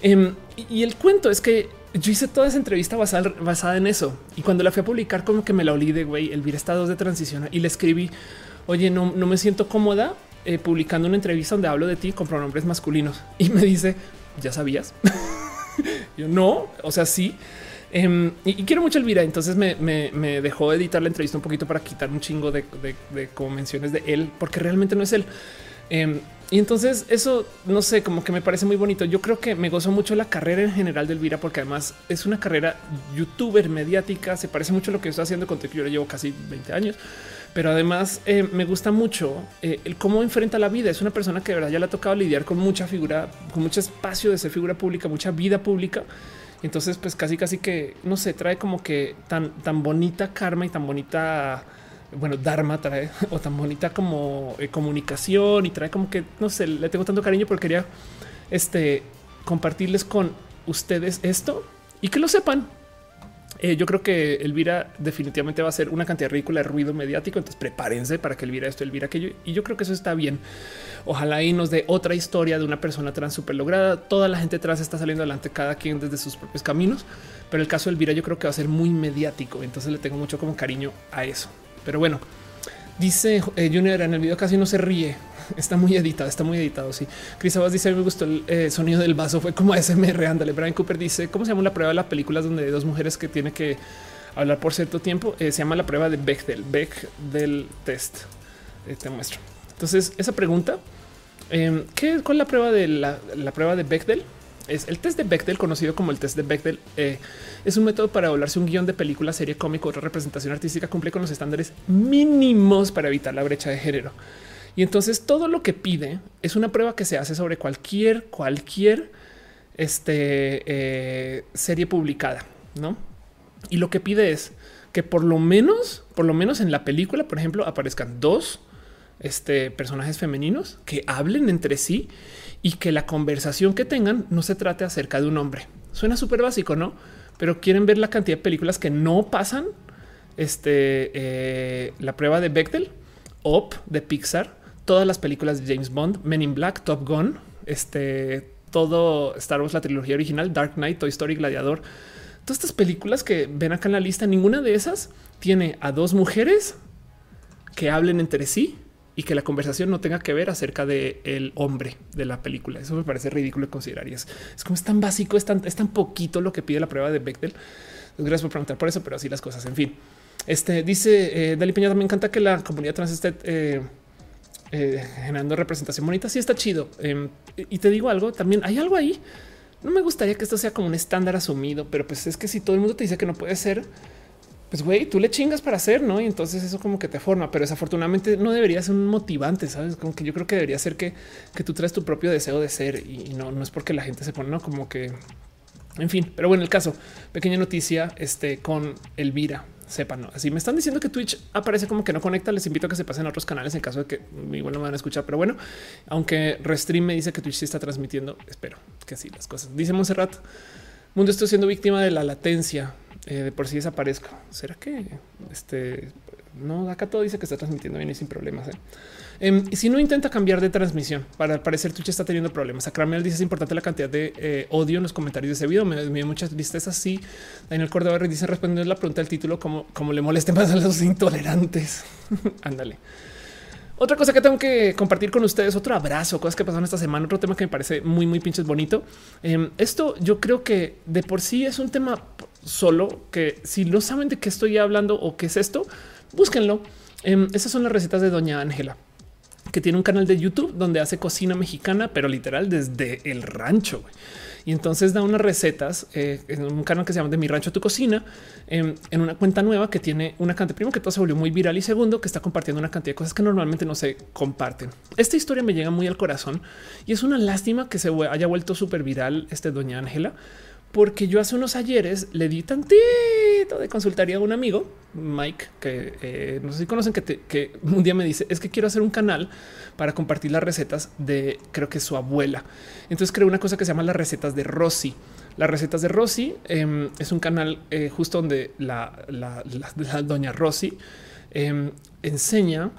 Em, y, el cuento es que yo hice toda esa entrevista basada, en eso. Y cuando la fui a publicar, como que me la olí de güey, Elvira estados de transición y le escribí, oye, no, no me siento cómoda eh, publicando una entrevista donde hablo de ti con pronombres masculinos. [LAUGHS] Y me dice, ya sabías. [LAUGHS] yo no, o sea, sí. Em, y, quiero mucho Elvira, entonces me, dejó editar la entrevista un poquito para quitar un chingo de, de, menciones de él, porque realmente no es él. Em, y entonces eso, no sé, como que me parece muy bonito. Yo creo que me gozo mucho la carrera en general de Elvira, porque además es una carrera youtuber mediática, se parece mucho a lo que estoy haciendo con yo llevo casi 20 años. Pero además eh, me gusta mucho eh, el cómo enfrenta la vida. Es una persona que de verdad ya le ha tocado lidiar con mucha figura, con mucho espacio de ser figura pública, mucha vida pública entonces, pues casi, casi que no se trae como que tan, tan bonita karma y tan bonita, bueno, Dharma trae [LAUGHS] o tan bonita como eh, comunicación y trae como que no sé, le tengo tanto cariño porque quería este compartirles con ustedes esto y que lo sepan. Eh, yo creo que Elvira definitivamente va a ser una cantidad ridícula de ruido mediático. Entonces prepárense para que Elvira esto, Elvira aquello. Y yo creo que eso está bien. Ojalá y nos dé otra historia de una persona trans súper lograda. Toda la gente trans está saliendo adelante, cada quien desde sus propios caminos. Pero el caso de Elvira yo creo que va a ser muy mediático. Entonces le tengo mucho como cariño a eso. Pero bueno, dice eh, Junior en el video casi no se ríe. [LAUGHS] Está muy editado, está muy editado. Sí, Chris Abbas dice: Me gustó el eh, sonido del vaso, fue como [LAUGHS] SMR. Ándale. Brian Cooper dice: ¿Cómo se llama la prueba de las películas donde hay dos mujeres que tiene que hablar por cierto tiempo? Eh, se llama la prueba de Bechdel, del test. te muestro. Entonces, esa pregunta Em, ¿qué, ¿Cuál es la prueba de la, prueba de Bechdel? Es el test de Bechdel, conocido como el test de Bechdel. Eh, es un método para evaluarse un guion de película, serie cómico, otra representación artística, cumple con los estándares mínimos para evitar la brecha de género. Y entonces todo lo que pide es una prueba que se hace sobre cualquier, cualquier este, eh, serie publicada, no? Y lo que pide es que por lo menos, por lo menos en la película, por ejemplo, aparezcan dos este, personajes femeninos que hablen entre sí y que la conversación que tengan no se trate acerca de un hombre. Suena súper básico, ¿no? Pero quieren ver la cantidad de películas que no pasan este, eh, la prueba de Bechdel, Op de Pixar, todas las películas de James Bond, Men in Black, Top Gun, este, todo Star Wars, la trilogía original, Dark Knight, Toy Story, Gladiador. Todas estas películas que ven acá en la lista, ninguna de esas tiene a dos mujeres que hablen entre sí y que la conversación no tenga que ver acerca de hombre de la película. Eso me parece ridículo considerar y es, como es tan básico, es tan, es tan poquito lo que pide la prueba de Bechdel. Gracias por preguntar por eso, pero así las cosas. En fin, este dice eh, Dali Piñata. Me encanta que la comunidad trans esté eh, eh, generando representación bonita. Sí, está chido. Em, y te digo algo también. Hay algo ahí. No me gustaría que esto sea como un estándar asumido, pero pues es que si todo el mundo te dice que no puede ser, pues güey, tú le chingas para hacer, ¿no? Y entonces eso como que te forma, pero desafortunadamente no debería ser un motivante, ¿sabes? Como que yo creo que debería ser que, que tú traes tu propio deseo de ser y, no, no es porque la gente se pone, ¿no? Como que, en fin, pero bueno, el caso, pequeña noticia este, con Elvira, sepan, ¿no? Así me están diciendo que Twitch aparece como que no conecta, les invito a que se pasen a otros canales en caso de que igual no me van a escuchar, pero bueno, aunque Restream me dice que Twitch sí está transmitiendo, espero que así las cosas. Dice Monserrat, mundo estoy siendo víctima de la latencia eh, de por sí desaparezco. ¿Será que este no? Acá todo dice que está transmitiendo bien y sin problemas. ¿eh? Em, y si no intenta cambiar de transmisión, para parecer Twitch está teniendo problemas. Acramel dice es importante la cantidad de eh, odio en los comentarios de ese video. Me, dio muchas tristeza. Sí, Daniel Córdoba dice respondiendo la pregunta del título, como, como le moleste más a los intolerantes. [LAUGHS] Ándale. Otra cosa que tengo que compartir con ustedes, otro abrazo, cosas que pasaron esta semana, otro tema que me parece muy, muy pinches bonito. Em, esto yo creo que de por sí es un tema solo que si no saben de qué estoy hablando o qué es esto, búsquenlo. Em, esas son las recetas de Doña Ángela que tiene un canal de YouTube donde hace cocina mexicana, pero literal desde el rancho. Y entonces da unas recetas eh, en un canal que se llama De mi rancho tu cocina, em, en una cuenta nueva que tiene una cantidad, primero que todo se volvió muy viral y segundo que está compartiendo una cantidad de cosas que normalmente no se comparten. Esta historia me llega muy al corazón y es una lástima que se haya vuelto súper viral este doña Ángela, porque yo hace unos ayeres le di tantito de consultaría a un amigo, Mike, que eh, no sé si conocen, que, un día me dice es que quiero hacer un canal para compartir las recetas de creo que su abuela. Entonces creo una cosa que se llama las recetas de Rosy. Las recetas de Rosy em, es un canal eh, justo donde la, doña Rosy em, enseña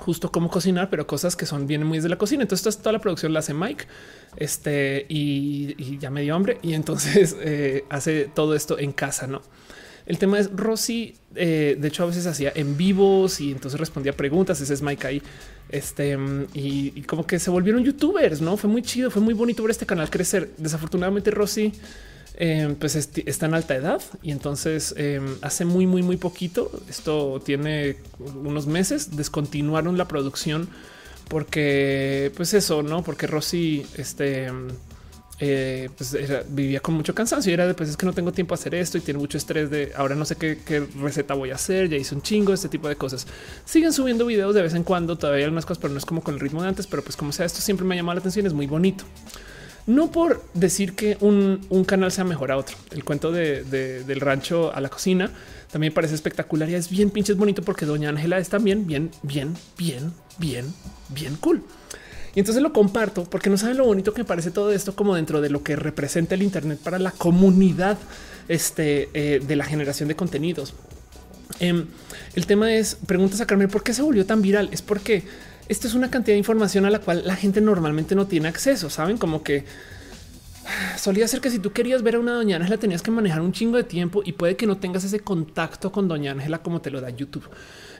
justo cómo cocinar, pero cosas que son vienen muy desde la cocina. Entonces toda la producción la hace Mike este y, ya me dio hambre y entonces [LAUGHS] eh, hace todo esto en casa, no? El tema es Rosy. Eh, de hecho, a veces hacía en vivos y entonces respondía preguntas. Ese es Mike ahí. Este y, como que se volvieron youtubers, no fue muy chido, fue muy bonito ver este canal crecer. Desafortunadamente, Rosy eh, pues está en alta edad y entonces hace muy, muy, muy poquito. Esto tiene unos meses. Descontinuaron la producción porque pues eso, no? Porque Rosy este, eh, pues vivía con mucho cansancio y era de pues es que no tengo tiempo a hacer esto y tiene mucho estrés de ahora no sé qué, receta voy a hacer. Ya hice un chingo, este tipo de cosas. Siguen subiendo videos de vez en cuando, todavía hay algunas cosas, pero no es como con el ritmo de antes. Pero pues como sea, esto siempre me ha llamado la atención. Es muy bonito. No por decir que un, canal sea mejor a otro. El cuento de, del rancho a la cocina también parece espectacular y es bien pinches bonito porque Doña Ángela es también bien, bien, bien, bien, bien cool. Y entonces lo comparto porque no saben lo bonito que me parece todo esto como dentro de lo que representa el Internet para la comunidad este, eh, de la generación de contenidos. Em, el tema es preguntas a Carmen por qué se volvió tan viral. Es porque esto es una cantidad de información a la cual la gente normalmente no tiene acceso. Saben como que solía ser que si tú querías ver a una doña Ángela tenías que manejar un chingo de tiempo y puede que no tengas ese contacto con doña Ángela como te lo da YouTube.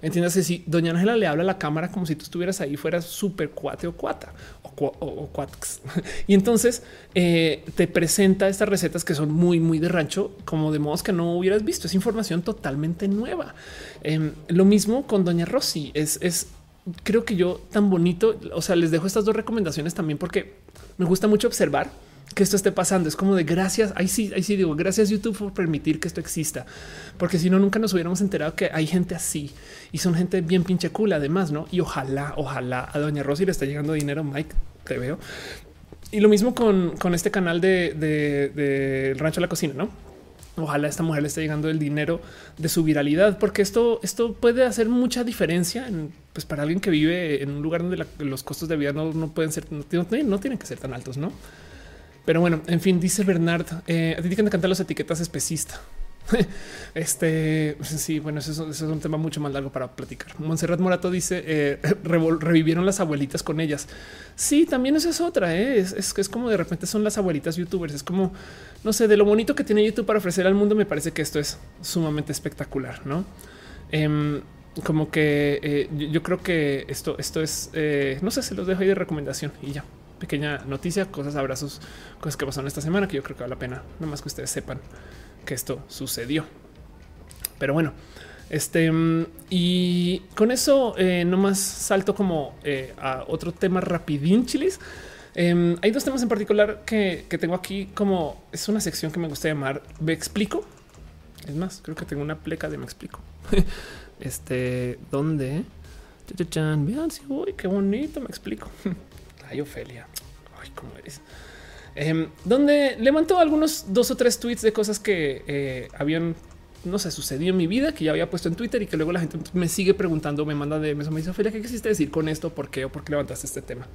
Entiéndase si doña Ángela le habla a la cámara como si tú estuvieras ahí, fueras súper cuate o cuata o, cuatex. [LAUGHS] Y entonces eh, te presenta estas recetas que son muy, muy de rancho, como de modos que no hubieras visto. Es información totalmente nueva. Em, lo mismo con doña Rosy. Es, es creo que yo tan bonito. O sea, les dejo estas dos recomendaciones también porque me gusta mucho observar que esto esté pasando. Es como de gracias. Ahí sí, ahí sí digo gracias YouTube por permitir que esto exista, porque si no, nunca nos hubiéramos enterado que hay gente así y son gente bien pinche cool además, no? Y ojalá, ojalá a Doña Rosy le está llegando dinero. Mike, te veo. Y lo mismo con, este canal de, de, Rancho a la Cocina, no? Ojalá esta mujer le esté llegando el dinero de su viralidad, porque esto, esto puede hacer mucha diferencia en, pues para alguien que vive en un lugar donde los costos de vida no, pueden ser, no, no tienen que ser tan altos, no? Pero bueno, en fin, dice Bernard, eh, a ti te cantar las etiquetas especista. [LAUGHS] este sí, bueno, eso, es un tema mucho más largo para platicar. Montserrat Morato dice eh, [LAUGHS] revivieron las abuelitas con ellas. Sí, también esa es otra. ¿eh? Es, es, como de repente son las abuelitas youtubers. Es como no sé de lo bonito que tiene YouTube para ofrecer al mundo. Me parece que esto es sumamente espectacular, no? Em, como que eh, yo, creo que esto, esto es no sé, se los dejo ahí de recomendación y ya pequeña noticia, cosas, abrazos, cosas que pasaron esta semana que yo creo que vale la pena, nada más que ustedes sepan que esto sucedió. Pero bueno, este y con eso eh, nomás salto como eh, a otro tema rapidín, chilis. Em, hay dos temas en particular que, tengo aquí como es una sección que me gusta llamar Me explico. Es más, creo que tengo una pleca de me explico. [LAUGHS] este, ¿dónde? Vean si uy, qué bonito, me explico. [LAUGHS] Ay, Ofelia. Ay, cómo eres. Em, donde levantó algunos dos o tres tweets de cosas que eh, habían, no sé, sucedido en mi vida, que ya había puesto en Twitter y que luego la gente me sigue preguntando, me manda de me dice, Ophelia, ¿qué quisiste decir con esto? ¿Por qué? ¿O por qué levantaste este tema?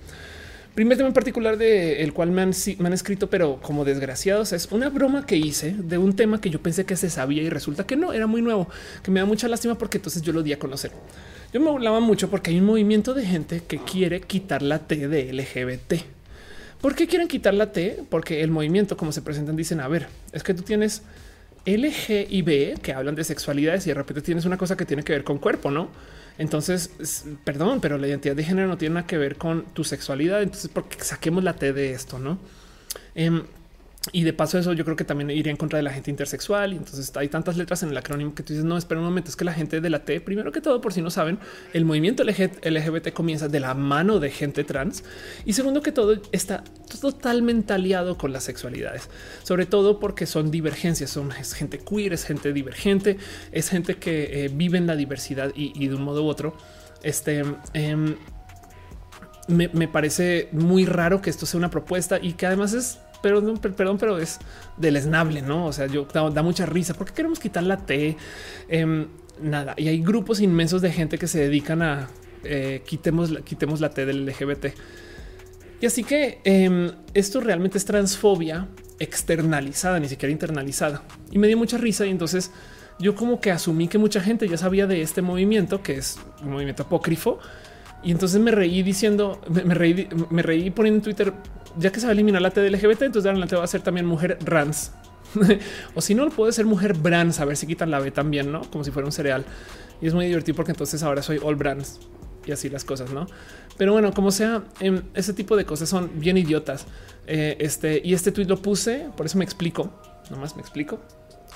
Primer tema en particular de el cual me han, me han escrito, pero como desgraciados, es una broma que hice de un tema que yo pensé que se sabía y resulta que no, era muy nuevo, que me da mucha lástima porque entonces yo lo di a conocer. Yo me hablaba mucho porque hay un movimiento de gente que quiere quitar la T de LGBT. ¿Por qué quieren quitar la T? Porque el movimiento, como se presentan, dicen, a ver, es que tú tienes LG y B que hablan de sexualidades y de repente tienes una cosa que tiene que ver con cuerpo, ¿no? Entonces, perdón, pero la identidad de género no tiene nada que ver con tu sexualidad. Entonces, porque saquemos la T de esto, ¿no? Em, Y de paso eso yo creo que también iría en contra de la gente intersexual. Y entonces hay tantas letras en el acrónimo que tú dices, no, espera un momento, es que la gente de la T, primero que todo, por si no saben, el movimiento LGBT comienza de la mano de gente trans. Y segundo que todo, está totalmente aliado con las sexualidades, sobre todo porque son divergencias, son gente queer, es gente divergente, es gente que eh, vive en la diversidad y, de un modo u otro. Este em, me, me parece muy raro que esto sea una propuesta y que además es perdón, perdón, pero es del esnable, no? O sea, yo da, mucha risa porque queremos quitar la T. Em, nada. Y hay grupos inmensos de gente que se dedican a eh, quitemos, quitemos la T del LGBT. Y así que em, esto realmente es transfobia externalizada, ni siquiera internalizada. Y me dio mucha risa. Y entonces yo como que asumí que mucha gente ya sabía de este movimiento, que es un movimiento apócrifo. Y entonces me reí diciendo, me, reí, me reí poniendo en Twitter, ya que se va a eliminar la T del LGBT, entonces de adelante va a ser también mujer rans. [LAUGHS] o si no, puede ser mujer brands, a ver si quitan la B también, ¿no? Como si fuera un cereal. Y es muy divertido porque entonces ahora soy all brands y así las cosas, ¿no? Pero bueno, como sea, em, ese tipo de cosas son bien idiotas. Eh, este y este tweet lo puse, por eso me explico, nomás me explico.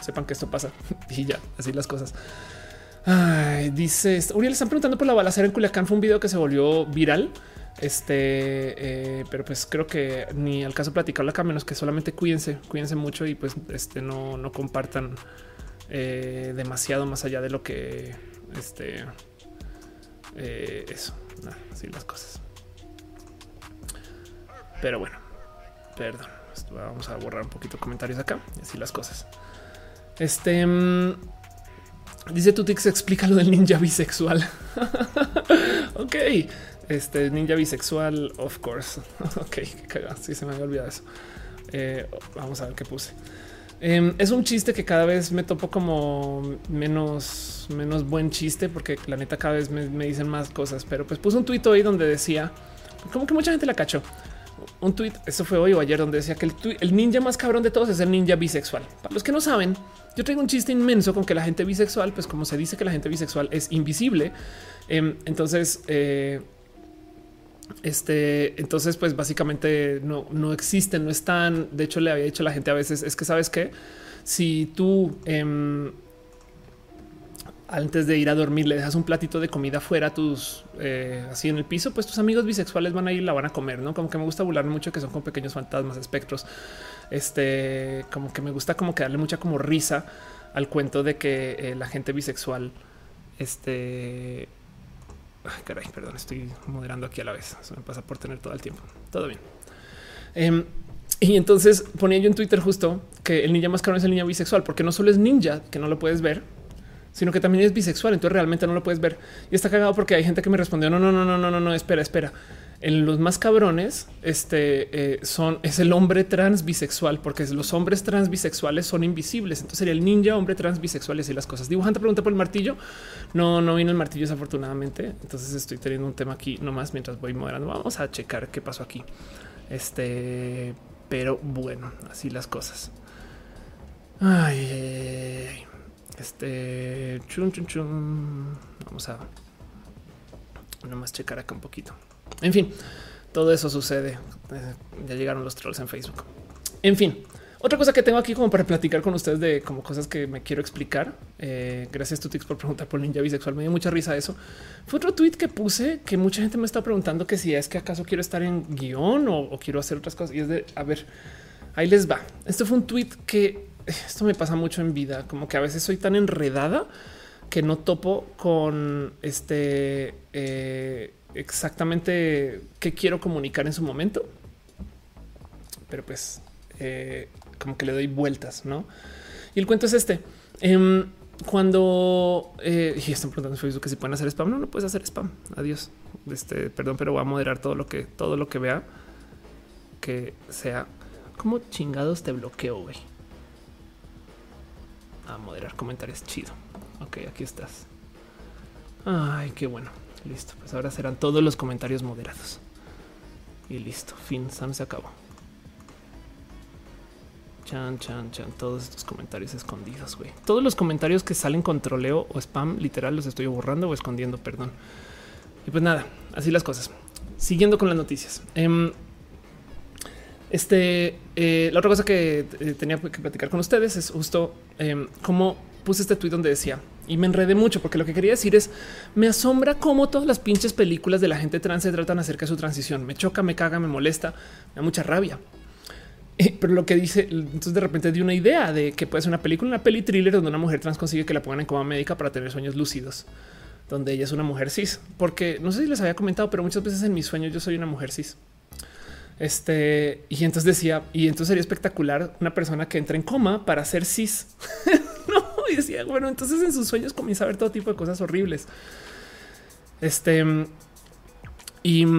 Sepan que esto pasa [LAUGHS] y ya, así las cosas. Ay, dice Uriel, están preguntando por la balacera en Culiacán. Fue un video que se volvió viral. Este, eh, pero pues creo que ni al caso platicarlo acá, menos que solamente cuídense, cuídense mucho y pues este no, no compartan eh, demasiado más allá de lo que este eh, eso, así las cosas. Pero bueno, perdón, vamos a borrar un poquito comentarios acá y así las cosas. Este mm, dice Tutix, explica lo del ninja bisexual. [LAUGHS] ok, este ninja bisexual, of course. [LAUGHS] ok, sí se me había olvidado eso. Eh, vamos a ver qué puse. Em, es un chiste que cada vez me topo como menos, menos buen chiste, porque la neta cada vez me, dicen más cosas. Pero pues puse un tuit hoy donde decía como que mucha gente la cachó. Un tuit, eso fue hoy o ayer, donde decía que el, el ninja más cabrón de todos es el ninja bisexual. Para los que no saben, yo traigo un chiste inmenso con que la gente bisexual, pues como se dice que la gente bisexual es invisible. Em, entonces, eh, este, entonces, pues básicamente no, no existen, no están. De hecho, le había dicho a la gente a veces es que sabes que si tú em, antes de ir a dormir le dejas un platito de comida fuera, tus eh, así en el piso, pues tus amigos bisexuales van a ir y la van a comer, no? Como que me gusta burlar mucho que son con pequeños fantasmas, espectros. Este, como que me gusta como que darle mucha como risa al cuento de que eh, la gente bisexual, este, caray, perdón, estoy moderando aquí a la vez. Eso me pasa por tener todo el tiempo. Todo bien. Em, y entonces ponía yo en Twitter justo que el ninja más caro es el ninja bisexual, porque no solo es ninja, que no lo puedes ver, sino que también es bisexual. Entonces realmente no lo puedes ver. Y está cagado porque hay gente que me respondió: no, no, no, no, no, no, espera, espera en los más cabrones este eh, son es el hombre trans bisexual porque los hombres trans bisexuales son invisibles. Entonces sería el ninja hombre trans bisexual y las cosas. Dibujante pregunta por el martillo. No no vino el martillo desafortunadamente. Entonces estoy teniendo un tema aquí nomás mientras voy moderando. Vamos a checar qué pasó aquí. Este pero bueno así las cosas. Ay, este chun chun chun. Vamos a nomás checar acá un poquito en fin, todo eso sucede. Eh, ya llegaron los trolls en Facebook. En fin, otra cosa que tengo aquí como para platicar con ustedes de como cosas que me quiero explicar. Eh, gracias Tutix por preguntar por ninja bisexual. Me dio mucha risa eso. Fue otro tweet que puse que mucha gente me está preguntando que si es que acaso quiero estar en guion o, quiero hacer otras cosas. Y es de a ver, ahí les va. Esto fue un tweet que esto me pasa mucho en vida, como que a veces soy tan enredada que no topo con este. Eh, exactamente qué quiero comunicar en su momento, pero pues eh, como que le doy vueltas, ¿no? Y el cuento es este. Em, cuando eh, y están preguntando en Facebook que si pueden hacer spam, no, no puedes hacer spam. Adiós. Este, perdón, pero voy a moderar todo lo que todo lo que vea que sea como chingados te bloqueo. A moderar comentarios chido. Ok, aquí estás. Ay, qué bueno. Listo, pues ahora serán todos los comentarios moderados. Y listo, fin, Sam se acabó. Chan, chan, chan, todos estos comentarios escondidos, güey. Todos los comentarios que salen con troleo o spam, literal, los estoy borrando o escondiendo, perdón. Y pues nada, así las cosas. Siguiendo con las noticias. Em, Este, eh, la otra cosa que eh, tenía que platicar con ustedes es justo em, cómo puse este tweet donde decía y me enredé mucho porque lo que quería decir es me asombra cómo todas las pinches películas de la gente trans se tratan acerca de su transición. Me choca, me caga, me molesta, me da mucha rabia. Eh, pero lo que dice, entonces de repente di una idea de que puede ser una película, una peli thriller donde una mujer trans consigue que la pongan en coma médica para tener sueños lúcidos, donde ella es una mujer cis. Porque no sé si les había comentado, pero muchas veces en mis sueños yo soy una mujer cis. Este, y entonces decía, y entonces sería espectacular una persona que entra en coma para ser cis. [LAUGHS] no, y decía, bueno, entonces en sus sueños comienza a ver todo tipo de cosas horribles. Este, y [LAUGHS]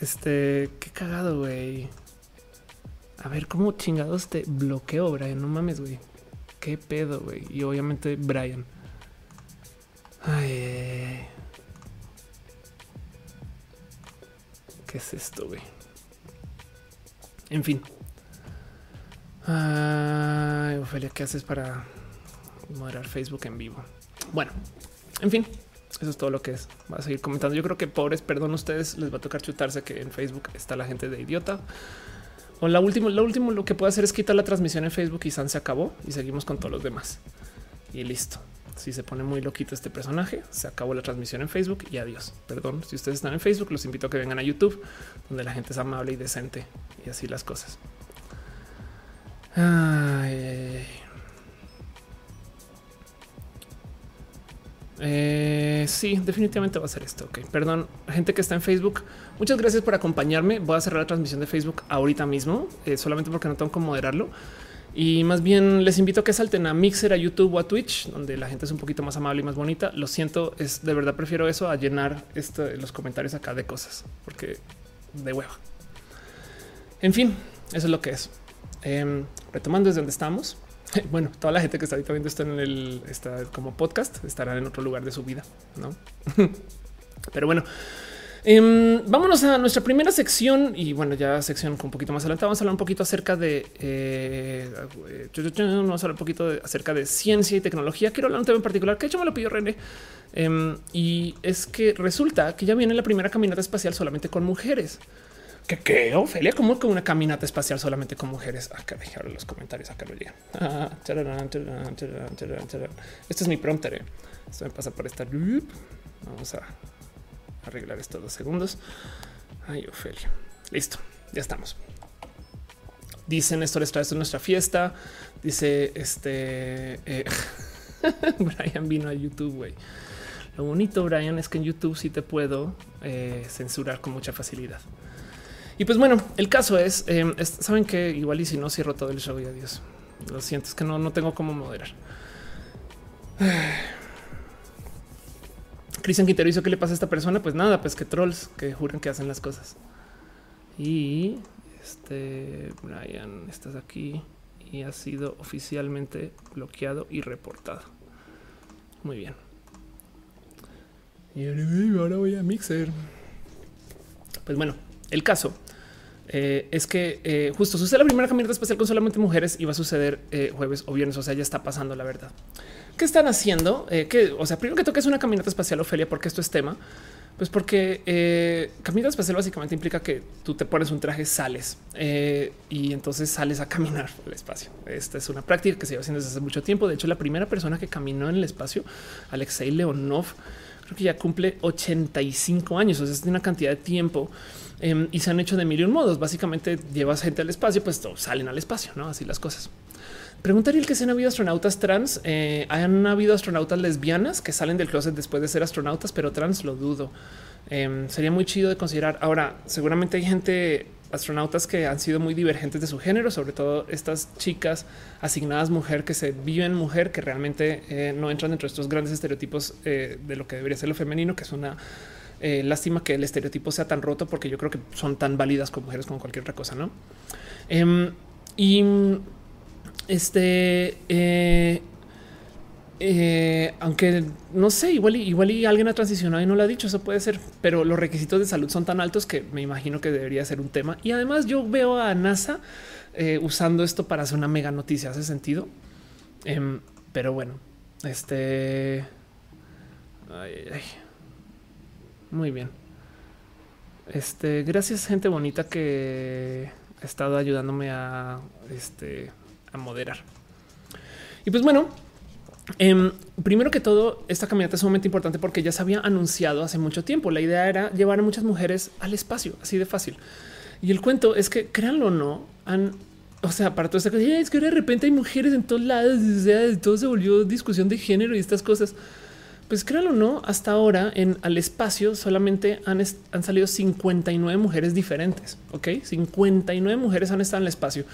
este, qué cagado, güey. A ver, ¿cómo chingados te bloqueo, Brian? No mames, güey. Qué pedo, güey. Y obviamente Brian. Ay. ¿Qué es esto, güey? En fin. Ay, Ofelia, ¿qué haces para moderar Facebook en vivo? Bueno, en fin, eso es todo lo que es. Va a seguir comentando. Yo creo que pobres, perdón, ustedes les va a tocar chutarse que en Facebook está la gente de idiota. O la última, lo último, lo que puedo hacer es quitar la transmisión en Facebook y San se acabó y seguimos con todos los demás. Y listo si se pone muy loquito este personaje, se acabó la transmisión en Facebook y adiós. Perdón, si ustedes están en Facebook, los invito a que vengan a YouTube, donde la gente es amable y decente y así las cosas. Eh, sí, definitivamente va a ser esto. Ok, perdón, gente que está en Facebook. Muchas gracias por acompañarme. Voy a cerrar la transmisión de Facebook ahorita mismo, eh, solamente porque no tengo que moderarlo. Y más bien les invito a que salten a Mixer, a YouTube o a Twitch, donde la gente es un poquito más amable y más bonita. Lo siento, es de verdad prefiero eso a llenar los comentarios acá de cosas, porque de hueva. En fin, eso es lo que es. Em, retomando desde donde estamos. [LAUGHS] Bueno, toda la gente que está ahorita viendo esto en el está como podcast estará en otro lugar de su vida, no? [LAUGHS] Pero bueno, Em, vámonos a nuestra primera sección y bueno, ya sección con un poquito más adelante. Vamos a hablar un poquito acerca de eh, vamos a hablar un poquito acerca de ciencia y tecnología. Quiero hablar un tema en particular que hecho me lo pidió René em, y es que resulta que ya viene la primera caminata espacial solamente con mujeres. ¿Qué qué? Ofelia, ¿cómo que una caminata espacial solamente con mujeres? Acá ah, ahora los comentarios acá lo llegan. este es mi prompter. Eh. Esto me pasa por estar. Vamos a arreglar estos dos segundos. Ay, Ofelia. Listo, ya estamos. Dice Néstor esto es nuestra fiesta. Dice este eh, [LAUGHS] Brian vino a YouTube. güey. Lo bonito, Brian, es que en YouTube sí te puedo eh, censurar con mucha facilidad. Y pues bueno, el caso es, eh, saben que igual y si no cierro todo el show y adiós. Lo siento, es que no, no tengo cómo moderar. [SIGHS] Cristian Quintero hizo qué le pasa a esta persona. Pues nada, pues que trolls que juran que hacen las cosas. Y este Brian, estás aquí y ha sido oficialmente bloqueado y reportado. Muy bien. Y ahora voy a mixer. Pues bueno, el caso eh, es que eh, justo sucede la primera caminata especial con solamente mujeres y va a suceder eh, jueves o viernes. O sea, ya está pasando la verdad. ¿Qué están haciendo? que, o sea, primero que toque es una caminata espacial, Ofelia, porque esto es tema. Pues porque caminata espacial básicamente implica que tú te pones un traje, sales y entonces sales a caminar por el espacio. Esta es una práctica que se lleva haciendo desde hace mucho tiempo. De hecho, la primera persona que caminó en el espacio, Alexei Leonov, creo que ya cumple 85 años. O sea, es una cantidad de tiempo Em, y se han hecho de mil y un modos. Básicamente llevas gente al espacio, pues salen al espacio, no así las cosas. Preguntaría el que se han habido astronautas trans. Eh, han habido astronautas lesbianas que salen del closet después de ser astronautas, pero trans lo dudo. Em, sería muy chido de considerar. Ahora, seguramente hay gente astronautas que han sido muy divergentes de su género, sobre todo estas chicas asignadas mujer que se viven mujer, que realmente eh, no entran dentro de estos grandes estereotipos eh, de lo que debería ser lo femenino, que es una eh, lástima que el estereotipo sea tan roto porque yo creo que son tan válidas como mujeres como cualquier otra cosa, ¿no? Em, y este... Eh, eh, aunque no sé, igual y, alguien ha transicionado y no lo ha dicho, eso puede ser, pero los requisitos de salud son tan altos que me imagino que debería ser un tema. Y además yo veo a NASA usando esto para hacer una mega noticia, hace sentido. Em, pero bueno, este... Ay, ay. Muy bien. Este, gracias, gente bonita que ha estado ayudándome a, este, a moderar. Y pues bueno, em, primero que todo, esta caminata es sumamente importante porque ya se había anunciado hace mucho tiempo. La idea era llevar a muchas mujeres al espacio, así de fácil. Y el cuento es que, créanlo o no, han, o sea, para todo esto, es que de repente hay mujeres en todos lados, o sea, todo se volvió discusión de género y estas cosas. Pues créanlo o no, hasta ahora en al espacio solamente han, han salido 59 mujeres diferentes. Ok, 59 mujeres han estado en el espacio.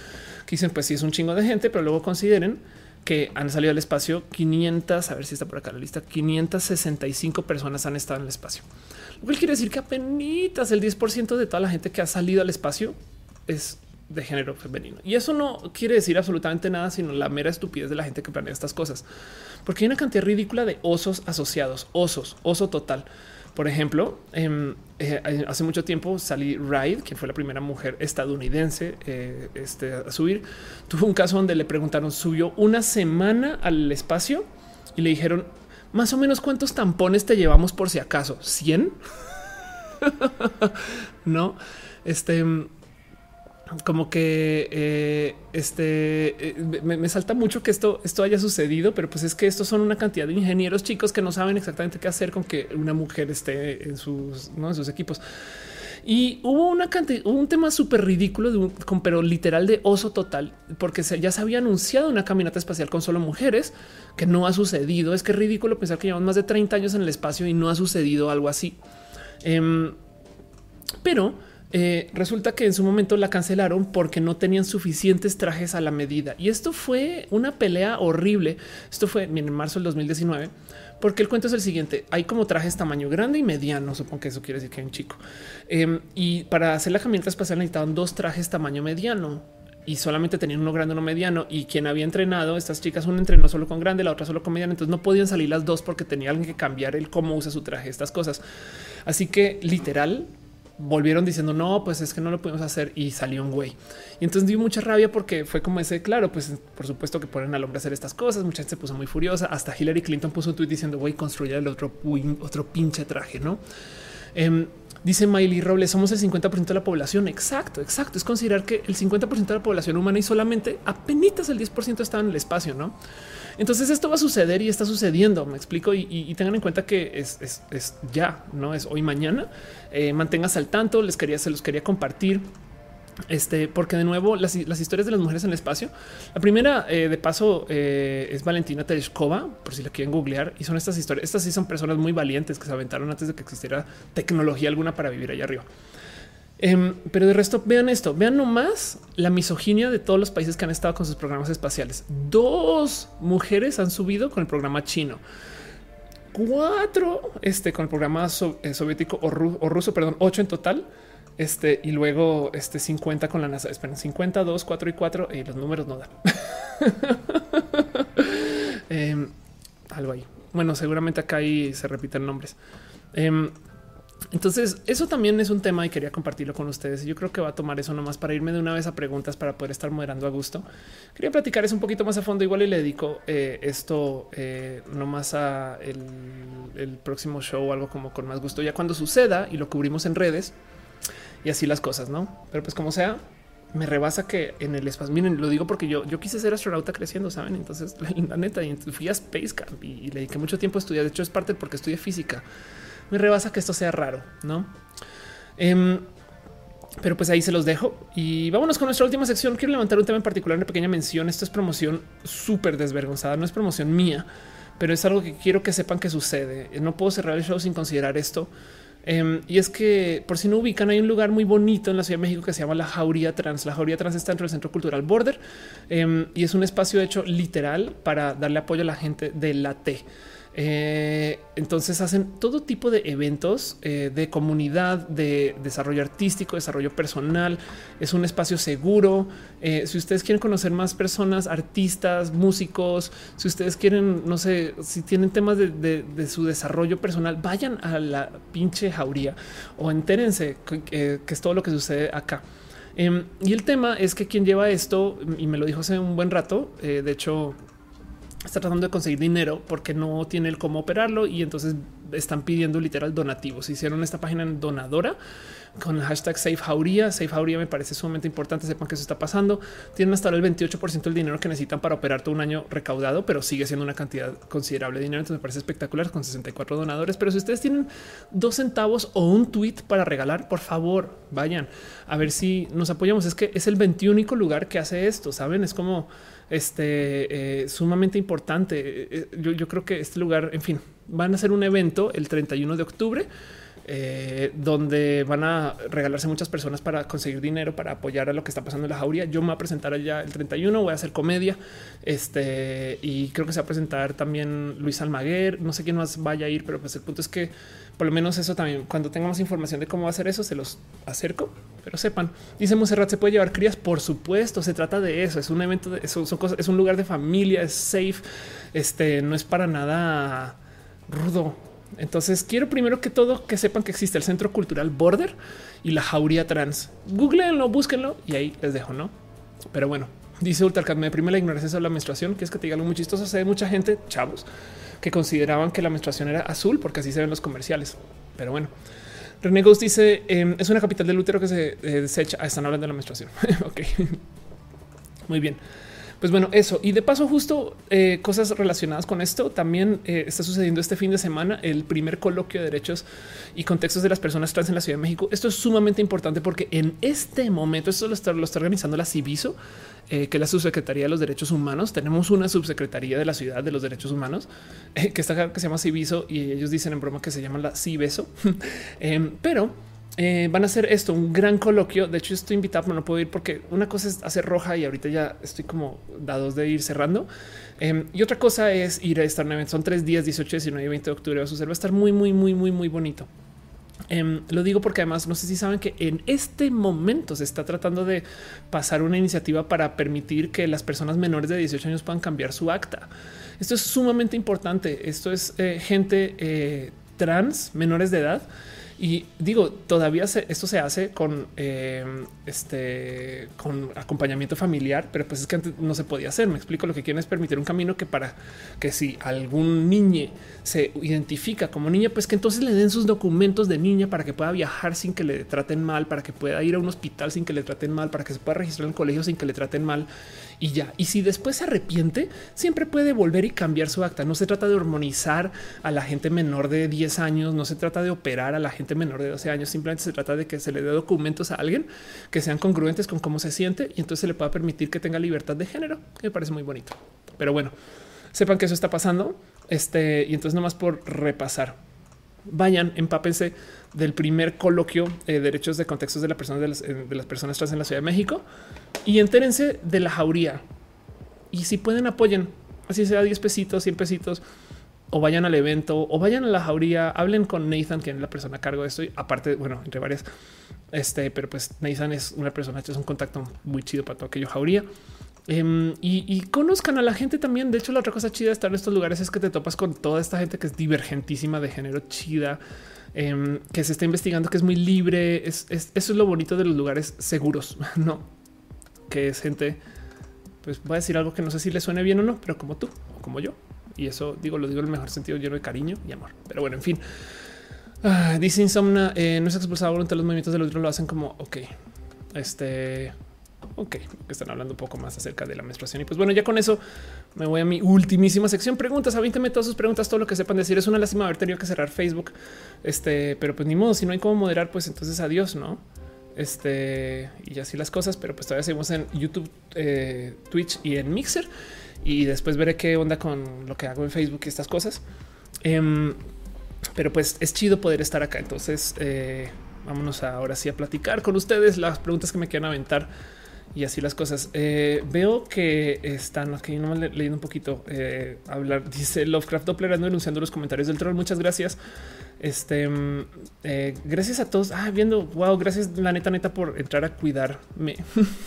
Que dicen, pues sí, es un chingo de gente, pero luego consideren que han salido al espacio 500, a ver si está por acá la lista, 565 personas han estado en el espacio. Lo cual quiere decir que apenas el 10% de toda la gente que ha salido al espacio es de género femenino. Y eso no quiere decir absolutamente nada, sino la mera estupidez de la gente que planea estas cosas. Porque hay una cantidad ridícula de osos asociados, osos, oso total. Por ejemplo, em, eh, hace mucho tiempo salí Ride, quien fue la primera mujer estadounidense eh, este, a subir. Tuvo un caso donde le preguntaron, subió una semana al espacio y le dijeron, más o menos cuántos tampones te llevamos por si acaso, 100. [LAUGHS] no, este como que eh, este eh, me, salta mucho que esto, esto haya sucedido, pero pues es que estos son una cantidad de ingenieros chicos que no saben exactamente qué hacer con que una mujer esté en sus, en sus equipos. Y hubo una cantidad, un tema súper ridículo, de un, pero literal de oso total, porque ya se había anunciado una caminata espacial con solo mujeres, que no ha sucedido. Es que es ridículo pensar que llevamos más de 30 años en el espacio y no ha sucedido algo así. Em, pero eh, resulta que en su momento la cancelaron porque no tenían suficientes trajes a la medida. Y esto fue una pelea horrible. Esto fue en marzo del 2019, porque el cuento es el siguiente. Hay como trajes tamaño grande y mediano. Supongo que eso quiere decir que hay un chico. Em, y para hacer la caminata espacial necesitaban dos trajes tamaño mediano y solamente tenían uno grande, uno mediano. Y quien había entrenado, estas chicas, una entrenó solo con grande, la otra solo con mediano. Entonces no podían salir las dos porque tenía alguien que cambiar el cómo usa su traje, estas cosas. Así que literal volvieron diciendo no, pues es que no lo podemos hacer y salió un güey. Y entonces dio mucha rabia porque fue como ese, claro, pues por supuesto que ponen al hombre a hacer estas cosas. Mucha gente se puso muy furiosa. Hasta Hillary Clinton puso un tweet diciendo güey, construya el otro, otro pinche traje, no? Em, dice Miley Robles, somos el 50% de la población. Exacto, exacto. Es considerar que el 50% de la población humana y solamente apenas el 10% está en el espacio, no? Entonces esto va a suceder y está sucediendo. Me explico y, tengan en cuenta que es, ya, no es hoy, mañana. Eh, manténgase al tanto. Les quería, se los quería compartir. Este, porque de nuevo las, historias de las mujeres en el espacio. La primera eh, de paso eh, es Valentina Tereshkova, por si la quieren googlear. Y son estas historias. Estas sí son personas muy valientes que se aventaron antes de que existiera tecnología alguna para vivir allá arriba. Em, pero de resto, vean esto, vean nomás la misoginia de todos los países que han estado con sus programas espaciales. Dos mujeres han subido con el programa chino. Cuatro este, con el programa eh, soviético o, ruso, perdón, ocho en total. Este y luego este 50 con la NASA. Esperen, 50, 2, 4 y 4 y los números no dan. [LAUGHS] Em, algo ahí. Bueno, seguramente acá ahí se repiten nombres. Em, entonces, eso también es un tema y quería compartirlo con ustedes. Yo creo que va a tomar eso nomás para irme de una vez a preguntas para poder estar moderando a gusto. Quería platicar eso un poquito más a fondo, igual y le dedico eh, esto eh, nomás a el, próximo show o algo como con más gusto, ya cuando suceda y lo cubrimos en redes y así las cosas, no? Pero pues como sea, me rebasa que en el espacio, miren, lo digo porque yo, yo quise ser astronauta creciendo, saben? Entonces, [LAUGHS] la neta, y fui a Space Camp y, y le dediqué mucho tiempo a estudiar. De hecho, es parte porque estudié física me rebasa que esto sea raro, no? Em, pero pues ahí se los dejo y vámonos con nuestra última sección. Quiero levantar un tema en particular, una pequeña mención. Esto es promoción súper desvergonzada, no es promoción mía, pero es algo que quiero que sepan que sucede. No puedo cerrar el show sin considerar esto. Em, y es que por si no ubican, hay un lugar muy bonito en la Ciudad de México que se llama la Jauría Trans. La Jauría Trans está dentro del Centro Cultural Border em, y es un espacio hecho literal para darle apoyo a la gente de la T. Eh, entonces hacen todo tipo de eventos eh, de comunidad, de desarrollo artístico, desarrollo personal. Es un espacio seguro. Eh, si ustedes quieren conocer más personas, artistas, músicos, si ustedes quieren, no sé, si tienen temas de, su desarrollo personal, vayan a la pinche jauría o entérense que, es todo lo que sucede acá. Em, y el tema es que quien lleva esto, y me lo dijo hace un buen rato, de hecho, está tratando de conseguir dinero porque no tiene el cómo operarlo y entonces están pidiendo literal donativos. Hicieron esta página en donadora con el hashtag Safe Jauría. Safe Jauría me parece sumamente importante. Sepan que eso está pasando. Tienen hasta ahora el 28% del dinero que necesitan para operar todo un año recaudado, pero sigue siendo una cantidad considerable de dinero. Entonces me parece espectacular con 64 donadores. Pero si ustedes tienen dos centavos o un tweet para regalar, por favor, vayan a ver si nos apoyamos. Es que es el 21 lugar que hace esto. Saben, es como este eh, sumamente importante. Eh, eh, yo, yo creo que este lugar, en fin, van a hacer un evento el 31 de octubre eh, donde van a regalarse muchas personas para conseguir dinero para apoyar a lo que está pasando en la jauría. Yo me voy a presentar allá el 31, voy a hacer comedia. Este y creo que se va a presentar también Luis Almaguer. No sé quién más vaya a ir, pero pues el punto es que por lo menos eso también, cuando tengamos información de cómo hacer eso, se los acerco, pero sepan. Dice Monserrat, ¿se puede llevar crías? Por supuesto, se trata de eso. Es un evento, de, son cosas, es un lugar de familia, es safe. Este no es para nada rudo. Entonces quiero primero que todo que sepan que existe el Centro Cultural Border y la Jauría Trans. Googleenlo, búsquenlo y ahí les dejo, ¿no? Pero bueno, dice Ultracat, me deprime la ignorancia sobre la menstruación, que es que te diga algo muy chistoso. Se ve mucha gente, chavos, que consideraban que la menstruación era azul porque así se ven los comerciales. Pero bueno, René Ghost dice em, es una capital del útero que se eh, desecha. Ah, están hablando de la menstruación. [LAUGHS] ok, muy bien. Pues bueno, eso. Y de paso, justo eh, cosas relacionadas con esto, también eh, está sucediendo este fin de semana el primer coloquio de derechos y contextos de las personas trans en la Ciudad de México. Esto es sumamente importante porque en este momento, esto lo está, lo está organizando la Civiso, eh, que es la subsecretaría de los derechos humanos. Tenemos una subsecretaría de la ciudad de los derechos humanos que está que se llama Civiso y ellos dicen en broma que se llama la Cibeso. [LAUGHS] Em, pero eh, van a hacer esto, un gran coloquio. De hecho, estoy invitado, pero no puedo ir porque una cosa es hacer roja y ahorita ya estoy como dados de ir cerrando. Em, y otra cosa es ir a estar. Son tres días, 18, 19 y 20 de octubre. Va a, estar muy, muy, muy, muy, muy bonito. Em, lo digo porque además no sé si saben que en este momento se está tratando de pasar una iniciativa para permitir que las personas menores de 18 años puedan cambiar su acta. Esto es sumamente importante. Esto es eh, gente eh, trans menores de edad y digo, todavía esto se hace con eh, este con acompañamiento familiar, pero pues es que antes no se podía hacer. Me explico lo que quieren es permitir un camino que para que si algún niño se identifica como niña, pues que entonces le den sus documentos de niña para que pueda viajar sin que le traten mal, para que pueda ir a un hospital sin que le traten mal, para que se pueda registrar en el colegio sin que le traten mal y ya. Y si después se arrepiente, siempre puede volver y cambiar su acta. No se trata de hormonizar a la gente menor de 10 años, no se trata de operar a la gente menor de 12 años, simplemente se trata de que se le dé documentos a alguien que sean congruentes con cómo se siente y entonces se le pueda permitir que tenga libertad de género, que me parece muy bonito. Pero bueno, sepan que eso está pasando. Este y entonces nomás por repasar, vayan, empápense del primer coloquio de derechos de contextos de, la persona, eh, de las personas trans en la Ciudad de México y entérense de la jauría. Y si pueden, apoyen, así sea 10 pesitos, 100 pesitos, o vayan al evento, o vayan a la jauría, hablen con Nathan, quien es la persona a cargo de esto. Y aparte, bueno, entre varias, este, pero pues Nathan es una persona, es un contacto muy chido para todo aquello jauría. Em, y, conozcan a la gente también. De hecho, la otra cosa chida de estar en estos lugares es que te topas con toda esta gente que es divergentísima de género chida, em, que se está investigando, que es muy libre. Es, eso es lo bonito de los lugares seguros, [LAUGHS] no? Que es gente, pues voy a decir algo que no sé si le suene bien o no, pero como tú o como yo. Y eso digo, lo digo en el mejor sentido, lleno de cariño y amor. Pero bueno, en fin. Ah, dice Insomna, eh, no es expulsado voluntad los movimientos del otro, lo hacen como, ok, este Ok, que están hablando un poco más acerca de la menstruación. Y pues bueno, ya con eso me voy a mi ultimísima sección. Preguntas, avínteme todas sus preguntas, todo lo que sepan decir. Es una lástima haber tenido que cerrar Facebook. Este, pero pues ni modo, si no hay cómo moderar, pues entonces adiós, ¿no? Este, y así las cosas, pero pues todavía seguimos en YouTube, eh, Twitch y en Mixer. Y después veré qué onda con lo que hago en Facebook y estas cosas. Em, pero pues es chido poder estar acá. Entonces, eh, vámonos ahora sí a platicar con ustedes las preguntas que me quieran aventar y así las cosas. Eh, veo que están aquí no me leyendo un poquito eh, hablar. [LAUGHS] Dice Lovecraft Doppler ando denunciando los comentarios del troll. Muchas gracias. Este mm, eh, gracias a todos. Ah, viendo. Wow, gracias la neta, neta por entrar a cuidarme.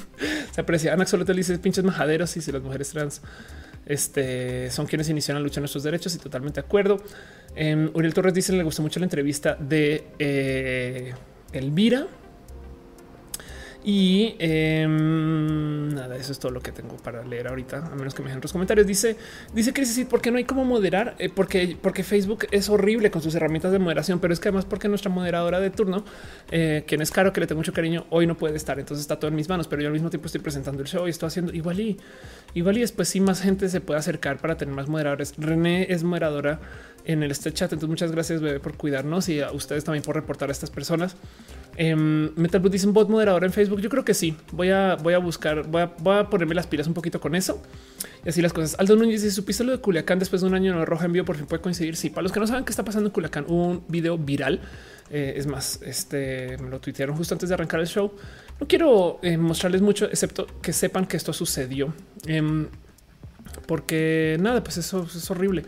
[LAUGHS] Se aprecia. Ana Solo te dice pinches majaderos y si las mujeres trans este, son quienes iniciaron la lucha de nuestros derechos y totalmente de acuerdo. Em, Uriel Torres dice le gustó mucho la entrevista de Elvira Y em, nada, eso es todo lo que tengo para leer ahorita, a menos que me dejen otros comentarios. Dice, dice que sí, porque no hay cómo moderar, eh, porque, porque Facebook es horrible con sus herramientas de moderación, pero es que además porque nuestra moderadora de turno, eh, quien es caro, que le tengo mucho cariño, hoy no puede estar, entonces está todo en mis manos, pero yo al mismo tiempo estoy presentando el show y estoy haciendo igual y igual y después sí más gente se puede acercar para tener más moderadores. René es moderadora en el este chat. Entonces, muchas gracias bebé, por cuidarnos y a ustedes también por reportar a estas personas. Eh, Metal dice un bot moderador en Facebook. Yo creo que sí. Voy a, voy a buscar, voy a, voy a, ponerme las pilas un poquito con eso y así las cosas. Aldo Núñez dice: Supiste lo de Culiacán después de un año en roja en vivo. Por fin puede coincidir. Sí, para los que no saben qué está pasando en Culiacán, hubo un video viral. Eh, es más, este me lo tuitearon justo antes de arrancar el show. No quiero eh, mostrarles mucho, excepto que sepan que esto sucedió, eh, porque nada, pues eso es horrible.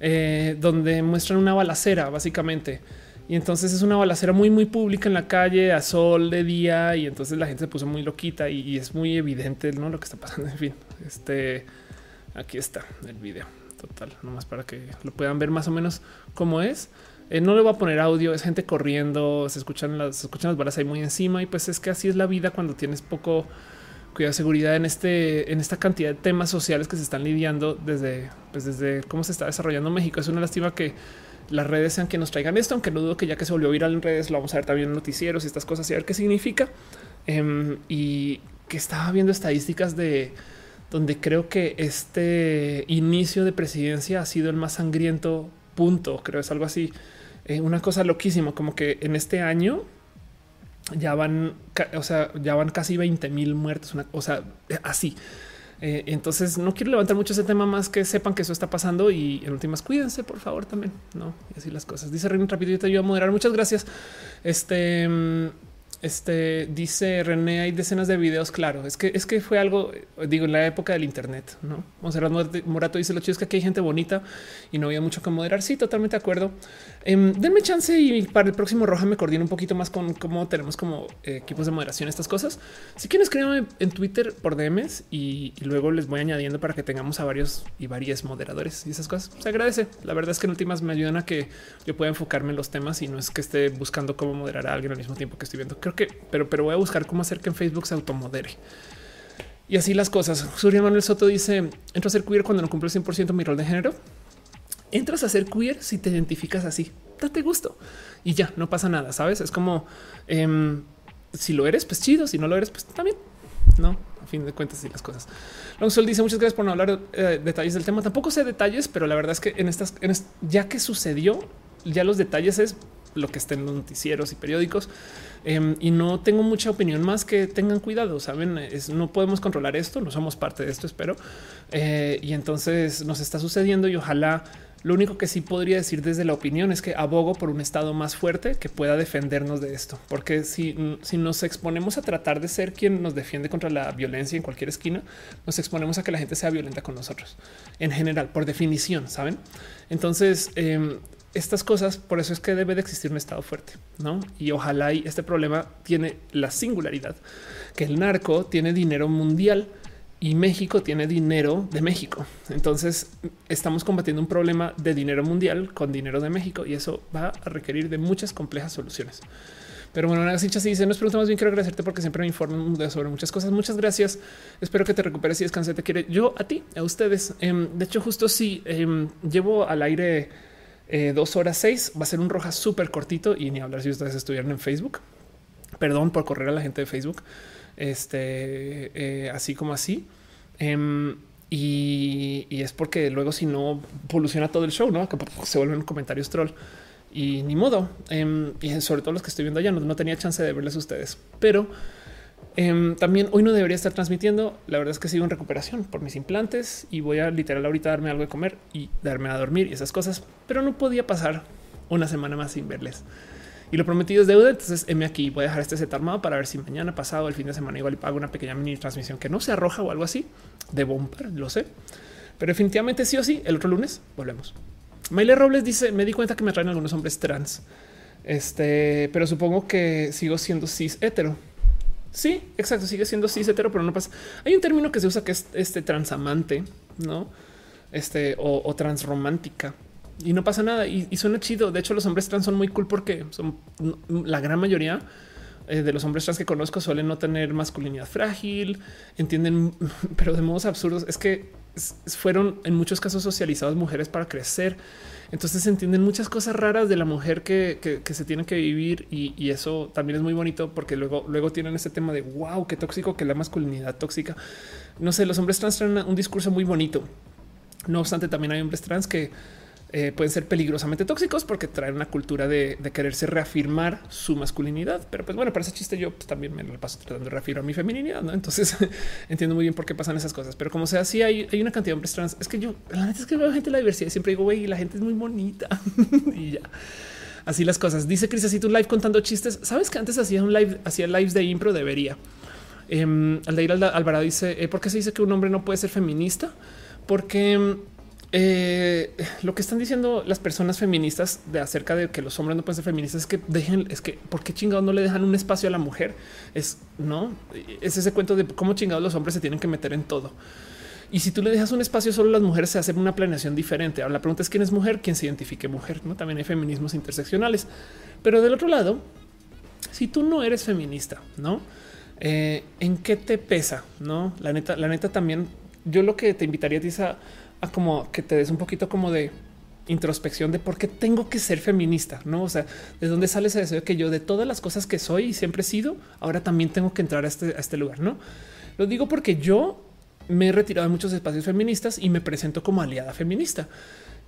Eh, donde muestran una balacera, básicamente. Y entonces es una balacera muy, muy pública en la calle a sol de día. Y entonces la gente se puso muy loquita y, es muy evidente lo que está pasando. [LAUGHS] En fin, este aquí está el video total, nomás para que lo puedan ver más o menos cómo es. Eh, no le voy a poner audio, es gente corriendo, se escuchan las, se escuchan las balas ahí muy encima. Y pues es que así es la vida cuando tienes poco cuidado de seguridad en este, en esta cantidad de temas sociales que se están lidiando desde, pues desde cómo se está desarrollando México. Es una lástima que las redes sean que nos traigan esto, aunque no dudo que ya que se volvió viral en redes, lo vamos a ver también en noticieros y estas cosas y a ver qué significa. Um, y que estaba viendo estadísticas de donde creo que este inicio de presidencia ha sido el más sangriento punto. Creo es algo así. Eh, una cosa loquísima, como que en este año ya van, o sea, ya van casi 20 mil muertos, una cosa así. Eh, entonces no quiero levantar mucho ese tema más que sepan que eso está pasando y en últimas cuídense por favor también, no y así las cosas. Dice Reino rápido, yo te ayudo a moderar. Muchas gracias. Este mm, este dice René, hay decenas de videos. Claro, es que es que fue algo, digo, en la época del Internet. No Monserrat Morato dice: Lo chido es que aquí hay gente bonita y no había mucho que moderar. Sí, totalmente de acuerdo. Um, denme chance y para el próximo Roja me coordino un poquito más con cómo tenemos como eh, equipos de moderación, estas cosas. Si quieren, escríbanme en Twitter por DMs y, luego les voy añadiendo para que tengamos a varios y varias moderadores y esas cosas. Se agradece. La verdad es que en últimas me ayudan a que yo pueda enfocarme en los temas y no es que esté buscando cómo moderar a alguien al mismo tiempo que estoy viendo. Creo que, pero, pero voy a buscar cómo hacer que en Facebook se automodere. Y así las cosas. Surya Manuel Soto dice: Entro a ser queer cuando no cumplo 100% mi rol de género. Entras a ser queer si te identificas así. Date gusto y ya no pasa nada. Sabes? Es como eh, si lo eres, pues chido. Si no lo eres, pues también no a fin de cuentas y las cosas. Sol dice muchas gracias por no hablar eh, detalles del tema. Tampoco sé detalles, pero la verdad es que en estas, ya que sucedió, ya los detalles es lo que está en los noticieros y periódicos. Eh, y no tengo mucha opinión más que tengan cuidado. Saben, es, no podemos controlar esto, no somos parte de esto, espero. Eh, y entonces nos está sucediendo y ojalá lo único que sí podría decir desde la opinión es que abogo por un Estado más fuerte que pueda defendernos de esto, porque si, si nos exponemos a tratar de ser quien nos defiende contra la violencia en cualquier esquina, nos exponemos a que la gente sea violenta con nosotros en general, por definición, saben? Entonces, eh, estas cosas, por eso es que debe de existir un Estado fuerte, ¿no? Y ojalá y este problema tiene la singularidad que el narco tiene dinero mundial y México tiene dinero de México. Entonces estamos combatiendo un problema de dinero mundial con dinero de México y eso va a requerir de muchas complejas soluciones. Pero bueno, una hinchas dice, nos pregunta más bien quiero agradecerte porque siempre me informan sobre muchas cosas. Muchas gracias. Espero que te recuperes y descanses. Te quiere yo a ti, a ustedes. Em, de hecho, justo si em, llevo al aire eh, dos horas seis, va a ser un roja súper cortito y ni hablar si ustedes estuvieran en Facebook. Perdón por correr a la gente de Facebook este, eh, así como así. Em, y, es porque luego si no poluciona todo el show, no se vuelven comentarios troll y ni modo. Em, y sobre todo los que estoy viendo allá no, no tenía chance de verles a ustedes, pero em, también hoy no debería estar transmitiendo. La verdad es que sigo en recuperación por mis implantes y voy a literal ahorita darme algo de comer y darme a dormir y esas cosas, pero no podía pasar una semana más sin verles y lo prometido es deuda. Entonces, M aquí voy a dejar este set armado para ver si mañana pasado, el fin de semana, igual pago una pequeña mini transmisión que no se arroja o algo así de bomba, lo sé, pero definitivamente sí o sí. El otro lunes volvemos. Maile Robles dice: Me di cuenta que me traen algunos hombres trans, este, pero supongo que sigo siendo cis hetero. Sí, exacto, sigue siendo cis hetero, pero no pasa. Hay un término que se usa que es este transamante, no? Este o transromántica y no pasa nada y, suena chido. De hecho, los hombres trans son muy cool porque son la gran mayoría eh, de los hombres trans que conozco suelen no tener masculinidad frágil, entienden, [LAUGHS] pero de modos absurdos. Es que fueron en muchos casos socializados mujeres para crecer. Entonces entienden muchas cosas raras de la mujer que, se tiene que vivir y, eso también es muy bonito porque luego, luego tienen ese tema de wow, qué tóxico que la masculinidad tóxica. No sé, los hombres trans traen un discurso muy bonito. No obstante, también hay hombres trans que eh, pueden ser peligrosamente tóxicos porque traen una cultura de, quererse reafirmar su masculinidad. Pero pues bueno, para ese chiste yo pues, también me lo paso tratando de reafirmar mi feminidad. ¿no? Entonces [LAUGHS] entiendo muy bien por qué pasan esas cosas. Pero como sea, sí hay, hay una cantidad de hombres trans. Es que yo, la neta es que veo gente de la diversidad y siempre digo, güey, la gente es muy bonita [LAUGHS] y ya. Así las cosas. Dice Cris, así tu live contando chistes. Sabes que antes hacía un live, hacía lives de impro, debería. Eh, Aldeir Alvarado dice, eh, ¿por qué se dice que un hombre no puede ser feminista? Porque em, eh, lo que están diciendo las personas feministas de acerca de que los hombres no pueden ser feministas es que dejen, es que por qué chingados no le dejan un espacio a la mujer. Es no es ese cuento de cómo chingados los hombres se tienen que meter en todo. Y si tú le dejas un espacio solo las mujeres se hacen una planeación diferente. Ahora la pregunta es quién es mujer, quién se identifique mujer. No también hay feminismos interseccionales, pero del otro lado, si tú no eres feminista, no eh, en qué te pesa, no la neta, la neta también. Yo lo que te invitaría a ti es a como que te des un poquito como de introspección de por qué tengo que ser feminista, no? O sea, de dónde sale ese deseo de que yo de todas las cosas que soy y siempre he sido, ahora también tengo que entrar a este, a este lugar, no? Lo digo porque yo me he retirado de muchos espacios feministas y me presento como aliada feminista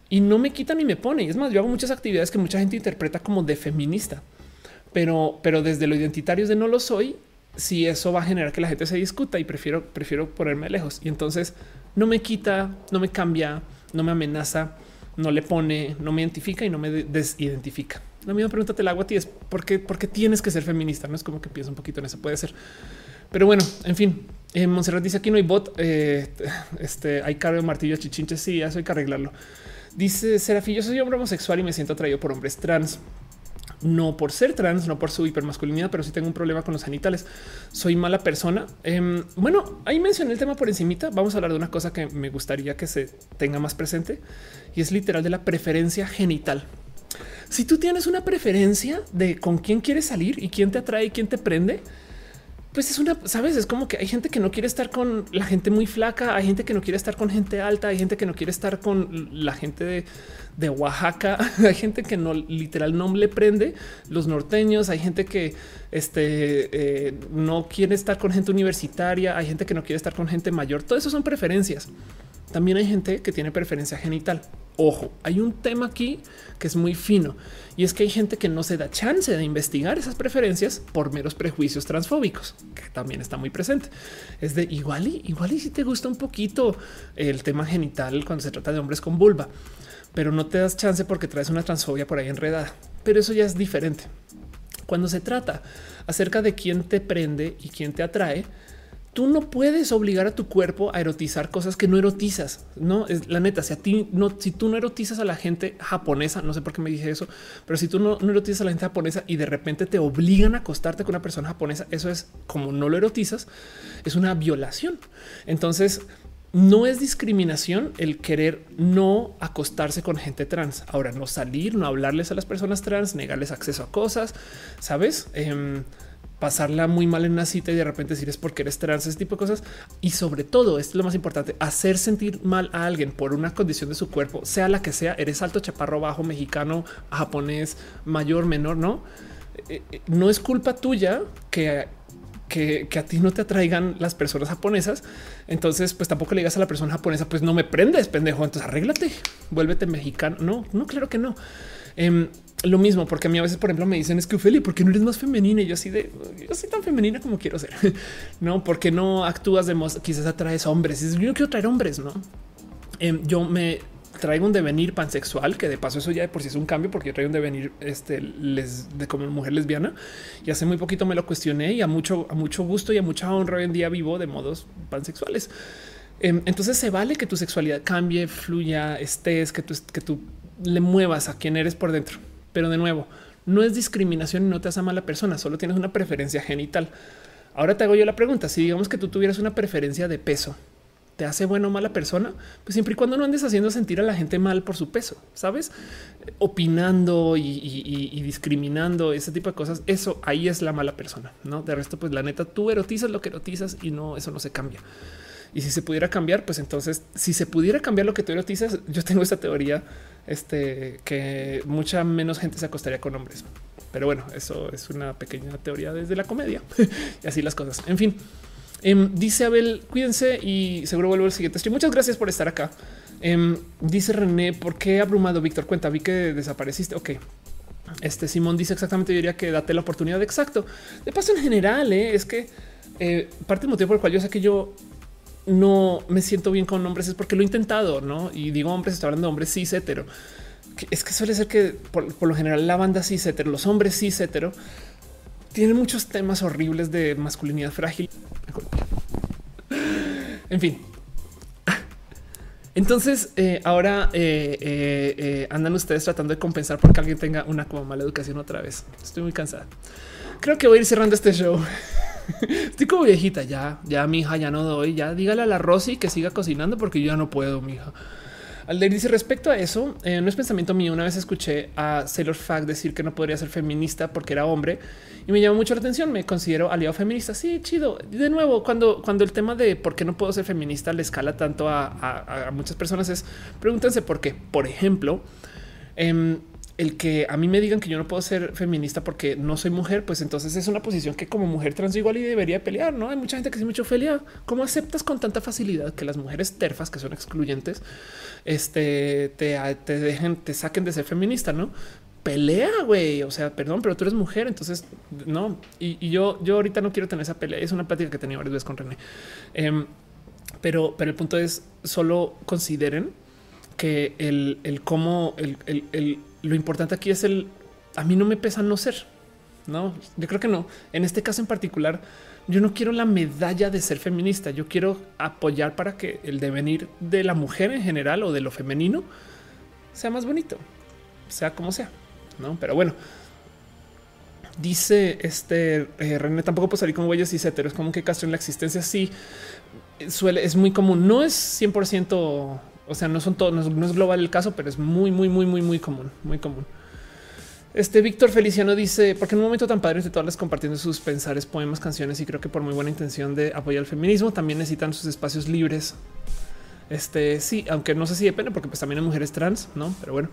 y no me quita ni me pone. Es más, yo hago muchas actividades que mucha gente interpreta como de feminista, pero, pero desde lo identitario de no lo soy, si eso va a generar que la gente se discuta y prefiero, prefiero ponerme lejos. Y entonces no me quita, no me cambia, no me amenaza, no le pone, no me identifica y no me desidentifica. La misma pregunta te la hago a ti es por qué, tienes que ser feminista. No es como que pienso un poquito en eso. Puede ser, pero bueno, en fin. Eh, Monserrat dice aquí no hay bot. Eh, este hay cargo de martillo chichinches. Sí, eso hay que arreglarlo. Dice Serafí, yo soy hombre homosexual y me siento atraído por hombres trans no por ser trans, no por su hipermasculinidad, pero sí tengo un problema con los genitales. Soy mala persona. Em, bueno, ahí mencioné el tema por encimita. Vamos a hablar de una cosa que me gustaría que se tenga más presente y es literal de la preferencia genital. Si tú tienes una preferencia de con quién quieres salir y quién te atrae y quién te prende, pues es una, sabes, es como que hay gente que no quiere estar con la gente muy flaca, hay gente que no quiere estar con gente alta, hay gente que no quiere estar con la gente de, Oaxaca, [LAUGHS] hay gente que no literal no le prende los norteños, hay gente que este, eh, no quiere estar con gente universitaria, hay gente que no quiere estar con gente mayor, todo eso son preferencias. También hay gente que tiene preferencia genital. Ojo, hay un tema aquí que es muy fino y es que hay gente que no se da chance de investigar esas preferencias por meros prejuicios transfóbicos, que también está muy presente. Es de igual y igual y si te gusta un poquito el tema genital cuando se trata de hombres con vulva, pero no te das chance porque traes una transfobia por ahí enredada. Pero eso ya es diferente. Cuando se trata acerca de quién te prende y quién te atrae, tú no puedes obligar a tu cuerpo a erotizar cosas que no erotizas. No es la neta. Si a ti no, si tú no erotizas a la gente japonesa, no sé por qué me dije eso, pero si tú no, no erotizas a la gente japonesa y de repente te obligan a acostarte con una persona japonesa, eso es como no lo erotizas, es una violación. Entonces, no es discriminación el querer no acostarse con gente trans. Ahora, no salir, no hablarles a las personas trans, negarles acceso a cosas, sabes? Em, pasarla muy mal en una cita y de repente decir es porque eres trans, ese tipo de cosas. Y sobre todo, esto es lo más importante, hacer sentir mal a alguien por una condición de su cuerpo, sea la que sea, eres alto, chaparro, bajo, mexicano, japonés, mayor, menor, no? Eh, eh, no es culpa tuya que que, a ti no te atraigan las personas japonesas. Entonces, pues tampoco le digas a la persona japonesa, pues no me prendes, pendejo. Entonces arréglate, vuélvete mexicano. No, no, claro que no. Em, lo mismo, porque a mí a veces, por ejemplo, me dicen es que Ophelia, ¿por qué no eres más femenina? Y yo así de yo soy tan femenina como quiero ser. [LAUGHS] no, porque no actúas de quizás atraes hombres. Yo no quiero traer hombres, no? Em, yo me traigo un devenir pansexual, que de paso eso ya de por sí es un cambio, porque yo traigo un devenir este, de como mujer lesbiana y hace muy poquito me lo cuestioné y a mucho, a mucho gusto y a mucha honra hoy en día vivo de modos pansexuales. Em, entonces se vale que tu sexualidad cambie, fluya, estés, que tú, que tú le muevas a quien eres por dentro. Pero de nuevo, no es discriminación y no te hace mala persona, solo tienes una preferencia genital. Ahora te hago yo la pregunta, si digamos que tú tuvieras una preferencia de peso, te hace buena o mala persona, pues siempre y cuando no andes haciendo sentir a la gente mal por su peso, sabes, opinando y, discriminando ese tipo de cosas. Eso ahí es la mala persona. No de resto, pues la neta, tú erotizas lo que erotizas y no, eso no se cambia. Y si se pudiera cambiar, pues entonces, si se pudiera cambiar lo que tú erotizas, yo tengo esta teoría este, que mucha menos gente se acostaría con hombres. Pero bueno, eso es una pequeña teoría desde la comedia [LAUGHS] y así las cosas. En fin, em, dice Abel, cuídense y seguro vuelvo al siguiente stream. Muchas gracias por estar acá. Em, dice René, ¿por qué abrumado Víctor? Cuenta, vi que desapareciste. Ok. Este Simón dice exactamente, yo diría que date la oportunidad. Exacto. De paso, en general, eh, es que eh, parte del motivo por el cual yo sé que yo no me siento bien con hombres es porque lo he intentado, ¿no? Y digo hombres, estoy hablando de hombres cis hetero. Es que suele ser que por, lo general la banda cis hetero, los hombres cis hetero, tienen muchos temas horribles de masculinidad frágil. En fin. Entonces, eh, ahora eh, eh, andan ustedes tratando de compensar porque alguien tenga una como mala educación otra vez. Estoy muy cansada. Creo que voy a ir cerrando este show. [LAUGHS] Estoy como viejita ya, ya mi hija ya no doy, ya dígale a la Rosy que siga cocinando porque yo ya no puedo, mi hija. Alder dice respecto a eso, eh, no es pensamiento mío. Una vez escuché a Sailor Fact decir que no podría ser feminista porque era hombre y me llamó mucho la atención. Me considero aliado feminista. Sí, chido. De nuevo, cuando, cuando el tema de por qué no puedo ser feminista le escala tanto a, muchas personas es pregúntense por qué. Por ejemplo, em, el que a mí me digan que yo no puedo ser feminista porque no soy mujer, pues entonces es una posición que como mujer trans igual y debería pelear. No hay mucha gente que se mucho Ophelia. ¿Cómo aceptas con tanta facilidad que las mujeres terfas que son excluyentes este, te, te dejen, te saquen de ser feminista? No pelea, güey. O sea, perdón, pero tú eres mujer. Entonces no. Y, yo, yo ahorita no quiero tener esa pelea. Es una plática que tenía varias veces con René. Em, pero, pero el punto es solo consideren que el, el cómo el, el lo importante aquí es el a mí no me pesa no ser. No, yo creo que no. En este caso en particular, yo no quiero la medalla de ser feminista. Yo quiero apoyar para que el devenir de la mujer en general o de lo femenino sea más bonito, sea como sea. No, pero bueno, dice este eh, René tampoco puedo salir con huellas y es como que Castro en la existencia. Sí, suele, es muy común. No es 100% o sea, no son todos, no, es global el caso, pero es muy, muy, muy, muy, muy común, muy común. Este Víctor Feliciano dice, porque en un momento tan padre de todas las compartiendo sus pensares, poemas, canciones y creo que por muy buena intención de apoyar el feminismo, también necesitan sus espacios libres. Este sí, aunque no sé si depende, porque pues también hay mujeres trans, no? Pero bueno,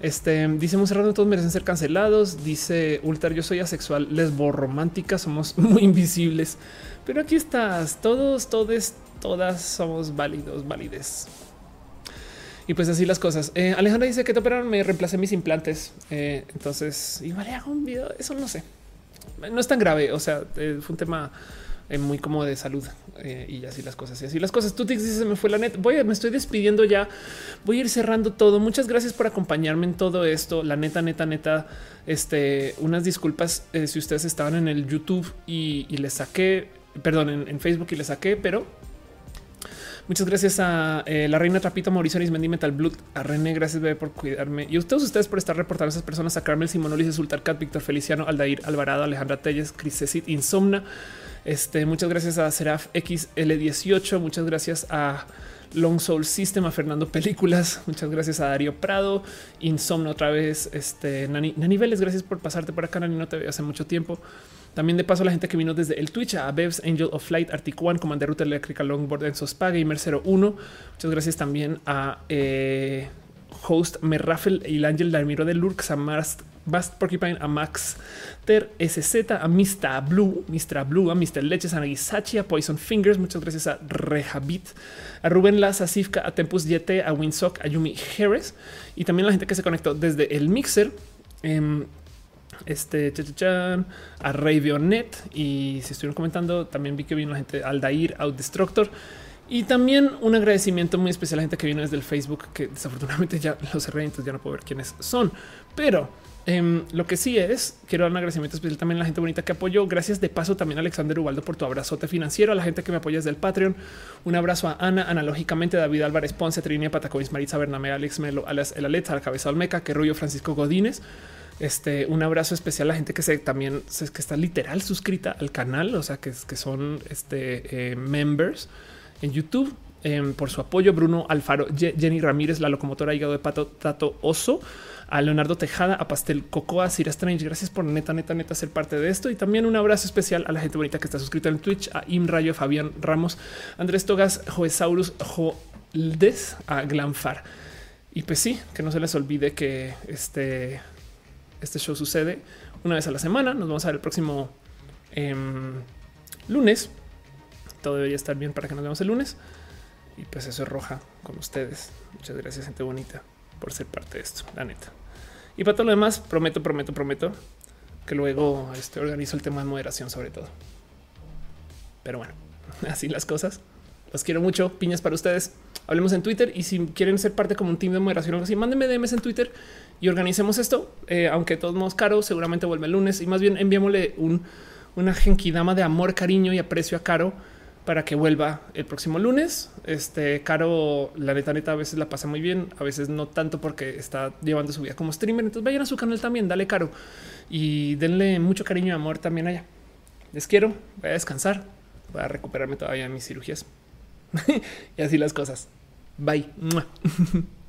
este dice Monserrat, todos merecen ser cancelados. Dice Ultar, yo soy asexual, lesbo romántica, somos [LAUGHS] muy invisibles, pero aquí estás. Todos, todos, todas somos válidos, válides. Y pues así las cosas. Eh, Alejandra dice que te operaron, me reemplacé mis implantes. Eh, entonces igual hago un video. Eso no sé. No es tan grave. O sea, eh, fue un tema muy cómodo de salud y así las cosas. Y así las cosas. Tú te dices, se me fue la net. Voy, me estoy despidiendo ya. Voy a ir cerrando todo. Muchas gracias por acompañarme en todo esto. La neta, neta, neta. Este, unas disculpas si ustedes estaban en el YouTube y, les saqué, perdón, en Facebook y les saqué, pero Muchas gracias a eh, la reina Trapito, Mauricio Arismendi, Metal Blood, a René, gracias bebé por cuidarme y a ustedes, ustedes por estar reportando a esas personas, a Carmel Simón, Ulises Sultarcat, Víctor Feliciano, Aldair Alvarado, Alejandra Telles, Cris Cecit, Insomna. Este, muchas gracias a Seraf XL18, muchas gracias a Long Soul System, a Fernando Películas, muchas gracias a Darío Prado, Insomna otra vez, este Nani, Nani Vélez, gracias por pasarte por acá, Nani, no te veo hace mucho tiempo. También de paso la gente que vino desde el Twitch a Bevs, Angel of Flight, Arctic One, Commander Ruta Eléctrica, Longboard, Enzo Spa, Gamer 01. Muchas gracias también a eh, Host Merraffel y el Ángel Dalmiro de Lurks, a Mast, Bast Porcupine, a Max Ter SZ, a Mr. Blue, Mr. Blue, a Mr. Leches, a Nagisachi, a Poison Fingers. Muchas gracias a Rehabit, a Rubén Laza, a Sifka, a Tempus Yete, a Winsock, a Yumi Harris y también la gente que se conectó desde el Mixer. Eh, este a Ravionet y si estuvieron comentando también vi que vino la gente Aldair Out Destructor y también un agradecimiento muy especial a la gente que vino desde el Facebook que desafortunadamente ya los cerré entonces ya no puedo ver quiénes son pero em, lo que sí es, quiero dar un agradecimiento especial también a la gente bonita que apoyó. Gracias de paso también a Alexander Ubaldo por tu abrazote financiero, a la gente que me apoya desde el Patreon. Un abrazo a Ana, analógicamente David Álvarez Ponce, Trinia Patacovis, Maritza Bername, Alex Melo, El Aleta, la cabeza Olmeca, que rollo Francisco Godínez. Este, un abrazo especial a la gente que se también que está literal suscrita al canal, o sea, que, son este, eh, members en YouTube. em, por su apoyo. Bruno Alfaro, Jenny Ramírez, la locomotora hígado de pato, Tato Oso, a Leonardo Tejada, a Pastel Cocoa, Cira Strange. Gracias por neta, neta, neta ser parte de esto. Y también un abrazo especial a la gente bonita que está suscrita en Twitch, a Imrayo, Fabián Ramos, Andrés Togas, Joesaurus, Joldes, a Glanfar. Y pues sí, que no se les olvide que este, este show sucede una vez a la semana. Nos vamos a ver el próximo em, lunes. Todo debería estar bien para que nos veamos el lunes. Y pues eso es roja con ustedes. Muchas gracias, gente bonita por ser parte de esto, la neta. Y para todo lo demás, prometo, prometo, prometo que luego este, organizo el tema de moderación sobre todo. Pero bueno, [LAUGHS] así las cosas. Los quiero mucho. Piñas para ustedes. Hablemos en Twitter y si quieren ser parte como un team de moderación o algo así, mándenme DMs en Twitter y organicemos esto. Eh, aunque de todos modos caro, seguramente vuelve el lunes y más bien enviémosle un, una genkidama de amor, cariño y aprecio a Caro para que vuelva el próximo lunes. Este Caro, la neta, neta, a veces la pasa muy bien, a veces no tanto porque está llevando su vida como streamer. Entonces vayan a su canal también, dale Caro y denle mucho cariño y amor también allá. Les quiero, voy a descansar, voy a recuperarme todavía de mis cirugías [LAUGHS] y así las cosas. Bye. [LAUGHS]